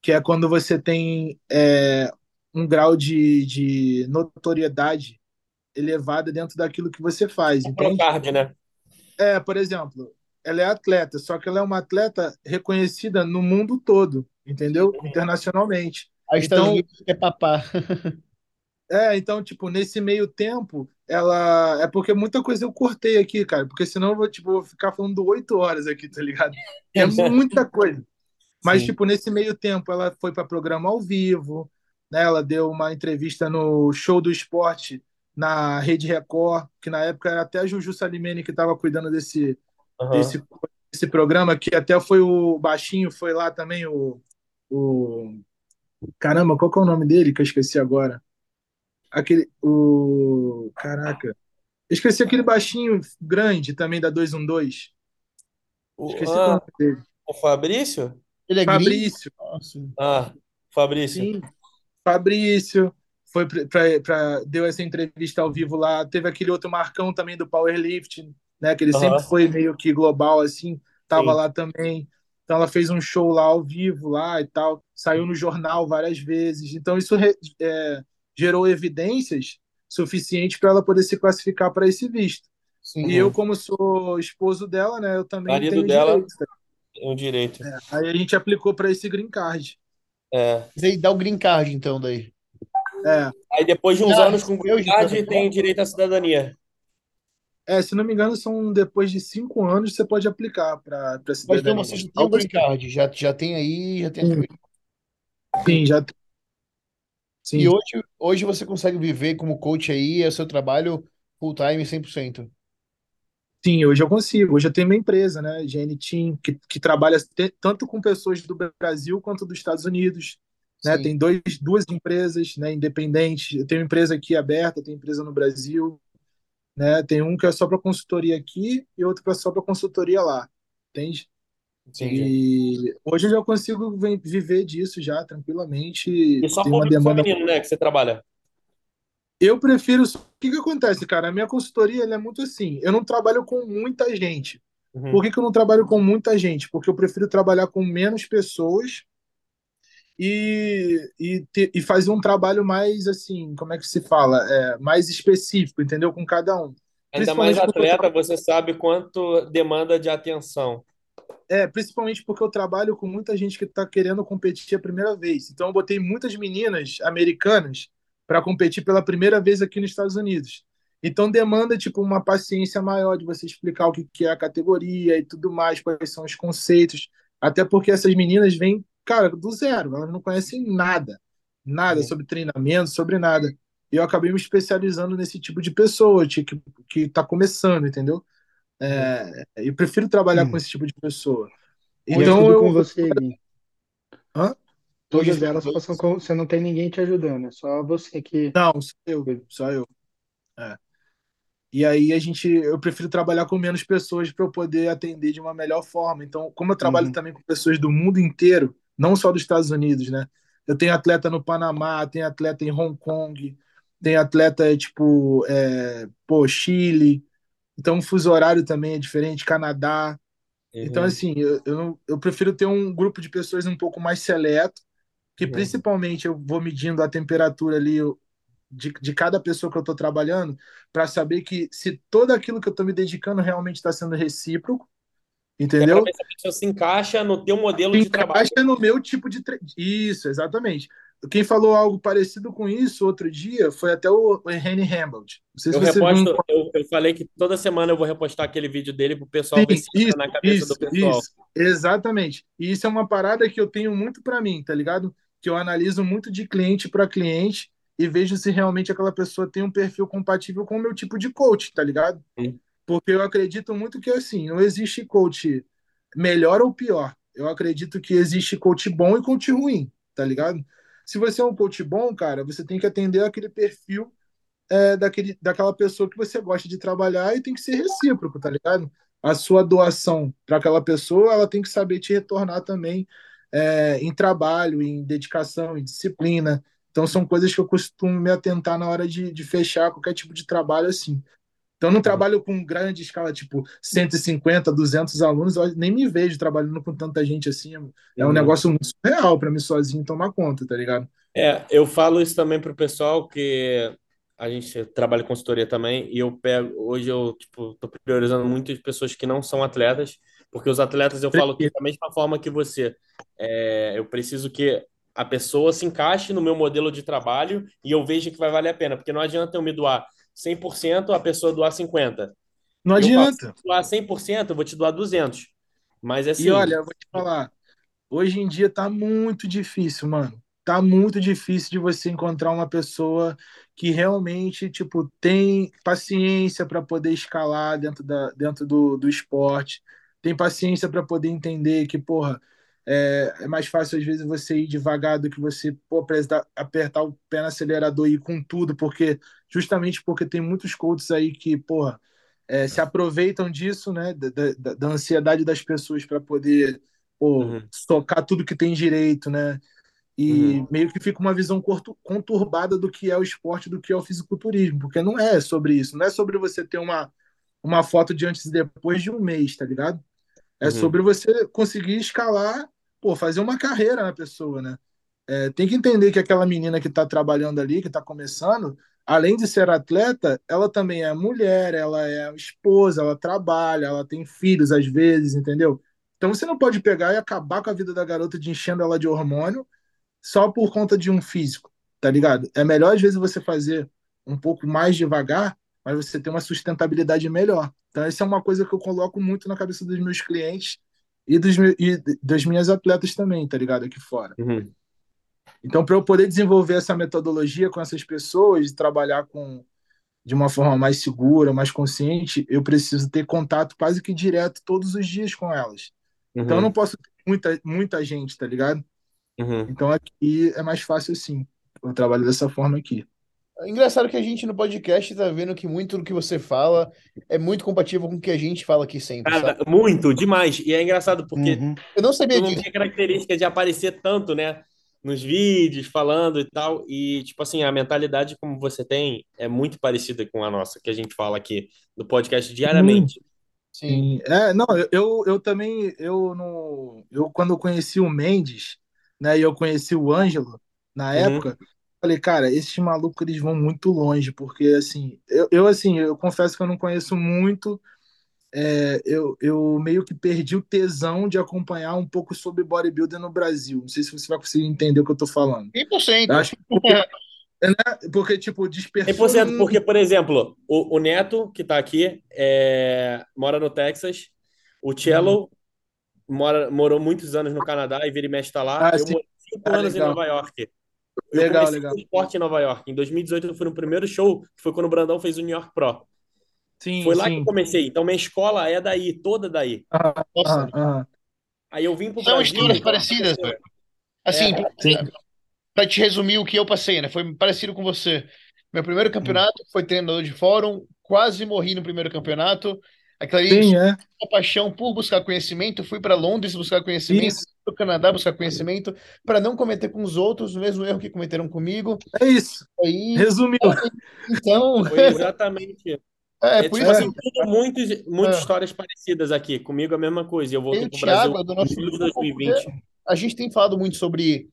que é quando você tem é, um grau de, de notoriedade elevada dentro daquilo que você faz, entende? Procard, né? É, por exemplo, ela é atleta, só que ela é uma atleta reconhecida no mundo todo, entendeu? Internacionalmente. A Estados Então- quer papar. É, então, tipo, nesse meio tempo, ela. É porque muita coisa eu cortei aqui, cara, porque senão eu vou, tipo, vou ficar falando oito horas aqui, tá ligado? É muita coisa. Mas, Sim. tipo, nesse meio tempo, ela foi para programa ao vivo, né? Ela deu uma entrevista no Show do Esporte na Rede Record, que na época era até a Juju Salimene que estava cuidando desse, Aham. desse, desse programa, que até foi o Baixinho, foi lá também, o, o. Caramba, qual que é o nome dele que eu esqueci agora? Aquele. O. Caraca. Eu esqueci aquele baixinho grande também da 212. O, Esqueci o ah, nome dele. o Fabrício? Ele é gringo? Fabrício. Nossa. Ah, Fabrício. Sim. Fabrício. Foi pra- deu essa entrevista ao vivo lá. Teve aquele outro Marcão também do Powerlifting, né? Que ele Aham. sempre foi meio que global, assim. Tava Sim. lá também. Então ela fez um show lá ao vivo lá e tal. Saiu no jornal várias vezes. Então isso é, gerou evidências suficientes para ela poder se classificar para esse visto. Sim. E eu, como sou esposo dela, né? Eu também Marido tenho dela. direito. Um direito. Aí a gente aplicou para esse green card. É. Aí dá o green card, então, daí. É, Aí depois de uns Já anos com green todo tem direito à cidadania. É, se não me engano, são depois de cinco anos você pode aplicar para para Mas cidadania. você já tem o green card, já, já tem aí, já tem. Sim. assim, já tem. Sim. E hoje, hoje você consegue viver como coach aí, é o seu trabalho full time 100%. Sim, hoje eu consigo. Hoje eu tenho uma empresa, né, GN Team, que, que trabalha te- tanto com pessoas do Brasil quanto dos Estados Unidos. Né? Sim. Tem dois, duas empresas né, independentes. Eu tenho uma empresa aqui aberta, tenho empresa no Brasil. Né? Tem um que é só para consultoria aqui e outro que é só para consultoria lá. Entende? Entendi. E hoje eu já consigo viver disso já tranquilamente. E só Tem uma público demanda feminino, né, que você trabalha. eu prefiro. O que que acontece, cara? A minha consultoria é muito assim. Eu não trabalho com muita gente. Uhum. Por que, que eu não trabalho com muita gente? Porque eu prefiro trabalhar com menos pessoas e, e, ter- e fazer um trabalho mais assim, como é que se fala? É, mais específico, entendeu? Com cada um. Ainda mais porque eu atleta, você sabe quanto demanda de atenção. É, principalmente porque eu trabalho com muita gente que está querendo competir a primeira vez. Então, eu botei muitas meninas americanas para competir pela primeira vez aqui nos Estados Unidos. Então, demanda tipo uma paciência maior de você explicar o que que é a categoria e tudo mais, quais são os conceitos. Até porque essas meninas vêm, cara, do zero. Elas não conhecem nada, nada Uhum. sobre treinamento, sobre nada. E eu acabei me especializando nesse tipo de pessoa que que está começando, entendeu? É, eu prefiro trabalhar Hum. com esse tipo de pessoa. Então eu com você, Gui. Hã? Todas elas passam com. Você não tem ninguém te ajudando, é só você que. não, só eu, só eu. É. E aí a gente, eu prefiro trabalhar com menos pessoas para eu poder atender de uma melhor forma. Então, como eu trabalho Uhum. também com pessoas do mundo inteiro, não só dos Estados Unidos, né? Eu tenho atleta no Panamá, tenho atleta em Hong Kong, tenho atleta tipo, é, pô, Chile. Então o fuso horário também é diferente, Canadá. Então, Uhum. assim, eu, eu, eu prefiro ter um grupo de pessoas um pouco mais seleto, que Uhum. principalmente eu vou medindo a temperatura ali de, de cada pessoa que eu estou trabalhando, para saber que se todo aquilo que eu estou me dedicando realmente está sendo recíproco, entendeu? para ver se a pessoa se encaixa no teu modelo de trabalho. Encaixa no meu tipo de. tre- Isso, exatamente. Quem falou algo parecido com isso outro dia foi até o Henry sei se Eu reposto, eu, eu falei que toda semana eu vou repostar aquele vídeo dele pro pessoal ver Sim, se entra isso, na cabeça isso, do pessoal. isso, exatamente. E isso é uma parada que eu tenho muito para mim, tá ligado? Que eu analiso muito de cliente para cliente e vejo se realmente aquela pessoa tem um perfil compatível com o meu tipo de coach, tá ligado? Sim. Porque eu acredito muito que assim, não existe coach melhor ou pior. Eu acredito que existe coach bom e coach ruim, tá ligado? Se você é um coach bom, cara, você tem que atender aquele perfil é, daquele, daquela pessoa que você gosta de trabalhar e tem que ser recíproco, tá ligado? A sua doação para aquela pessoa, ela tem que saber te retornar também é, em trabalho, em dedicação, em disciplina. Então, são coisas que eu costumo me atentar na hora de, de fechar qualquer tipo de trabalho assim. Então, eu não trabalho com grande escala, tipo 150, 200 alunos, eu nem me vejo trabalhando com tanta gente assim. É um Uhum. negócio muito surreal para mim sozinho tomar conta, tá ligado? É, eu falo isso também pro pessoal que a gente trabalha em consultoria também e eu pego, hoje eu, tipo, tô priorizando muitas pessoas que não são atletas, porque os atletas eu falo que da mesma forma que você, é, eu preciso que a pessoa se encaixe no meu modelo de trabalho e eu veja que vai valer a pena, porque não adianta eu me doar 100%, a pessoa doar 50%. Não Eu falo, adianta. se doar 100%, eu vou te doar 200. Mas assim, E olha, eu vou te falar, hoje em dia tá muito difícil, mano. Tá muito difícil de você encontrar uma pessoa que realmente, tipo, tem paciência para poder escalar dentro, da, dentro do, do esporte, tem paciência para poder entender que, porra, é, é mais fácil às vezes você ir devagar do que você, pô, apertar o pé no acelerador e ir com tudo, porque justamente porque tem muitos coaches aí que, porra, é, se aproveitam disso, né, da, da, da ansiedade das pessoas para poder pô, Uhum. socar tudo que tem direito, né? E Uhum. meio que fica uma visão conturbada do que é o esporte, do que é o fisiculturismo, porque não é sobre isso, não é sobre você ter uma, uma foto de antes e depois de um mês, tá ligado? É Uhum. sobre você conseguir escalar, pô, fazer uma carreira na pessoa, né? É, tem que entender que aquela menina que está trabalhando ali, que está começando, além de ser atleta, ela também é mulher, ela é esposa, ela trabalha, ela tem filhos às vezes, entendeu? Então você não pode pegar e acabar com a vida da garota de enchendo ela de hormônio só por conta de um físico, tá ligado? É melhor às vezes você fazer um pouco mais devagar, mas você ter uma sustentabilidade melhor. Então essa é uma coisa que eu coloco muito na cabeça dos meus clientes e, dos, e das minhas atletas também, tá ligado? Aqui fora. Uhum. Então, para eu poder desenvolver essa metodologia com essas pessoas, trabalhar com de uma forma mais segura, mais consciente, eu preciso ter contato quase que direto todos os dias com elas. Então, eu não Uhum. posso ter muita, muita gente, tá ligado? Uhum. Então, aqui é mais fácil assim. Eu trabalho dessa forma aqui. Engraçado que a gente no podcast tá vendo que muito do que você fala é muito compatível com o que a gente fala aqui sempre, Cara, sabe? muito, demais. E é engraçado porque Uhum. Eu não sabia disso. tem a característica de aparecer tanto, né? Nos vídeos, falando e tal. E, tipo assim, a mentalidade como você tem é muito parecida com a nossa, que a gente fala aqui no podcast diariamente. Sim. Sim. É, não, eu, eu, também, eu não, eu quando eu conheci o Mendes, né, e eu conheci o Ângelo na Uhum. Falei, cara, esses malucos eles vão muito longe, porque assim, eu, eu assim, eu confesso que eu não conheço muito, é, eu, eu meio que perdi o tesão de acompanhar um pouco sobre bodybuilding no Brasil. Não sei se você vai conseguir entender o que eu tô falando. 100%. Eu acho que porque, né, porque tipo, dispersou 100%, muito. porque, por exemplo, o, o Neto, que tá aqui, é, mora no Texas. O Cello mora, morou muitos anos no Canadá e vira e mexe tá lá. Ah, Eu sim. morei cinco Ah, anos em legal. Nova York. Eu Legal, comecei legal. esporte em Nova York. Em 2018 eu fui no primeiro show, que foi quando o Brandão fez o New York Pro. Sim, Foi lá que sim. eu comecei. Então minha escola é daí, toda daí. Aham, Nossa, aham, aham. Aí eu vim pro são Brasil. histórias parecidas. né? Assim, É. Sim. pra te resumir o que eu passei, né? Foi parecido com você. Meu primeiro campeonato foi treinador de fórum, quase morri no primeiro campeonato. Aquela Sim, é. uma paixão por buscar conhecimento, fui para Londres buscar conhecimento, Isso. Para o Canadá buscar conhecimento, para não cometer com os outros o mesmo erro que cometeram comigo. É isso. Aí, Resumiu. então, Foi exatamente. é, É, por tipo isso assim, tudo muitas, muitas É. histórias parecidas aqui. Comigo é a mesma coisa. E eu voltei e o Brasil Thiago, do em nosso julho de grupo, 2020. a gente tem falado muito sobre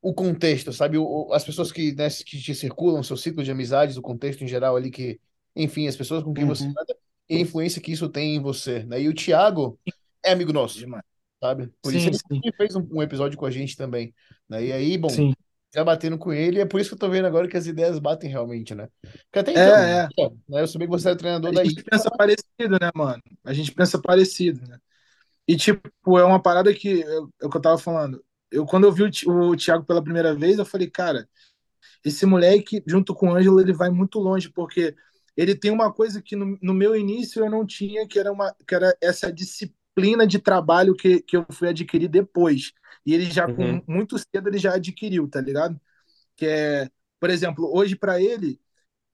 o contexto, sabe? O, o- as pessoas que, né, que te circulam, seu ciclo de amizades, o contexto em geral ali, que, enfim, as pessoas com quem você Uhum. anda e a influência que isso tem em você, né? E o Thiago é amigo nosso, Demais. Sabe? Por Sim, isso ele sim. ele fez um, um episódio com a gente também, né? E aí, bom, Sim. já batendo com ele, é por isso que eu tô vendo agora que as ideias batem realmente, né? Porque até É, então, é. né, eu sabia que você era treinador A da gente ITA, pensa parecido, né, mano? A gente pensa parecido, né? E, tipo, é uma parada que, é o que eu tava falando. Eu, quando eu vi o, o Thiago pela primeira vez, eu falei, cara, esse moleque, junto com o Ângelo, ele vai muito longe, porque ele tem uma coisa que no, no, meu início eu não tinha, que era, uma, que era essa disciplina de trabalho que, que eu fui adquirir depois. E ele já, uhum. com muito cedo, ele já adquiriu, tá ligado? Que é, por exemplo, hoje para ele,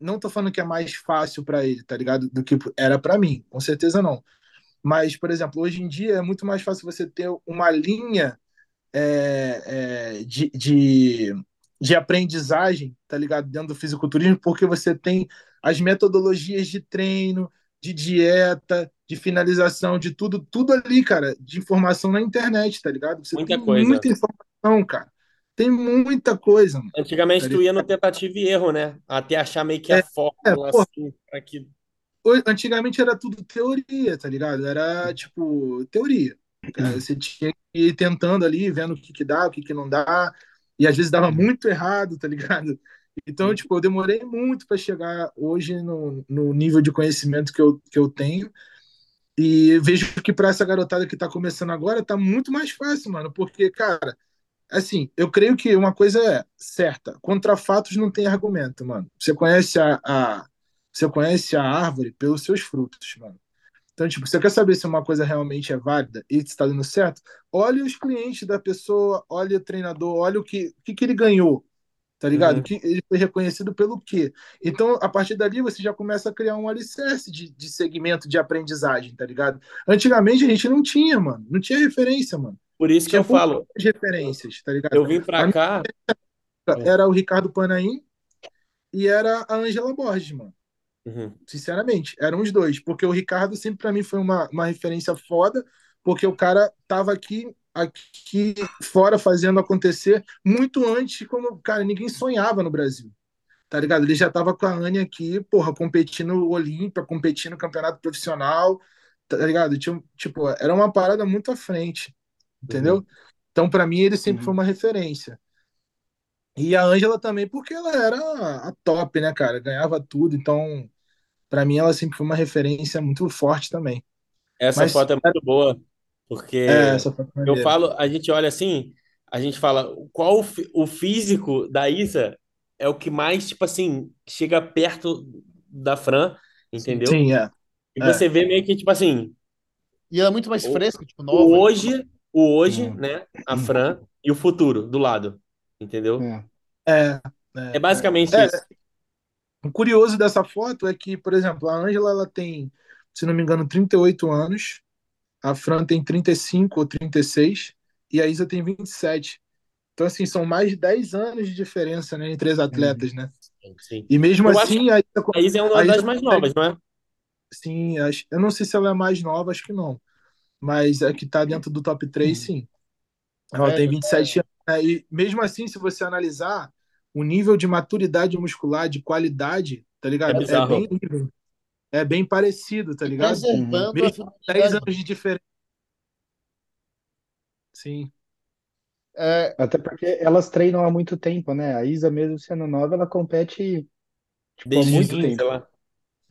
não tô falando que é mais fácil para ele, tá ligado? Do que era para mim, com certeza não. Mas, por exemplo, hoje em dia é muito mais fácil você ter uma linha é, é, de, de, de, aprendizagem, tá ligado? Dentro do fisiculturismo, porque você tem as metodologias de treino, de dieta, de finalização, de tudo, tudo ali, cara, de informação na internet, tá ligado? Você muita tem coisa. muita informação, cara. Tem muita coisa. Mano, Antigamente tá tu ia no tentativa e erro, né? Até achar meio que a é, fórmula é, assim, pra que antigamente era tudo teoria, tá ligado? Era tipo teoria. Você tinha que ir tentando ali, vendo o que, que dá, o que, que não dá, e às vezes dava muito errado, tá ligado? Então, tipo, eu demorei muito para chegar hoje no, no nível de conhecimento que eu, que eu tenho. E vejo que para essa garotada que tá começando agora, tá muito mais fácil, mano, porque, cara, assim, eu creio que uma coisa é certa: contra fatos não tem argumento, mano. Você conhece a, a você conhece a árvore pelos seus frutos, mano. Então, tipo, você quer saber se uma coisa realmente é válida e está dando certo? Olhe os clientes da pessoa, olhe o treinador, olhe o que, que, que ele ganhou, tá ligado? Uhum. Que ele foi reconhecido pelo quê? Então, a partir dali, você já começa a criar um alicerce de, de segmento de aprendizagem, tá ligado? Antigamente a gente não tinha, mano. Não tinha referência, mano. Por isso que eu falo. referências, tá ligado? Eu vim pra cá. Era o Ricardo Panaim e era a Angela Borges, mano. Uhum. Sinceramente, eram os dois. Porque o Ricardo sempre para mim foi uma, uma referência foda, porque o cara tava aqui aqui fora fazendo acontecer muito antes, como, cara, ninguém sonhava no Brasil. Tá ligado? Ele já tava com a Anne aqui, porra, competindo no Olímpia, competindo campeonato profissional, tá ligado? Tinha, tipo, era uma parada muito à frente, entendeu? Uhum. Então, para mim, ele sempre uhum. foi uma referência. E a Ângela também, porque ela era a top, né, cara? Ganhava tudo, então para mim ela sempre foi uma referência muito forte também. Essa Mas, foto é muito boa, porque é, eu falo, a gente olha assim, a gente fala qual o físico da Isa é o que mais, tipo assim, chega perto da Fran, entendeu? Sim, é. E é. você vê meio que, tipo assim. E ela é muito mais fresca, tipo, nova. O hoje, o hoje, hum. né? A Fran e o futuro do lado. Entendeu? É. É, é, é basicamente é. isso. O curioso dessa foto é que, por exemplo, a Ângela ela tem, se não me engano, 38 anos, a Fran tem 35 ou 36 e a Isa tem 27. Então, assim, são mais de 10 anos de diferença né, entre as atletas, né? Sim. E mesmo eu assim. A Isa, a Isa é uma das mais novas, não é? Sim, eu não sei se ela é mais nova, acho que não. Mas é que tá dentro do top 3, sim. Ela é, tem 27 é. anos. Né? E mesmo assim, se você analisar, o nível de maturidade muscular, de qualidade, tá ligado? É, é bem, é bem parecido, tá ligado? Preservando Mesmo 10 anos de diferença. Sim. É... Até porque elas treinam há muito tempo, né? A Isa, mesmo sendo nova, ela compete tipo, Desde há muito tempo. Ela...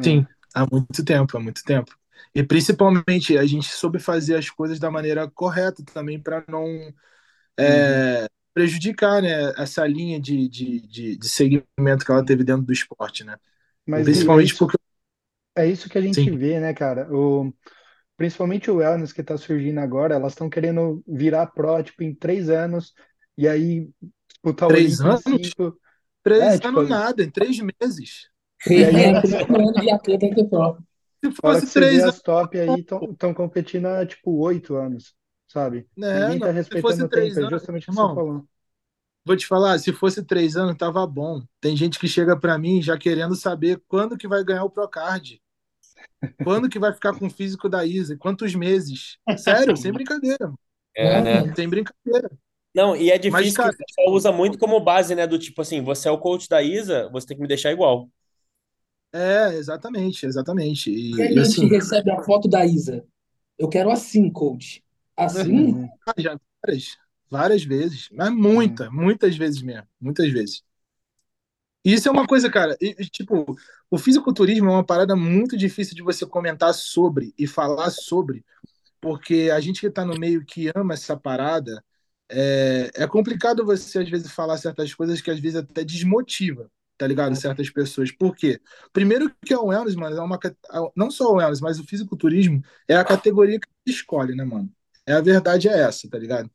Sim, há muito tempo, há muito tempo. E principalmente a gente soube fazer as coisas da maneira correta também para não é, uhum prejudicar né, essa linha de, de, de, de, segmento que ela teve dentro do esporte, né? Mas Principalmente é isso, porque... é isso que a gente Sim. vê, né, cara? O, principalmente o wellness que está surgindo agora, elas estão querendo virar pró, tipo, em três anos, e aí disputar o Três anos? Cinco... Três é, tipo, anos nada, em três meses. E aí, é, ano de atleta que pró. Se fosse três anos... as top aí estão competindo há, tipo, oito anos sabe? É, Ninguém tá respeitando o tempo, é justamente o que você falou. Vou te falar, se fosse três anos, tava bom. Tem gente que chega para mim já querendo saber quando que vai ganhar o Procard. Quando que vai ficar com o físico da Isa? Quantos meses? Sério, sem brincadeira. É, né? Sem brincadeira. Não, e é difícil Mas, cara, que o pessoal usa muito como base, né? Do tipo assim, você é o coach da Isa, você tem que me deixar igual. É, exatamente, exatamente. E, e a gente assim, recebe a foto da Isa. Eu quero assim, coach. Assim? Ah, já várias, várias vezes. Mas muita, hum. muitas vezes mesmo. Muitas vezes. Isso é uma coisa, cara, e, tipo, o fisiculturismo é uma parada muito difícil de você comentar sobre e falar sobre, porque a gente que tá no meio que ama essa parada, é, é complicado você, às vezes, falar certas coisas que às vezes até desmotiva, tá ligado? Certas pessoas. Por quê? Primeiro que é o wellness, mano, é uma, não só o wellness, mas o fisiculturismo é a categoria que escolhe, né, mano? É a verdade é essa, tá ligado?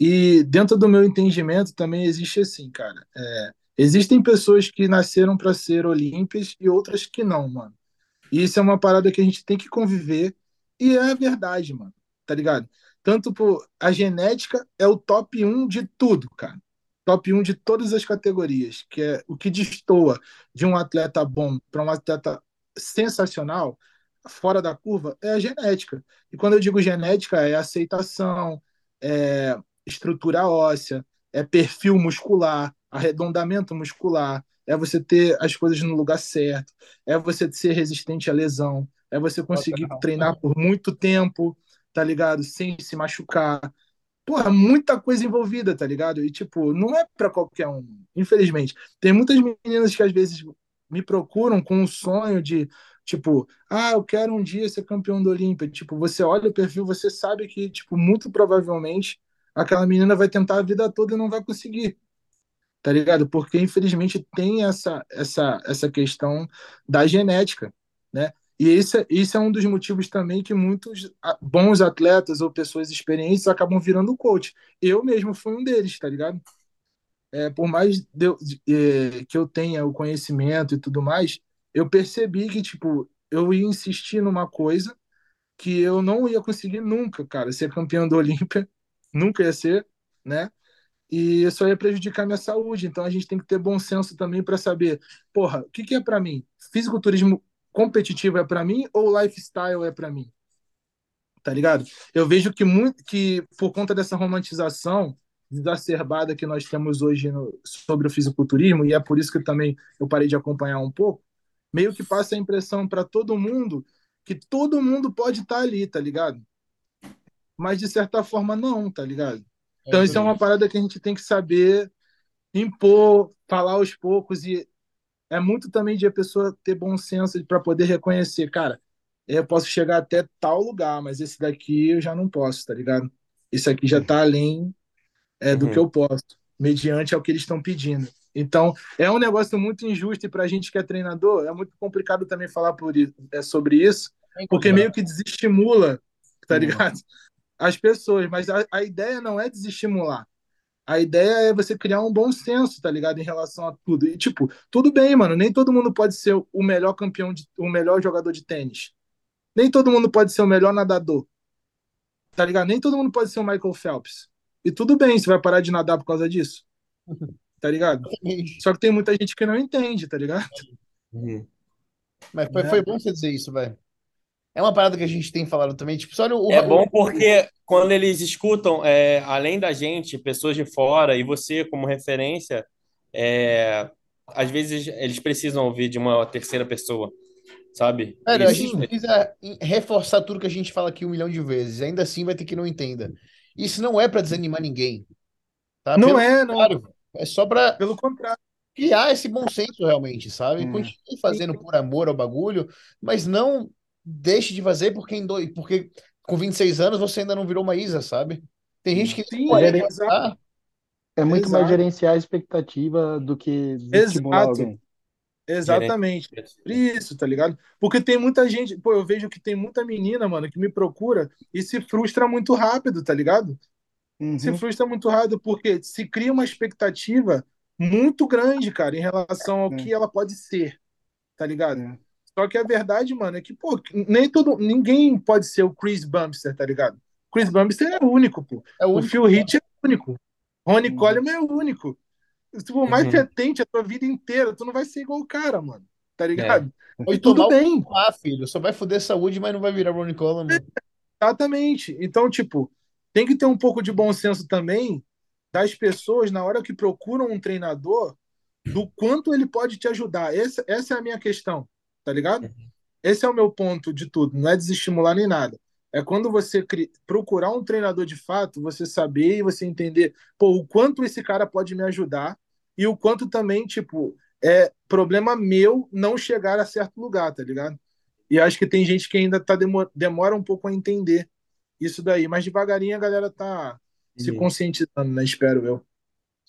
E dentro do meu entendimento também existe assim, cara. É, existem pessoas que nasceram para ser olímpias e outras que não, mano. E isso é uma parada que a gente tem que conviver e é a verdade, mano. Tá ligado? Tanto por a genética é o top 1 de tudo, cara. Top 1 de todas as categorias, que é o que destoa de um atleta bom para um atleta sensacional, fora da curva, é a genética. E quando eu digo genética, é aceitação, é estrutura óssea, é perfil muscular, arredondamento muscular, é você ter as coisas no lugar certo, é você ser resistente à lesão, é você conseguir treinar por muito tempo, tá ligado? Sem se machucar. Porra, muita coisa envolvida, tá ligado? E, tipo, não é para qualquer um, infelizmente. Tem muitas meninas que às vezes me procuram com um sonho de, tipo, ah, eu quero um dia ser campeão do Olímpia. Tipo, você olha o perfil, você sabe que, tipo, muito provavelmente aquela menina vai tentar a vida toda e não vai conseguir. Tá ligado? Porque infelizmente tem essa essa essa questão da genética, né? E isso, isso é um dos motivos também que muitos bons atletas ou pessoas experientes acabam virando coach. Eu mesmo fui um deles, tá ligado? É, por mais de, é, que eu tenha o conhecimento e tudo mais, eu percebi que, tipo, eu ia insistir numa coisa que eu não ia conseguir nunca, cara, ser campeão do Olímpia nunca ia ser, né? E isso ia prejudicar minha saúde. Então a gente tem que ter bom senso também para saber, porra, o que, que é para mim? Fisiculturismo competitivo é para mim ou lifestyle é para mim? Tá ligado? Eu vejo que muito que por conta dessa romantização exacerbada que nós temos hoje no, sobre o fisiculturismo e é por isso que também eu parei de acompanhar um pouco, meio que passa a impressão para todo mundo que todo mundo pode estar tá ali, tá ligado? mas de certa forma não, tá ligado? Então é isso é uma parada que a gente tem que saber impor, falar aos poucos e é muito também de a pessoa ter bom senso para poder reconhecer, cara, eu posso chegar até tal lugar, mas esse daqui eu já não posso, tá ligado? Isso aqui já tá além é, do uhum. que eu posso, mediante ao que eles estão pedindo. Então, é um negócio muito injusto e para a gente que é treinador, é muito complicado também falar por isso, é, sobre isso, porque meio que desestimula, tá uhum. ligado? As pessoas, mas a, a ideia não é desestimular. A ideia é você criar um bom senso, tá ligado? Em relação a tudo. E, tipo, tudo bem, mano. Nem todo mundo pode ser o melhor campeão, de, o melhor jogador de tênis. Nem todo mundo pode ser o melhor nadador. Tá ligado? Nem todo mundo pode ser o Michael Phelps. E tudo bem, você vai parar de nadar por causa disso. Tá ligado? Só que tem muita gente que não entende, tá ligado? Uhum. Mas foi, foi bom você dizer isso, velho. É uma parada que a gente tem falado também. Tipo, só o, é bom porque quando eles escutam, é, além da gente, pessoas de fora e você como referência, é, às vezes eles precisam ouvir de uma terceira pessoa, sabe? Cara, a gente precisa reforçar tudo que a gente fala aqui um milhão de vezes. Ainda assim vai ter que não entenda. Isso não é para desanimar ninguém. Tá? Não Pelo é, não. É só para Pelo contrário criar esse bom senso realmente, sabe? Hum. Continue fazendo por amor ao bagulho, mas não deixe de fazer porque, em dois, porque com 26 anos você ainda não virou uma Isa, sabe? Tem gente que Sim, é, é muito Exato. mais gerenciar a expectativa do que estimular alguém. Exatamente. Isso, tá ligado? Porque tem muita gente, pô, eu vejo que tem muita menina, mano, que me procura e se frustra muito rápido, tá ligado? Uhum. Se frustra muito rápido porque se cria uma expectativa muito grande, cara, em relação ao é. que ela pode ser, tá ligado? É. Só que a verdade, mano, é que, pô, nem todo. Ninguém pode ser o Chris Bumster, tá ligado? Chris Bumster é único, pô. É o, o Phil Heath é único. Ronnie uhum. Coleman é único. Se for mais uhum. tente a tua vida inteira, tu não vai ser igual o cara, mano. Tá ligado? É. E tudo bem. Ah, filho, só vai foder saúde, mas não vai virar Ronnie Coleman. exatamente. Então, tipo, tem que ter um pouco de bom senso também das pessoas na hora que procuram um treinador do quanto ele pode te ajudar. Essa, essa é a minha questão tá ligado? Uhum. Esse é o meu ponto de tudo, não é desestimular nem nada. É quando você procurar um treinador de fato, você saber e você entender, pô, o quanto esse cara pode me ajudar e o quanto também, tipo, é problema meu não chegar a certo lugar, tá ligado? E acho que tem gente que ainda tá demora, demora um pouco a entender isso daí, mas devagarinho a galera tá se Uhum. conscientizando, né? Espero eu.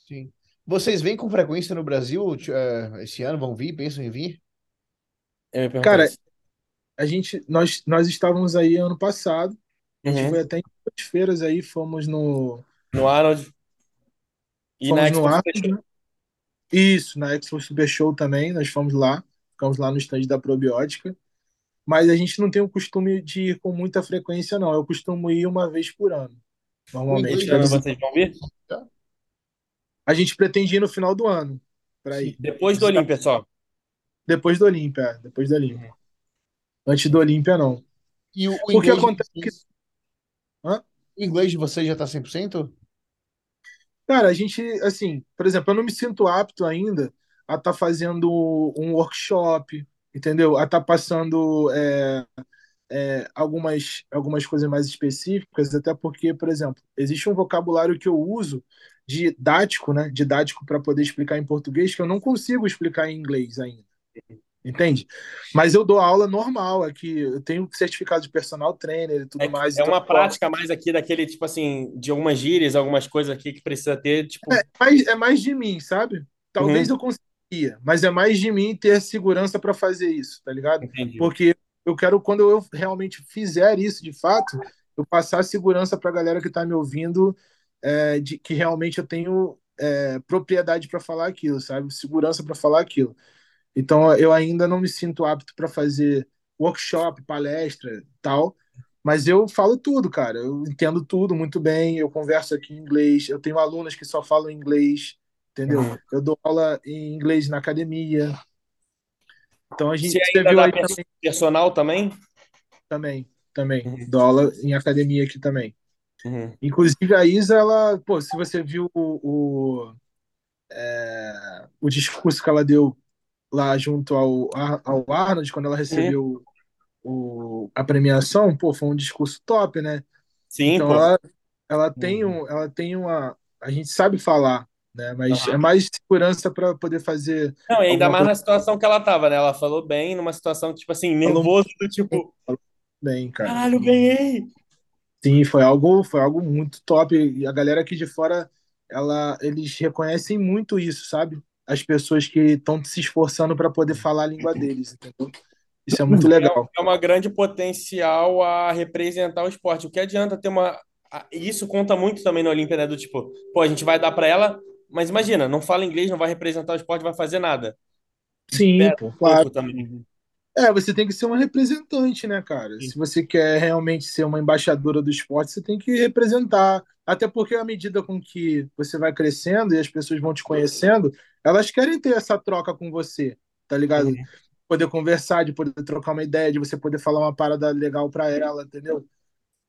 Sim. Vocês vêm com frequência no Brasil eh, esse ano? Vão vir? Pensam em vir? Eu me Cara, isso. a gente, nós, nós estávamos aí ano passado, a gente Uhum. foi até em duas feiras aí, fomos no, No Arnold. E fomos na no Expo Arnold, Fechou. né? Isso, na Expo Super Show também, nós fomos lá, ficamos lá no stand da probiótica, mas a gente não tem o costume de ir com muita frequência, não. Eu costumo ir uma vez por ano, normalmente. ano tá vocês vão vir? A gente pretende ir no final do ano, para ir. Depois do Olímpia só. Depois do Olímpia, é, depois do Olímpia. Antes do Olímpia, não. E o, o Porque inglês acontece que, Hã? o inglês de vocês já tá 100%? cara, a gente, assim, por exemplo, eu não me sinto apto ainda a estar fazendo um workshop, entendeu? A estar passando é, é, algumas, algumas coisas mais específicas, até porque, por exemplo, existe um vocabulário que eu uso didático, né? Didático para poder explicar em português que eu não consigo explicar em inglês ainda. Entende? Mas eu dou aula normal aqui, eu tenho certificado de personal trainer e tudo É, mais. é então, uma prática mais aqui daquele, tipo assim, de algumas gírias, algumas coisas aqui que precisa ter, tipo. É mais, é mais de mim, sabe? Talvez Uhum. eu conseguiria, mas é mais de mim ter segurança para fazer isso, tá ligado? Entendi. Porque eu quero, quando eu realmente fizer isso de fato, eu passar segurança para a galera que está me ouvindo, é, de que realmente eu tenho é, propriedade para falar aquilo, sabe? Segurança para falar aquilo. Então eu ainda não me sinto apto para fazer workshop, palestra, tal. Mas eu falo tudo, cara. Eu entendo tudo muito bem. Eu converso aqui em inglês. Eu tenho alunas que só falam inglês, entendeu? Uhum. Eu dou aula em inglês na academia. Então a gente, Você viu aí também, personal também? também, também. Uhum. Dou aula em academia aqui também. Uhum. Inclusive a Isa, ela, pô, se você viu o, o, é, o discurso que ela deu lá junto ao, ao Arnold, quando ela recebeu o, a premiação, pô, foi um discurso top, né? Sim, Então pô. ela, ela tem Uhum. um, ela tem uma, a gente sabe falar, né? Mas é mais segurança para poder fazer Não, e ainda mais coisa na situação que ela tava, né? Ela falou bem, numa situação, tipo assim, nervoso, do tipo, bem, cara. caralho, ganhei! Sim, foi algo, foi algo muito top. E a galera aqui de fora, ela, eles reconhecem muito isso, sabe? As pessoas que estão se esforçando para poder falar a língua deles, entendeu? Isso é muito legal. É uma grande potencial a representar o esporte. O que adianta ter uma. Isso conta muito também no Olímpia, né? Do tipo, pô, a gente vai dar pra ela, mas imagina, não fala inglês, não vai representar o esporte, vai fazer nada. Sim, pô, claro. também. É, você tem que ser uma representante, né, cara? Sim. Se você quer realmente ser uma embaixadora do esporte, você tem que representar. Até porque à medida com que você vai crescendo e as pessoas vão te conhecendo, elas querem ter essa troca com você, tá ligado? Uhum. Poder conversar, de poder trocar uma ideia, de você poder falar uma parada legal pra ela, entendeu?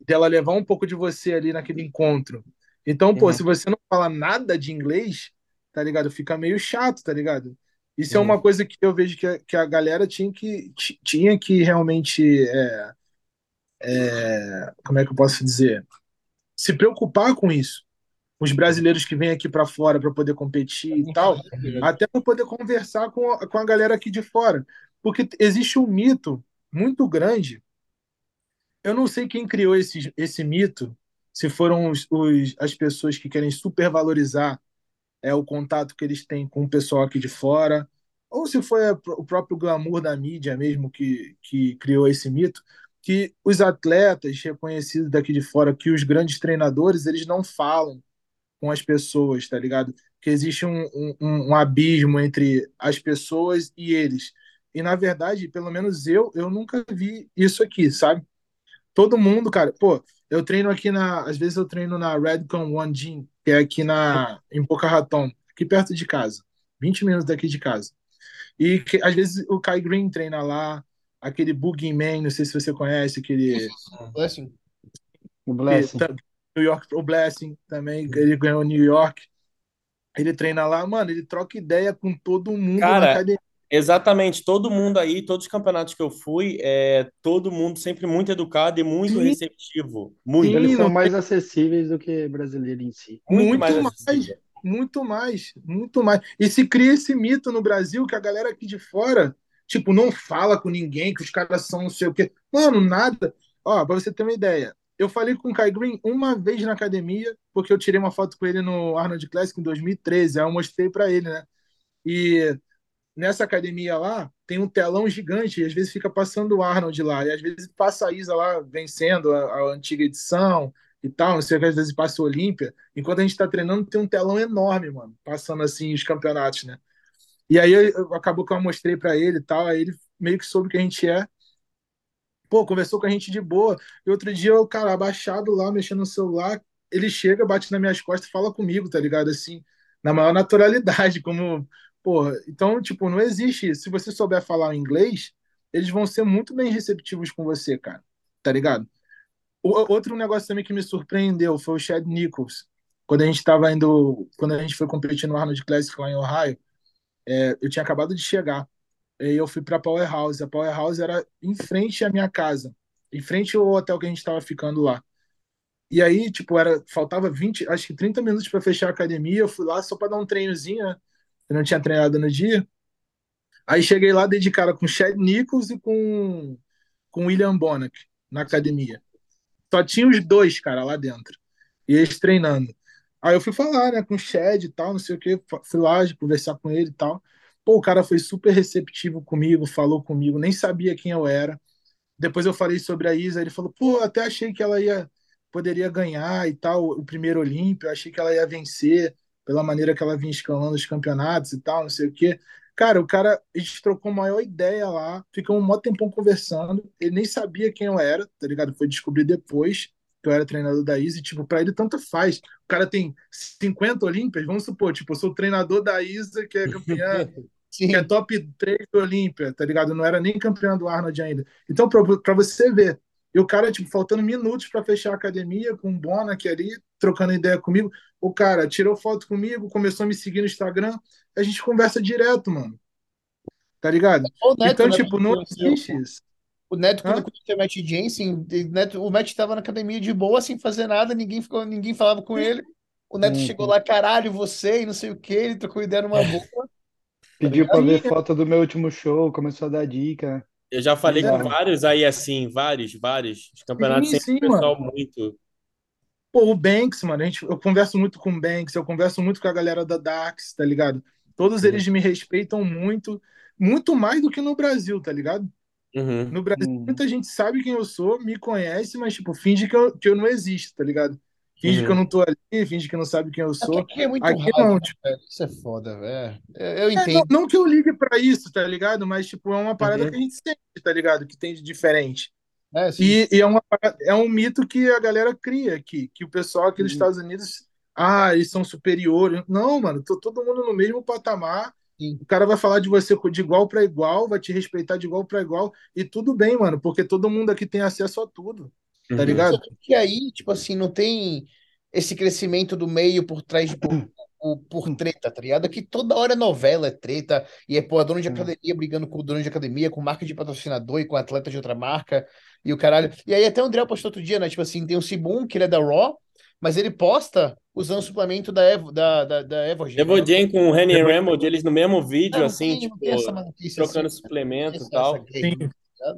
Dela levar um pouco de você ali naquele encontro. Então, pô, Uhum. se você não fala nada de inglês, tá ligado? Fica meio chato, tá ligado? Isso é Uhum. uma coisa que eu vejo que a, que a galera tinha que, ti- tinha que realmente. é, é, como é que eu posso dizer? Se preocupar com isso. Os brasileiros que vêm aqui para fora para poder competir e tal, até para poder conversar com a, com a galera aqui de fora. Porque existe um mito muito grande. Eu não sei quem criou esse, esse mito, se foram os, os- as pessoas que querem supervalorizar é, o contato que eles têm com o pessoal aqui de fora, ou se foi a- o próprio glamour da mídia mesmo que, que criou esse mito, que os atletas reconhecidos daqui de fora, que os grandes treinadores, eles não falam com as pessoas, tá ligado? Que existe um, um, um abismo entre as pessoas e eles. E, na verdade, pelo menos eu, eu nunca vi isso aqui, sabe? Todo mundo, cara, pô, eu treino aqui na. Às vezes eu treino na Redcon One Gym, que é aqui na, em Boca Raton, aqui perto de casa. 20 minutos daqui de casa. E que, às vezes o Kai Green treina lá, aquele Boogeyman, não sei se você conhece, aquele. Blessing. O Blessing. tá- New York, o Blessing também, ele ganhou New York. Ele treina lá, mano, ele troca ideia com todo mundo na Cara, academia. Exatamente, todo mundo aí, todos os campeonatos que eu fui, é todo mundo sempre muito educado e muito Sim. receptivo. Muito, Eles Sim, são não mais acessíveis do que brasileiro em si. muito Muito mais mais. Muito mais, muito mais. E se cria esse mito no Brasil que a galera aqui de fora, tipo, não fala com ninguém, que os caras são não sei o quê. Mano, nada. Ó, pra você ter uma ideia, eu falei com o Kai Green uma vez na academia, porque eu tirei uma foto com ele no Arnold Classic em 2013, aí eu mostrei para ele, né? E nessa academia lá, tem um telão gigante, e às vezes fica passando o Arnold lá, e às vezes passa a Isa lá vencendo a, a antiga edição e tal, não sei o que, às vezes passa o Olímpia. Enquanto a gente tá treinando, tem um telão enorme, mano, passando assim os campeonatos, né? E aí eu, eu, acabou que eu mostrei para ele e tal, aí ele meio que soube que a gente é. Pô, conversou com a gente de boa. E outro dia, o cara abaixado lá, mexendo no celular, ele chega, bate nas minhas costas fala comigo, tá ligado? Assim, na maior naturalidade, como Pô, então, tipo, não existe isso. Se você souber falar inglês, eles vão ser muito bem receptivos com você, cara. Tá ligado? O, outro negócio também que me surpreendeu foi o Chad Nichols. Quando a gente estava indo, quando a gente foi competir no Arnold Classic lá em Ohio, é, eu tinha acabado de chegar. E eu fui para Powerhouse. A Powerhouse era em frente à minha casa, em frente ao hotel que a gente estava ficando lá. E aí, tipo, era faltava 20, acho que 30 minutos para fechar a academia. Eu fui lá só para dar um treinozinho, né? eu não tinha treinado no dia. Aí cheguei lá, dei de cara com Chad Nichols e com, com William Bonac na academia. Só tinha os dois, cara, lá dentro. E eles treinando. Aí eu fui falar, né, com o Chad e tal, não sei o que, fui lá conversar com ele e tal. Pô, o cara foi super receptivo comigo, falou comigo, nem sabia quem eu era. Depois eu falei sobre a Isa, ele falou, pô, até achei que ela ia poderia ganhar e tal, o primeiro Olímpio, achei que ela ia vencer pela maneira que ela vinha escalando os campeonatos e tal, não sei o quê. Cara, o cara, a gente trocou a maior ideia lá, ficamos um maior tempão conversando, ele nem sabia quem eu era, tá ligado? Foi descobrir depois que eu era treinador da Isa, e, tipo, pra ele tanto faz. O cara tem 50 Olímpias, vamos supor, tipo, eu sou o treinador da Isa, que é campeã, que é top 3 do Olímpia, tá ligado? Não era nem campeã do Arnold ainda. Então, pra, pra você ver, e o cara, tipo, faltando minutos para fechar a academia, com o Bona aqui ali, trocando ideia comigo. O cara tirou foto comigo, começou a me seguir no Instagram. A gente conversa direto, mano. Tá ligado? Neto, então, né, tipo, não existe isso. O Neto, quando conheceu o Matt Jensen, o Neto, o Matt tava na academia de boa, sem fazer nada, ninguém, ficou, ninguém falava com ele. O Neto Uhum. chegou lá, caralho, você, e não sei o que, ele trocou ideia numa boa. Pediu pra ligado? ver foto do meu último show, começou a dar dica. Eu já falei com Bizarro. vários aí, assim, vários, vários. Os campeonatos Sim, sempre sim, pessoal muito. Pô, o Banks, mano, a gente, eu converso muito com o Banks, eu converso muito com a galera da Dax, tá ligado? Todos Uhum. eles me respeitam muito, muito mais do que no Brasil, tá ligado? Uhum. No Brasil, Uhum. muita gente sabe quem eu sou, me conhece, mas, tipo, finge que eu, que eu não existo, tá ligado? Finge Uhum. que eu não tô ali, finge que não sabe quem eu É sou. aqui é muito Aqui não, né, tipo, velho? Isso é foda, velho. Eu, eu é, não, entendo. não que eu ligue pra isso, tá ligado? Mas, tipo, é uma parada Uhum. que a gente sente, tá ligado? Que tem de diferente. É, E, e é, uma, é um mito que a galera cria aqui, que o pessoal aqui dos Uhum. Estados Unidos, ah, eles são superiores. Não, mano, tô todo mundo no mesmo patamar. Sim. O cara vai falar de você de igual para igual, vai te respeitar de igual para igual, e tudo bem, mano, porque todo mundo aqui tem acesso a tudo, tá Uhum. ligado? Só que aí, tipo assim, não tem esse crescimento do meio por trás de por, por, por treta, tá ligado? Aqui toda hora é novela, é treta, e é pô, dono de Hum. academia brigando com o dono de academia, com marca de patrocinador e com atleta de outra marca, e o caralho. E aí até o André postou outro dia, né? Tipo assim, tem o Sibum, que ele é da Raw, mas ele posta usando suplemento da Evo, da, da, da Evogen. Evogen com o Reni Remold, eles no mesmo vídeo, Não, assim, tem, tipo, trocando assim, suplemento essa, e tal. tá?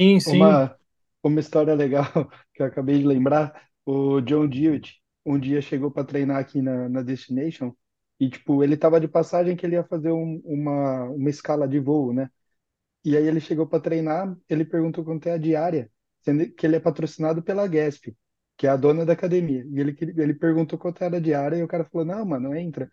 Sim, sim. Uma, uma história legal que eu acabei de lembrar, o John Dewitt um dia chegou para treinar aqui na, na Destination e, tipo, ele tava de passagem que ele ia fazer um- uma, uma escala de voo, né? E aí ele chegou para treinar, ele perguntou quanto é a diária, sendo que ele é patrocinado pela Gasp, que é a dona da academia. E ele, ele perguntou quanto era a diária e o cara falou, não, mano, entra.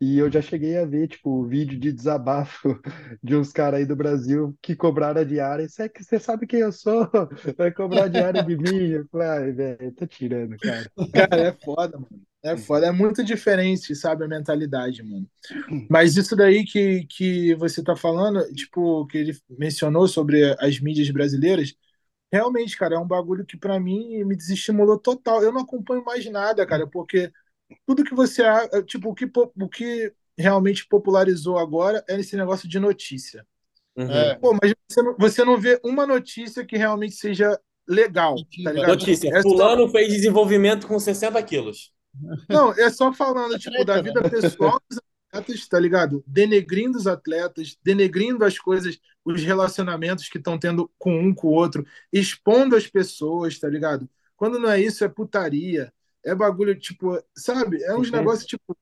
E eu já cheguei a ver, tipo, vídeo de desabafo de uns caras aí do Brasil que cobraram a diária. Você você sabe quem eu sou? Vai cobrar a diária de mim? Eu falei, ai, velho, tá tirando, cara. Cara, é foda, mano. É foda. É muito diferente, sabe, a mentalidade, mano. Mas isso daí que, que você tá falando, tipo, que ele mencionou sobre as mídias brasileiras, realmente, cara, é um bagulho que pra mim me desestimulou total. Eu não acompanho mais nada, cara, porque tudo que você. a- Tipo, o que, o que realmente popularizou agora é esse negócio de notícia. Uhum. É, Pô, mas você não, você não vê uma notícia que realmente seja legal, tá ligado? Notícia: É só- Fulano fez desenvolvimento com 60 quilos. Não, é só falando, tipo, da vida pessoal dos atletas, tá ligado? Denegrindo os atletas, denegrindo as coisas, os relacionamentos que estão tendo com um com o outro, expondo as pessoas, tá ligado? Quando não é isso, é putaria. É bagulho, tipo, sabe? É uns Uhum. negócios, tipo,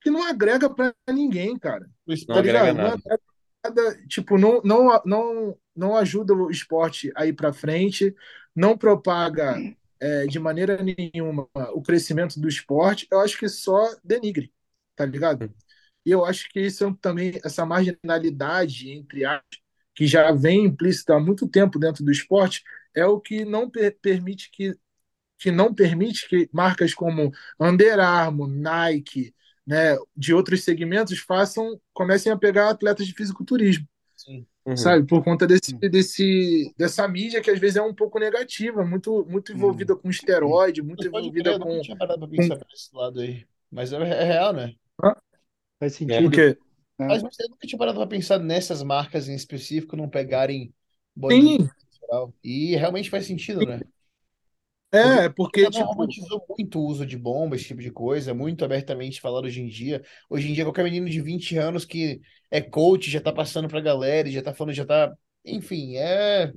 que não agrega pra ninguém, cara. Não Tá agrega ligado? Não nada. agrega nada, tipo, não, não, não, não ajuda o esporte a ir pra frente, não propaga é, de maneira nenhuma o crescimento do esporte. Eu acho que só denigre, tá ligado? E eu acho que isso é também, essa marginalidade, entre aspas, que já vem implícita há muito tempo dentro do esporte, é o que não per- permite que, que não permite que marcas como Under Armour, Nike, né, de outros segmentos façam, comecem a pegar atletas de fisiculturismo, Sim. Uhum. sabe? Por conta desse, desse, dessa mídia que às vezes é um pouco negativa, muito, muito envolvida com esteroide, muito envolvida crer, eu com. tinha parado pra pensar por esse lado aí. Mas é, é real, né? Faz O sentido. quê? né? Mas você nunca tinha parado pra pensar nessas marcas em específico não pegarem Sim. E realmente faz sentido, né? é, porque, não tipo, romantizou muito o uso de bomba, esse tipo de coisa, é muito abertamente falado hoje em dia. Hoje em dia, qualquer menino de 20 anos que é coach já tá passando pra galera, e já tá falando, já tá. Enfim, é.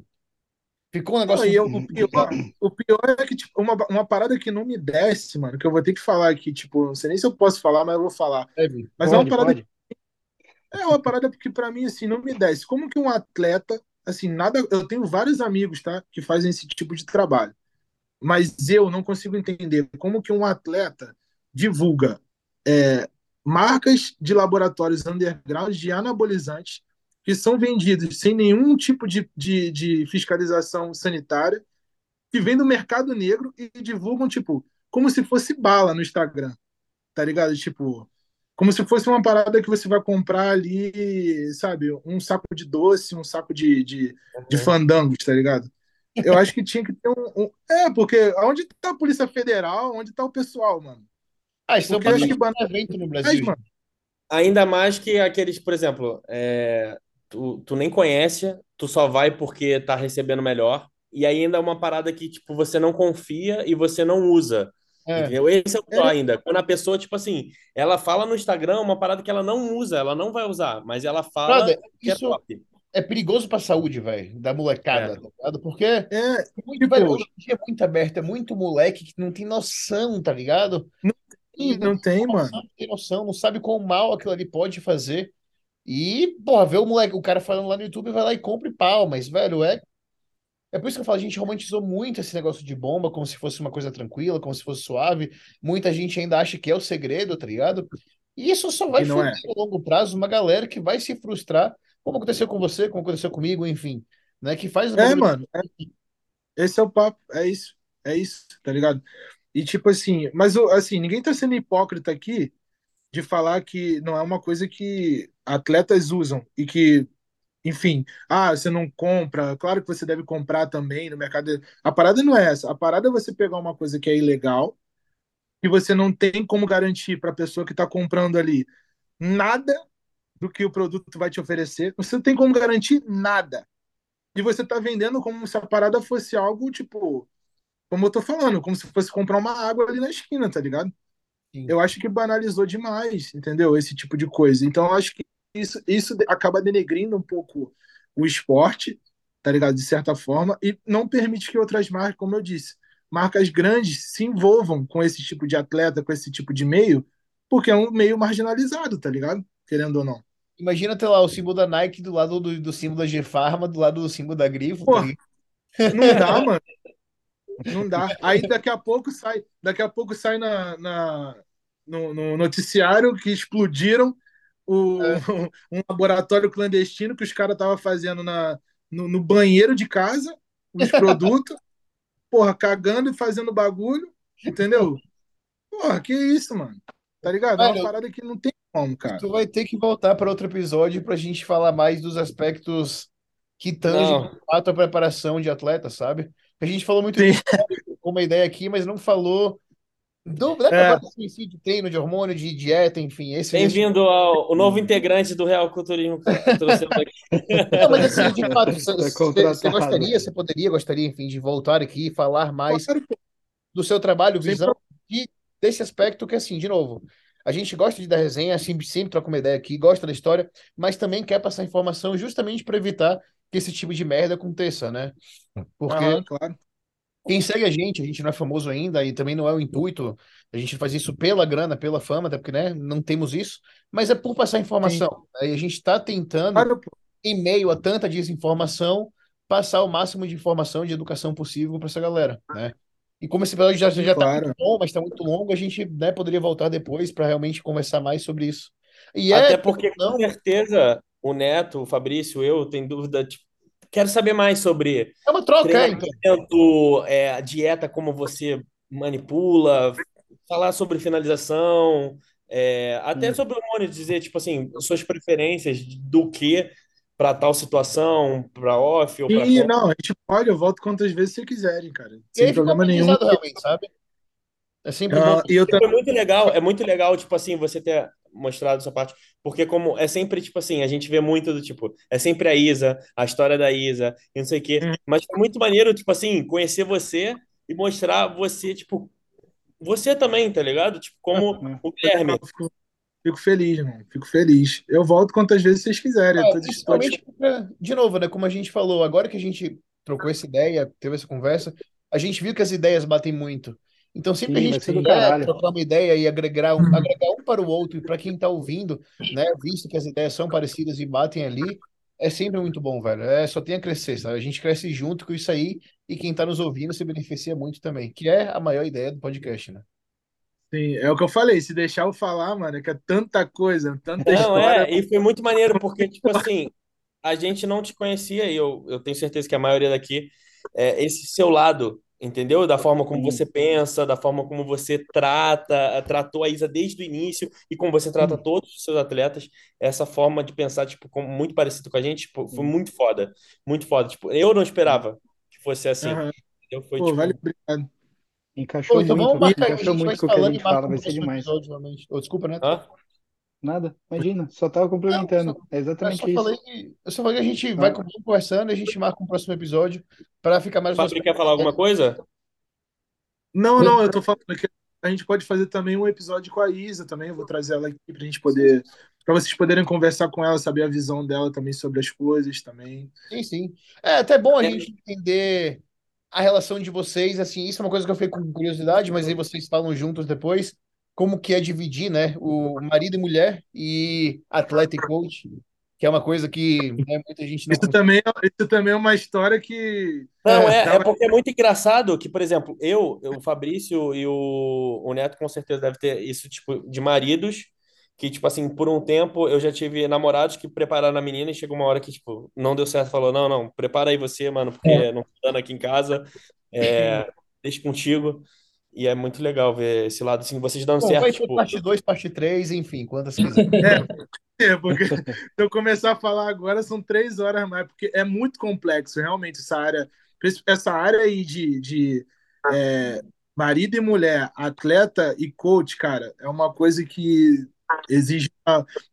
Ficou um Não, negócio e eu- o, pior, o pior é que, tipo, uma, uma parada que não me desce, mano, que eu vou ter que falar aqui, tipo, não sei nem se eu posso falar, mas eu vou falar. Deve. Mas é uma Pode, parada, pode. é uma parada que pra mim, assim, não me desce. Como que um atleta, assim, nada, eu tenho vários amigos, tá, que fazem esse tipo de trabalho, mas eu não consigo entender como que um atleta divulga é, marcas de laboratórios underground de anabolizantes que são vendidos sem nenhum tipo de, de, de fiscalização sanitária, que vem do mercado negro e divulgam, tipo, como se fosse bala no Instagram, tá ligado? Tipo, como se fosse uma parada que você vai comprar ali, sabe, um saco de doce, um saco de, de, de Uhum. fandangos, tá ligado? Eu acho que tinha que ter um, um- É, porque onde tá a Polícia Federal? Onde tá o pessoal, mano? Ah, isso é um Porque eu acho que bastante evento no Mas, Brasil. mano, Ainda mais que aqueles, por exemplo, é, tu, tu nem conhece, tu só vai porque tá recebendo melhor, e ainda é uma parada que, tipo, você não confia e você não usa. É. Entendeu? Esse é o pior É. ainda. Quando a pessoa, tipo assim, ela fala no Instagram uma parada que ela não usa, ela não vai usar, mas ela fala Brother, que é isso top. é perigoso pra saúde, velho, da molecada, É. tá ligado? Porque é, muito, Tipo- velho, hoje em dia é muito aberto, é muito moleque que não tem noção, tá ligado? E não tem, mano. noção, não tem noção, não sabe quão mal aquilo ali pode fazer. E, porra, vê o moleque, o cara falando lá no YouTube, vai lá e compra e pau, mas, velho, é. É por isso que eu falo, a gente romantizou muito esse negócio de bomba, como se fosse uma coisa tranquila, como se fosse suave. Muita gente ainda acha que é o segredo, tá ligado? E isso só vai foder é. a longo prazo uma galera que vai se frustrar, como aconteceu com você, como aconteceu comigo, enfim. Né? Que faz É, mano. é- esse é o papo. É isso. É isso, tá ligado? E tipo assim, mas assim, ninguém tá sendo hipócrita aqui de falar que não é uma coisa que atletas usam e que, enfim, ah, você não compra, claro que você deve comprar também no mercado. A parada não é essa. A parada é você pegar uma coisa que é ilegal, que você não tem como garantir para a pessoa que está comprando ali nada do que o produto vai te oferecer. Você não tem como garantir nada. E você está vendendo como se a parada fosse algo tipo, como eu tô falando, como se fosse comprar uma água ali na esquina, tá ligado? Sim. Eu acho que banalizou demais, entendeu? Esse tipo de coisa. Então, eu acho que isso, isso acaba denegrindo um pouco o esporte, tá ligado? De certa forma, e não permite que outras marcas, como eu disse, marcas grandes se envolvam com esse tipo de atleta, com esse tipo de meio, porque é um meio marginalizado, tá ligado? Querendo ou não. Imagina ter lá o símbolo da Nike do lado do, do símbolo da G-Pharma, do lado do símbolo da Grifo. Pô, tá ligado? Não dá, mano. Não dá. Aí daqui a pouco sai, daqui a pouco sai na, na- no, no noticiário que explodiram o, um laboratório clandestino que os caras estavam fazendo na, no, no banheiro de casa, os produtos, porra, cagando e fazendo bagulho, entendeu? Porra, que isso, mano. Tá ligado? É uma parada que não tem como, cara. Tu vai ter que voltar para outro episódio para a gente falar mais dos aspectos que tangem a preparação de atleta, sabe? A gente falou muito de uma ideia aqui, mas não falou do, É. em si, de treino, de hormônio, de dieta, enfim. Esse Bem-vindo ao o novo integrante do Real Culturismo que trouxemos aqui. Não, mas assim, de fato, você Tá você- gostaria, você poderia, gostaria, enfim, de voltar aqui e falar mais do seu trabalho, visão de, desse aspecto que, assim, de novo, a gente gosta de dar resenha, sempre, sempre troca uma ideia aqui, gosta da história, mas também quer passar informação justamente para evitar que esse tipo de merda aconteça, né? Porque Aham, claro. Quem segue a gente, a gente não é famoso ainda e também não é o intuito. A gente faz isso pela grana, pela fama, até porque, né, não temos isso, mas é por passar informação. Né? E a gente está tentando, Claro, em meio a tanta desinformação, passar o máximo de informação, de educação possível para essa galera, né? E como esse episódio já, já tá Claro. muito bom, mas está muito longo, a gente, né, poderia voltar depois para realmente conversar mais sobre isso. E Até é, porque, com não, certeza, o Neto, o Fabrício, eu, tem dúvida, tipo, quero saber mais sobre é uma troca, é, então. treinamento, é, a dieta, como você manipula, falar sobre finalização, é, até Hum. sobre hormônios, dizer, tipo assim, suas preferências do que para tal situação, para off ou para E não, a gente pode, eu volto quantas vezes vocês quiserem, cara. E Sem ficou problema nenhum. realmente, sabe? É sempre bom. Ah, e eu É muito legal, é muito legal, tipo assim, você ter mostrado essa parte, porque como é sempre, tipo assim, a gente vê muito do tipo, é sempre a Isa, a história da Isa, e não sei o quê, Uhum. mas é muito maneiro, tipo assim, conhecer você e mostrar você, tipo, você também, tá ligado? Tipo, como É. o Guilherme. Fico, fico feliz, irmão. Fico feliz. Eu volto quantas vezes vocês quiserem. É, principalmente, porque, de novo, né? Como a gente falou, agora que a gente trocou essa ideia, teve essa conversa, a gente viu que as ideias batem muito. Então, sempre que Sim, a gente ser do puder caralho. trocar uma ideia e agregar um, agregar um para o outro, e para quem está ouvindo, né? Visto que as ideias são parecidas e batem ali, é sempre muito bom, velho. É, só tem a crescer, sabe? A gente cresce junto com isso aí e quem está nos ouvindo se beneficia muito também, que é a maior ideia do podcast, né? Sim, é o que eu falei. Se deixar eu falar, mano, é que é tanta coisa, tanta Não, história. é, e foi muito maneiro, porque, tipo assim, a gente não te conhecia, e eu, eu tenho certeza que a maioria daqui, é esse seu lado, entendeu? Da forma como você pensa, da forma como você trata, tratou a Isa desde o início, e como você trata todos os seus atletas, essa forma de pensar, tipo, como muito parecido com a gente, tipo, foi muito foda, muito foda. Tipo, eu não esperava que fosse assim. Entendeu? Foi, Pô, tipo, vale, obrigado. Encaixou Pô, então muito, vamos marcar encaixou gente vai muito com o que a falando gente fala, vai ser demais. episódio. Oh, desculpa, né? hã? Nada, imagina, só tava Não, complementando. só- É Eu exatamente só isso. falei eu só falei que a gente vai Ah. conversando e a gente marca um próximo episódio para ficar mais Fábio, quer falar alguma coisa? Não, não, eu tô falando que a gente pode fazer também um episódio com a Isa também. Eu vou trazer ela aqui pra gente poder. Pra vocês poderem conversar com ela, saber a visão dela também sobre as coisas também. Sim, sim. É até bom a É. gente entender a relação de vocês, assim, isso é uma coisa que eu fiquei com curiosidade, mas aí vocês falam juntos depois, como que é dividir, né, o marido e mulher e atleta e coach, que é uma coisa que né, muita gente não Isso também, é- isso também é uma história que. Não, é, é Tava- porque é muito engraçado que, por exemplo, eu, o Fabrício e o, o Neto com certeza deve ter isso, tipo, de maridos, que, tipo assim, por um tempo eu já tive namorados que prepararam a menina e chegou uma hora que, tipo, não deu certo, falou, não, não, prepara aí você, mano, porque não tô dando aqui em casa, é, deixa contigo. E é muito legal ver esse lado, assim, vocês dando Bom, certo, vai tipo, parte 2, parte 3, enfim, quantas quiser. É, porque se eu começar a falar agora são três horas mais, porque é muito complexo, realmente, essa área, essa área aí de, de é, marido e mulher, atleta e coach, cara, é uma coisa que exige,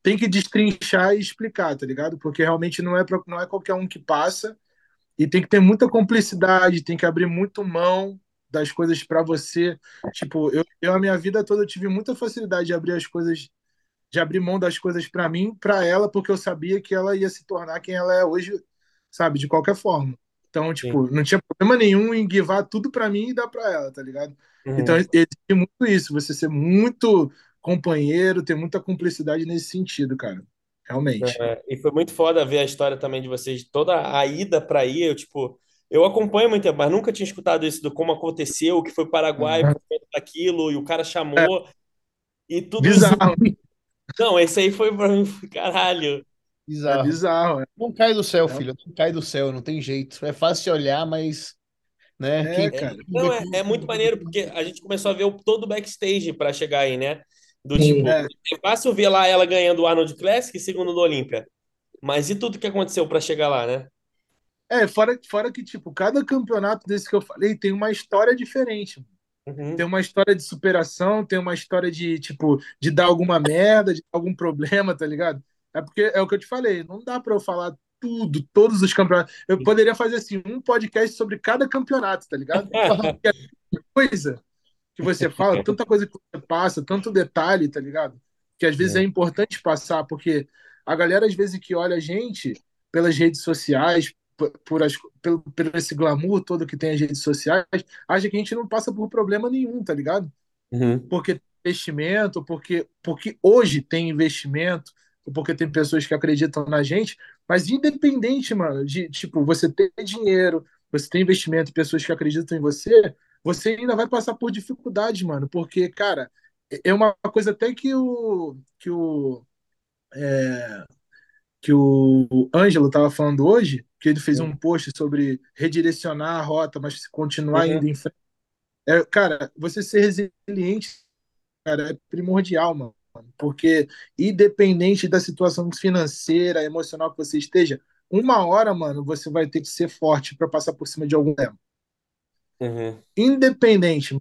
tem que destrinchar e explicar, tá ligado? Porque realmente não é, pra, não é qualquer um que passa e tem que ter muita cumplicidade, tem que abrir muito mão das coisas para você. Tipo, eu, eu a minha vida toda eu tive muita facilidade de abrir as coisas de abrir mão das coisas para mim, para ela, porque eu sabia que ela ia se tornar quem ela é hoje, sabe, de qualquer forma. Então, tipo, não tinha problema nenhum em guivar tudo para mim e dar para ela, tá ligado? uhum. Então, existe muito isso, você ser muito companheiro, ter muita cumplicidade nesse sentido, cara. Realmente. É, e foi muito foda ver a história também de vocês, toda a ida para aí, eu, tipo, eu acompanho muito tempo, mas nunca tinha escutado isso do como aconteceu, que foi Paraguai Uhum. por conta daquilo, e o cara chamou, e tudo Bizarro, Não, esse aí foi pra mim, caralho. é Bizarro. bizarro. é. Não cai do céu, É. filho, não cai do céu, não tem jeito. É fácil olhar, mas, né, É, quem cara. Não, é, é muito maneiro, porque a gente começou a ver o, todo o backstage pra chegar aí, né? Do tipo, É. é fácil ver lá ela ganhando o Arnold Classic, segundo do Olímpia. Mas e tudo que aconteceu pra chegar lá, né? É, fora, fora que, tipo, cada campeonato desse que eu falei tem uma história diferente. Uhum. Tem uma história de superação, tem uma história de, tipo, de dar alguma merda, de dar algum problema, tá ligado? É porque é o que eu te falei, não dá pra eu falar tudo, todos os campeonatos. Eu poderia fazer, assim, um podcast sobre cada campeonato, tá ligado? É coisa que você fala, tanta coisa que você passa, tanto detalhe, tá ligado? Que às vezes é, importante passar, porque a galera, às vezes, que olha a gente pelas redes sociais, por, as, pelo, por esse glamour todo que tem as redes sociais, acha que a gente não passa por problema nenhum, tá ligado? Uhum. Porque investimento, porque, porque hoje tem investimento, porque tem pessoas que acreditam na gente, mas independente, mano, de tipo, você ter dinheiro, você ter investimento, pessoas que acreditam em você, você ainda vai passar por dificuldades, mano, porque, cara, é uma coisa até que o que o é, que o Ângelo estava falando hoje, que ele fez um post sobre redirecionar a rota, mas continuar Uhum. indo em frente. É, cara, você ser resiliente, cara, é primordial, mano. Porque, independente da situação financeira, emocional que você esteja, uma hora, mano, você vai ter que ser forte para passar por cima de algum problema. Uhum. Independente.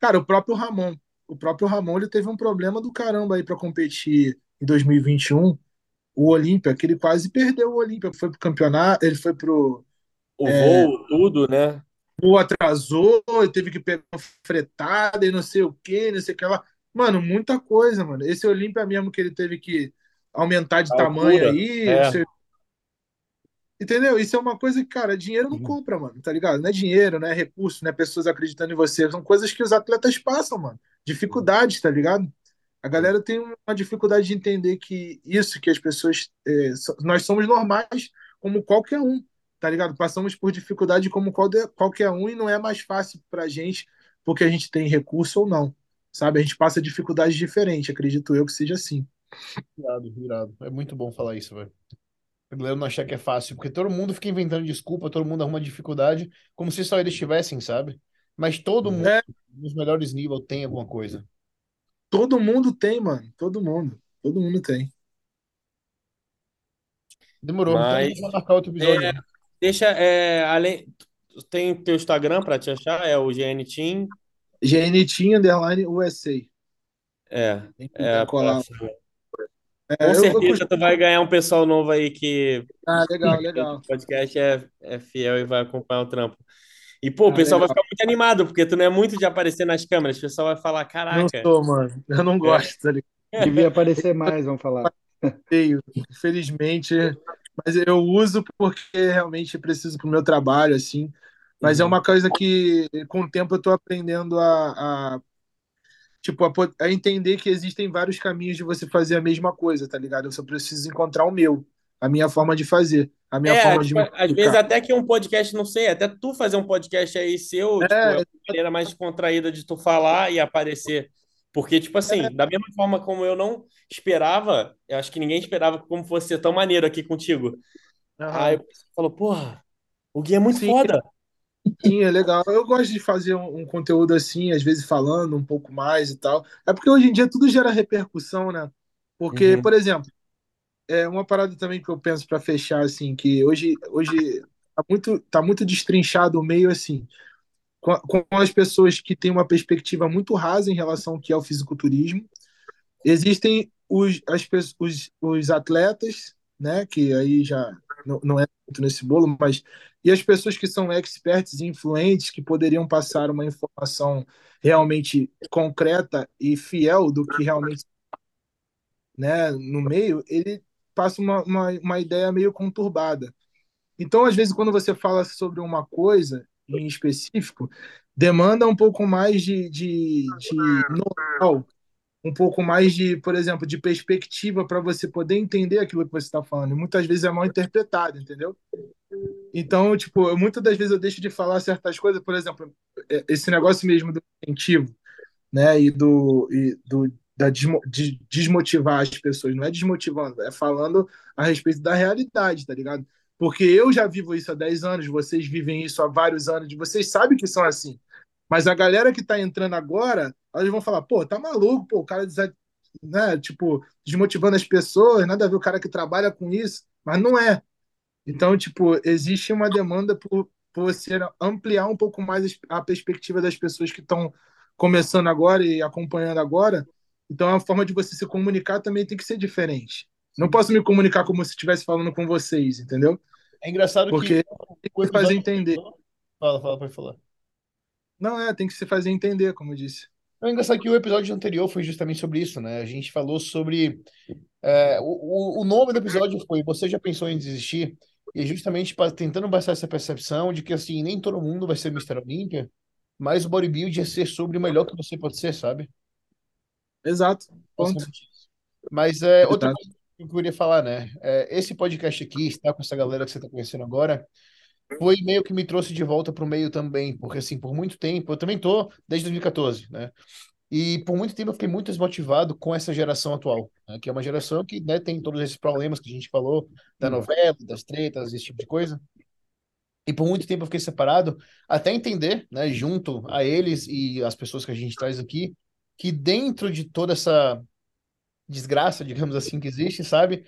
Cara, o próprio Ramon. O próprio Ramon ele teve um problema do caramba aí para competir em 2021. O Olímpia, que ele quase perdeu o Olímpia. Foi pro campeonato, ele foi pro. O voo, tudo, né? O atrasou, ele teve que pegar uma fretada e não sei o que, não sei o que lá. Mano, muita coisa, mano. Esse Olímpia mesmo que ele teve que aumentar de A tamanho altura, aí, é. não sei Entendeu? Isso é uma coisa que, cara, dinheiro não compra, mano, tá ligado? Não é dinheiro, não é recurso, não é pessoas acreditando em você. São coisas que os atletas passam, mano. Dificuldades, tá ligado? A galera tem uma dificuldade de entender que isso, que as pessoas. é, nós somos normais como qualquer um, tá ligado? Passamos por dificuldade como qualquer, qualquer um e não é mais fácil pra gente porque a gente tem recurso ou não, sabe? A gente passa dificuldades diferentes, acredito eu que seja assim. Irado, irado. É muito bom falar isso, velho. A galera não achar que é fácil, porque todo mundo fica inventando desculpa, todo mundo arruma dificuldade, como se só eles tivessem, sabe? Mas todo mundo, É, nos melhores níveis, tem alguma coisa. Todo mundo tem, mano. Todo mundo. Todo mundo tem. Demorou. Então Mas vai marcar outro episódio. é, né? deixa, é, além, tem teu Instagram para te achar, é o GN Team, GNT Underline USA. é, Tem que é, colar. É, com eu, eu certeza costumo- tu vai ganhar um pessoal novo aí que Ah, legal, o legal. podcast é, é fiel e vai acompanhar o trampo. E, pô, o Ah, pessoal vai ficar muito animado, porque tu não é muito de aparecer nas câmeras, o pessoal vai falar, Não caraca, sou, mano. Eu não gosto, tá ligado? Devia aparecer mais, vamos falar. Feio, infelizmente. Mas eu uso porque realmente preciso pro meu trabalho, assim. Mas é Uhum. uma coisa que, com o tempo, eu tô aprendendo a, a, tipo, a, a entender que existem vários caminhos de você fazer a mesma coisa, tá ligado? Eu só preciso encontrar o meu, a minha forma de fazer, a minha É, forma de tipo, às vezes até que um podcast, não sei, até tu fazer um podcast aí seu, tipo, é É, uma maneira mais contraída de tu falar e aparecer. Porque, tipo assim, da mesma forma como eu não esperava, eu acho que ninguém esperava como fosse ser tão maneiro aqui contigo. Aí aham. o pessoal falou, porra, o Gui é muito Sim, foda. Sim, é legal. Eu gosto de fazer um, um conteúdo assim, às vezes falando um pouco mais e tal. É porque hoje em dia tudo gera repercussão, né? Porque, Uhum. por exemplo, é uma parada também que eu penso para fechar assim, que hoje hoje tá muito tá muito destrinchado o meio assim, com, com as pessoas que têm uma perspectiva muito rasa em relação ao que é o fisiculturismo. Existem os, as, os, os atletas, né, que aí já não, não é muito nesse bolo, mas e as pessoas que são experts e influentes que poderiam passar uma informação realmente concreta e fiel do que realmente, né, no meio, ele passa uma, uma, uma ideia meio conturbada. Então, às vezes, quando você fala sobre uma coisa em específico, demanda um pouco mais de, de, de know-how, um pouco mais de, por exemplo, de perspectiva para você poder entender aquilo que você está falando. E muitas vezes é mal interpretado, entendeu? Então, tipo, eu- muitas das vezes eu deixo de falar certas coisas, por exemplo, é- esse negócio mesmo do incentivo, né, e do, e do da desmo- de desmotivar as pessoas, não é desmotivando, é falando a respeito da realidade, tá ligado? Porque eu já vivo isso há 10 anos, vocês vivem isso há vários anos, vocês sabem que são assim. Mas a galera que tá entrando agora, elas vão falar, pô, tá maluco, pô, o cara, né, tipo, desmotivando as pessoas, nada a ver o cara que trabalha com isso, mas não é. Então, tipo, existe uma demanda por, por você ampliar um pouco mais a perspectiva das pessoas que estão começando agora e acompanhando agora. Então, a forma de você se comunicar também tem que ser diferente. Não posso me comunicar como se estivesse falando com vocês, entendeu? É engraçado Porque que tem o que se fazer episódio. entender. Fala, fala, pode falar. Não, é, tem que se fazer entender, como eu disse. É engraçado que o episódio anterior foi justamente sobre isso, né? A gente falou sobre. é, o, o nome do episódio foi Você já pensou em desistir? e é justamente pra, tentando passar essa percepção de que, assim, nem todo mundo vai ser Mr. Olímpia, mas o bodybuilding é ser sobre o melhor que você pode ser, sabe? Exato. Ponto. Mas é outra Exato. coisa que eu queria falar, né? É, esse podcast aqui, estar com essa galera que você está conhecendo agora, foi meio que me trouxe de volta para o meio também, porque assim, por muito tempo, eu também tô desde 2014, né? E por muito tempo eu fiquei muito desmotivado com essa geração atual, né? Que é uma geração que, né, tem todos esses problemas que a gente falou, da novela, das tretas, esse tipo de coisa. E por muito tempo eu fiquei separado, até entender, né, junto a eles e as pessoas que a gente traz aqui, que dentro de toda essa desgraça, digamos assim, que existe, sabe?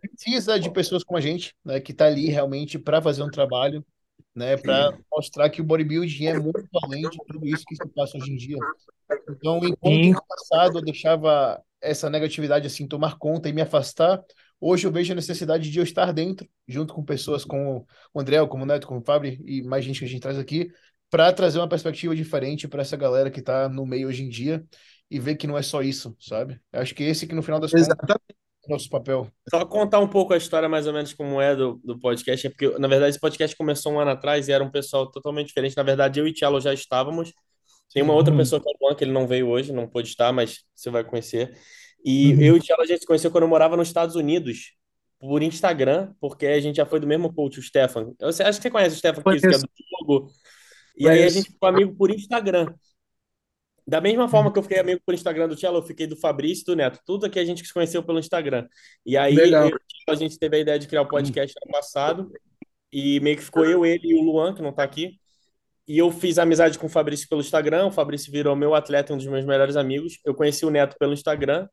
Precisa de pessoas como a gente, né, que tá ali realmente para fazer um trabalho, né, para mostrar que o bodybuilding é muito além de tudo isso que se passa hoje em dia. Então, enquanto no passado eu deixava essa negatividade assim tomar conta e me afastar, hoje eu vejo a necessidade de eu estar dentro, junto com pessoas como o André, como o Neto, como o Fábio e mais gente que a gente traz aqui, para trazer uma perspectiva diferente para essa galera que está no meio hoje em dia e ver que não é só isso, sabe? Eu acho que esse que no final das contas Exatamente. é o nosso papel. Só contar um pouco a história mais ou menos como é do, do podcast, é porque, na verdade, esse podcast começou um ano atrás e era um pessoal totalmente diferente. Na verdade, eu e Tchelo já estávamos. Tem uma outra Uhum. pessoa que é o que ele não veio hoje, não pôde estar, mas você vai conhecer. E Uhum. eu e o Tchelo, a gente se conheceu quando eu morava nos Estados Unidos, por Instagram, porque a gente já foi do mesmo coach, o Stefan. Eu sei- acho que você conhece o Stefan Kiss, que é do jogo. E aí a gente ficou amigo por Instagram. Da mesma forma que eu fiquei amigo por Instagram do Tchelo, eu fiquei do Fabrício e do Neto. Tudo aqui a gente se conheceu pelo Instagram. E aí eu a gente teve a ideia de criar o podcast ano passado. E meio que ficou eu, ele e o Luan, que não tá aqui. E eu fiz amizade com o Fabrício pelo Instagram. O Fabrício virou meu atleta, um dos meus melhores amigos. Eu conheci o Neto pelo Instagram,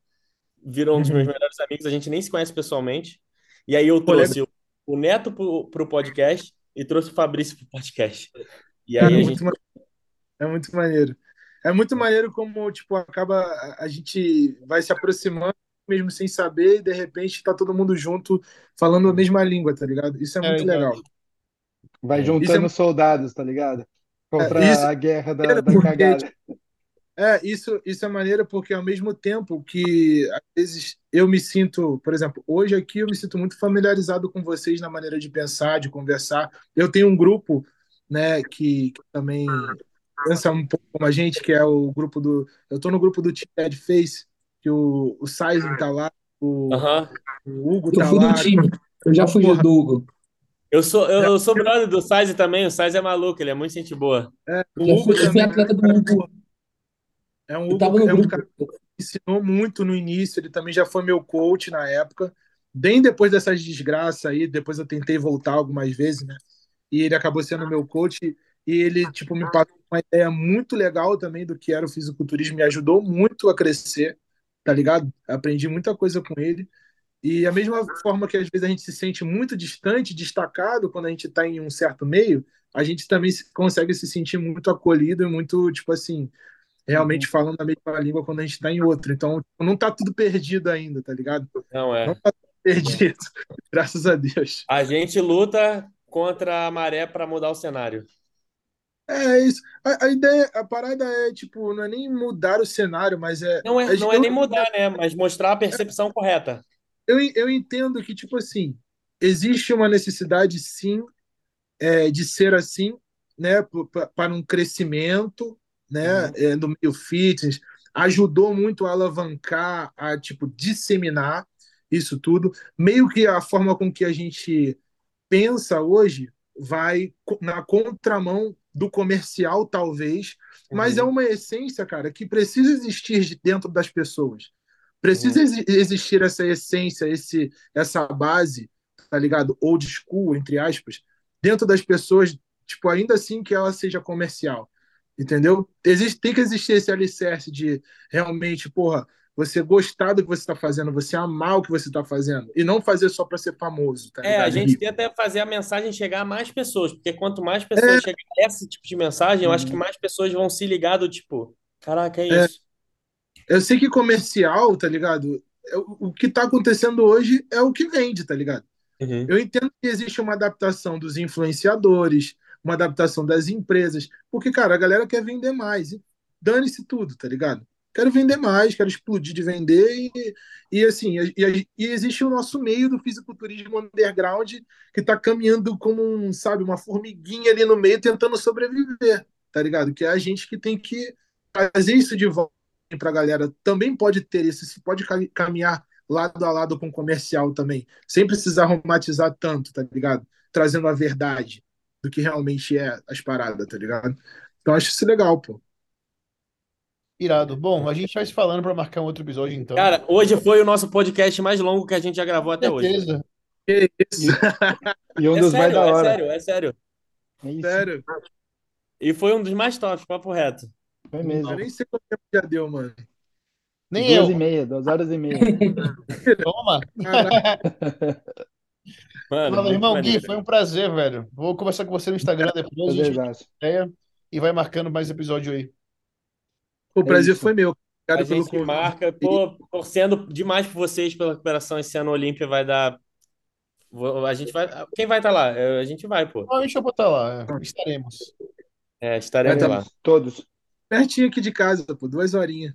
virou um dos meus melhores amigos. A gente nem se conhece pessoalmente. E aí eu trouxe o- o Neto pro, pro podcast e trouxe o Fabrício pro podcast. E aí é muito, gente. ma- é muito maneiro. É muito maneiro como, tipo, acaba, a- gente vai se aproximando mesmo sem saber e de repente tá todo mundo junto falando a mesma língua, tá ligado? Isso é É muito legal. Vai É. juntando Isso soldados, tá ligado? Contra É, isso- a guerra da, da porque, cagada. É, isso, isso é maneiro porque ao mesmo tempo que às vezes eu me sinto, por exemplo, hoje aqui eu me sinto muito familiarizado com vocês na maneira de pensar, de conversar. Eu tenho um grupo, né, que, que também pensa um pouco como a gente, que é o grupo do. Eu tô no grupo do Ted Face, que o, o Sizen tá lá, o, Aham. o Hugo Eu tá fui do lá. time. Eu já fui Porra. do Hugo. Eu sou, eu, eu sou brother do Size também. O Size é maluco, ele é muito gente boa. É, o Hugo fui, eu fui também atleta do Hugo. é um Eu tava Hugo, é um cara ensinou muito no início, ele também já foi meu coach na época. Bem depois dessas desgraças aí, depois eu tentei voltar algumas vezes, né? E ele acabou sendo meu coach e ele tipo me passou uma ideia muito legal também do que era o fisiculturismo, me ajudou muito a crescer, tá ligado? Aprendi muita coisa com ele. E a mesma forma que às vezes a gente se sente muito distante, destacado quando a gente está em um certo meio, a gente também se- consegue se sentir muito acolhido e muito, tipo assim, realmente falando a mesma língua quando a gente está em outro. Então, não tá tudo perdido ainda, tá ligado? Não é. Não tá tudo perdido, graças a Deus. A gente luta contra a maré para mudar o cenário. É isso. A, a ideia, a parada é, tipo, não é nem mudar o cenário, mas é. Não é, não é nem mudar, né? Mas mostrar a percepção correta. eu, eu entendo que, tipo assim, existe uma necessidade, sim, é, de ser assim, né, para um crescimento, né, Uhum. é, do meio fitness, ajudou muito a alavancar, a, tipo, disseminar isso tudo, meio que a forma com que a gente pensa hoje vai na contramão do comercial, talvez, mas é Uhum. uma essência, cara, que precisa existir de dentro das pessoas. Precisa Uhum. exi- existir essa essência, esse, essa base, tá ligado? Old school, entre aspas, dentro das pessoas, tipo, ainda assim que ela seja comercial, entendeu? Existe, tem que existir esse alicerce de realmente, porra, você gostar do que você está fazendo, você amar o que você está fazendo, e não fazer só para ser famoso, tá É, ligado? a gente tenta fazer a mensagem chegar a mais pessoas, porque quanto mais pessoas chegarem a esse tipo de mensagem, eu acho que mais pessoas vão se ligar do tipo, caraca, é É. isso. Eu sei que comercial, tá ligado? É O que tá acontecendo hoje é o que vende, tá ligado? Uhum. Eu entendo que existe uma adaptação dos influenciadores, uma adaptação das empresas, porque, cara, a galera quer vender mais. E dane-se tudo, tá ligado? Quero vender mais, quero explodir de vender e, e assim, e, e existe o nosso meio do fisiculturismo underground que está caminhando como um, sabe, uma formiguinha ali no meio tentando sobreviver, tá ligado? Que é a gente que tem que trazer isso de volta para a galera. Também pode ter isso, pode caminhar lado a lado com o comercial também, sem precisar romantizar tanto, tá ligado? Trazendo a verdade do que realmente é as paradas, tá ligado? Então acho isso legal, pô. Irado. Bom, a gente vai se falando para marcar um outro episódio, então. Cara, hoje foi o nosso podcast mais longo que a gente já gravou até hoje. Que isso. E, e um É dos mais sério, da é hora. sério, é sério. É isso. Sério. E foi um dos mais tops, papo reto. Foi mesmo. Eu nem sei quanto tempo já deu, mano. Nem duas eu. e meia, duas horas e meia. Toma. Mano, Fala, irmão maneiro. Gui, foi um prazer, velho. Vou conversar com você no Instagram depois, ideia e vai marcando mais episódio aí. O prazer isso. foi meu. A Obrigado pelo gente convite. marca, pô, torcendo demais por vocês pela recuperação esse ano. A Olímpia vai dar. A gente vai. Quem vai estar lá? É, A gente vai, pô. Provavelmente eu vou estar lá, é. estaremos. É, estaremos Vai lá. Todos. Pertinho aqui de casa, pô, duas horinhas.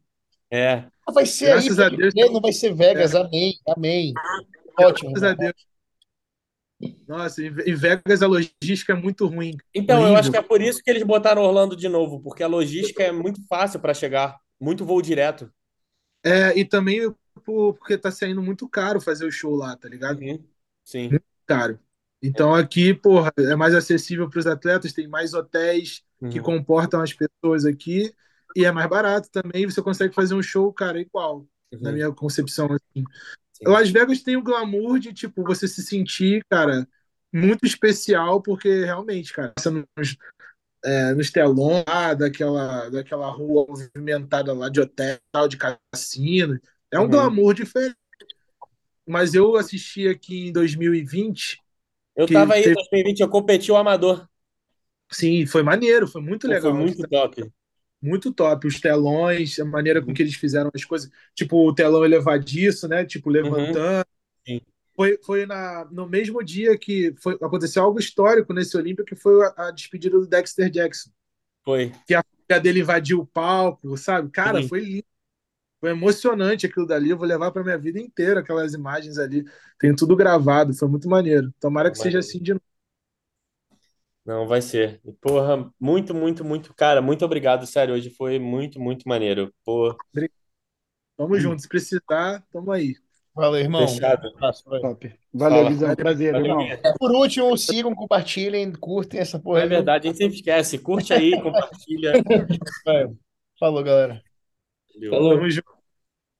É. Ah, Vai ser Graças aí, a Deus. não vai ser Vegas, amém, amém. Ótimo. Graças a Deus. Nossa, em Vegas a logística é muito ruim. Então, eu Horrível. acho que é por isso que eles botaram Orlando de novo, porque a logística é muito fácil para chegar. Muito voo direto. É, e também por- porque tá saindo muito caro fazer o show lá, tá ligado? Uhum. Sim. Caro. Então aqui, porra, é mais acessível para os atletas, tem mais hotéis que Uhum. comportam as pessoas aqui e é mais barato também. Você consegue fazer um show, cara, igual, na Uhum. minha concepção. Assim. Sim. Las Vegas tem o glamour de, tipo, você se sentir, cara, muito especial, porque realmente, cara, você nos, é, nos telões lá, daquela, daquela rua movimentada lá de hotel, de cassino, é um Uhum. glamour diferente. Mas eu assisti aqui em 2020, Eu tava aí em teve- 2020, eu competi o amador. sim, foi maneiro, foi muito Pô, legal. Foi muito top. Muito top. Os telões, a maneira com que eles fizeram as coisas, tipo o telão elevadiço, né? Tipo, levantando. Sim. Foi, foi na, no mesmo dia que foi, aconteceu algo histórico nesse Olímpia, que foi a, a despedida do Dexter Jackson. Foi. Que a filha dele invadiu o palco, sabe? Cara, Sim. foi lindo. Foi emocionante aquilo dali. Eu vou levar para minha vida inteira aquelas imagens ali. Tem tudo gravado, foi muito maneiro. Tomara que seja assim de novo. Não, vai ser. E, Porra, muito, muito, muito. Cara, muito obrigado, sério. Hoje foi muito, muito maneiro. Pô, Tamo junto. Se precisar, tamo aí. Valeu, irmão. Fechado. Um. Top. Valeu, Fala. Guizão. Prazer, Valeu, irmão. Por último, sigam, compartilhem, curtem essa porra. É aí. verdade, a gente sempre esquece. Curte aí, compartilha. Vai. Falou, galera. Valeu. Falou. Tamo junto.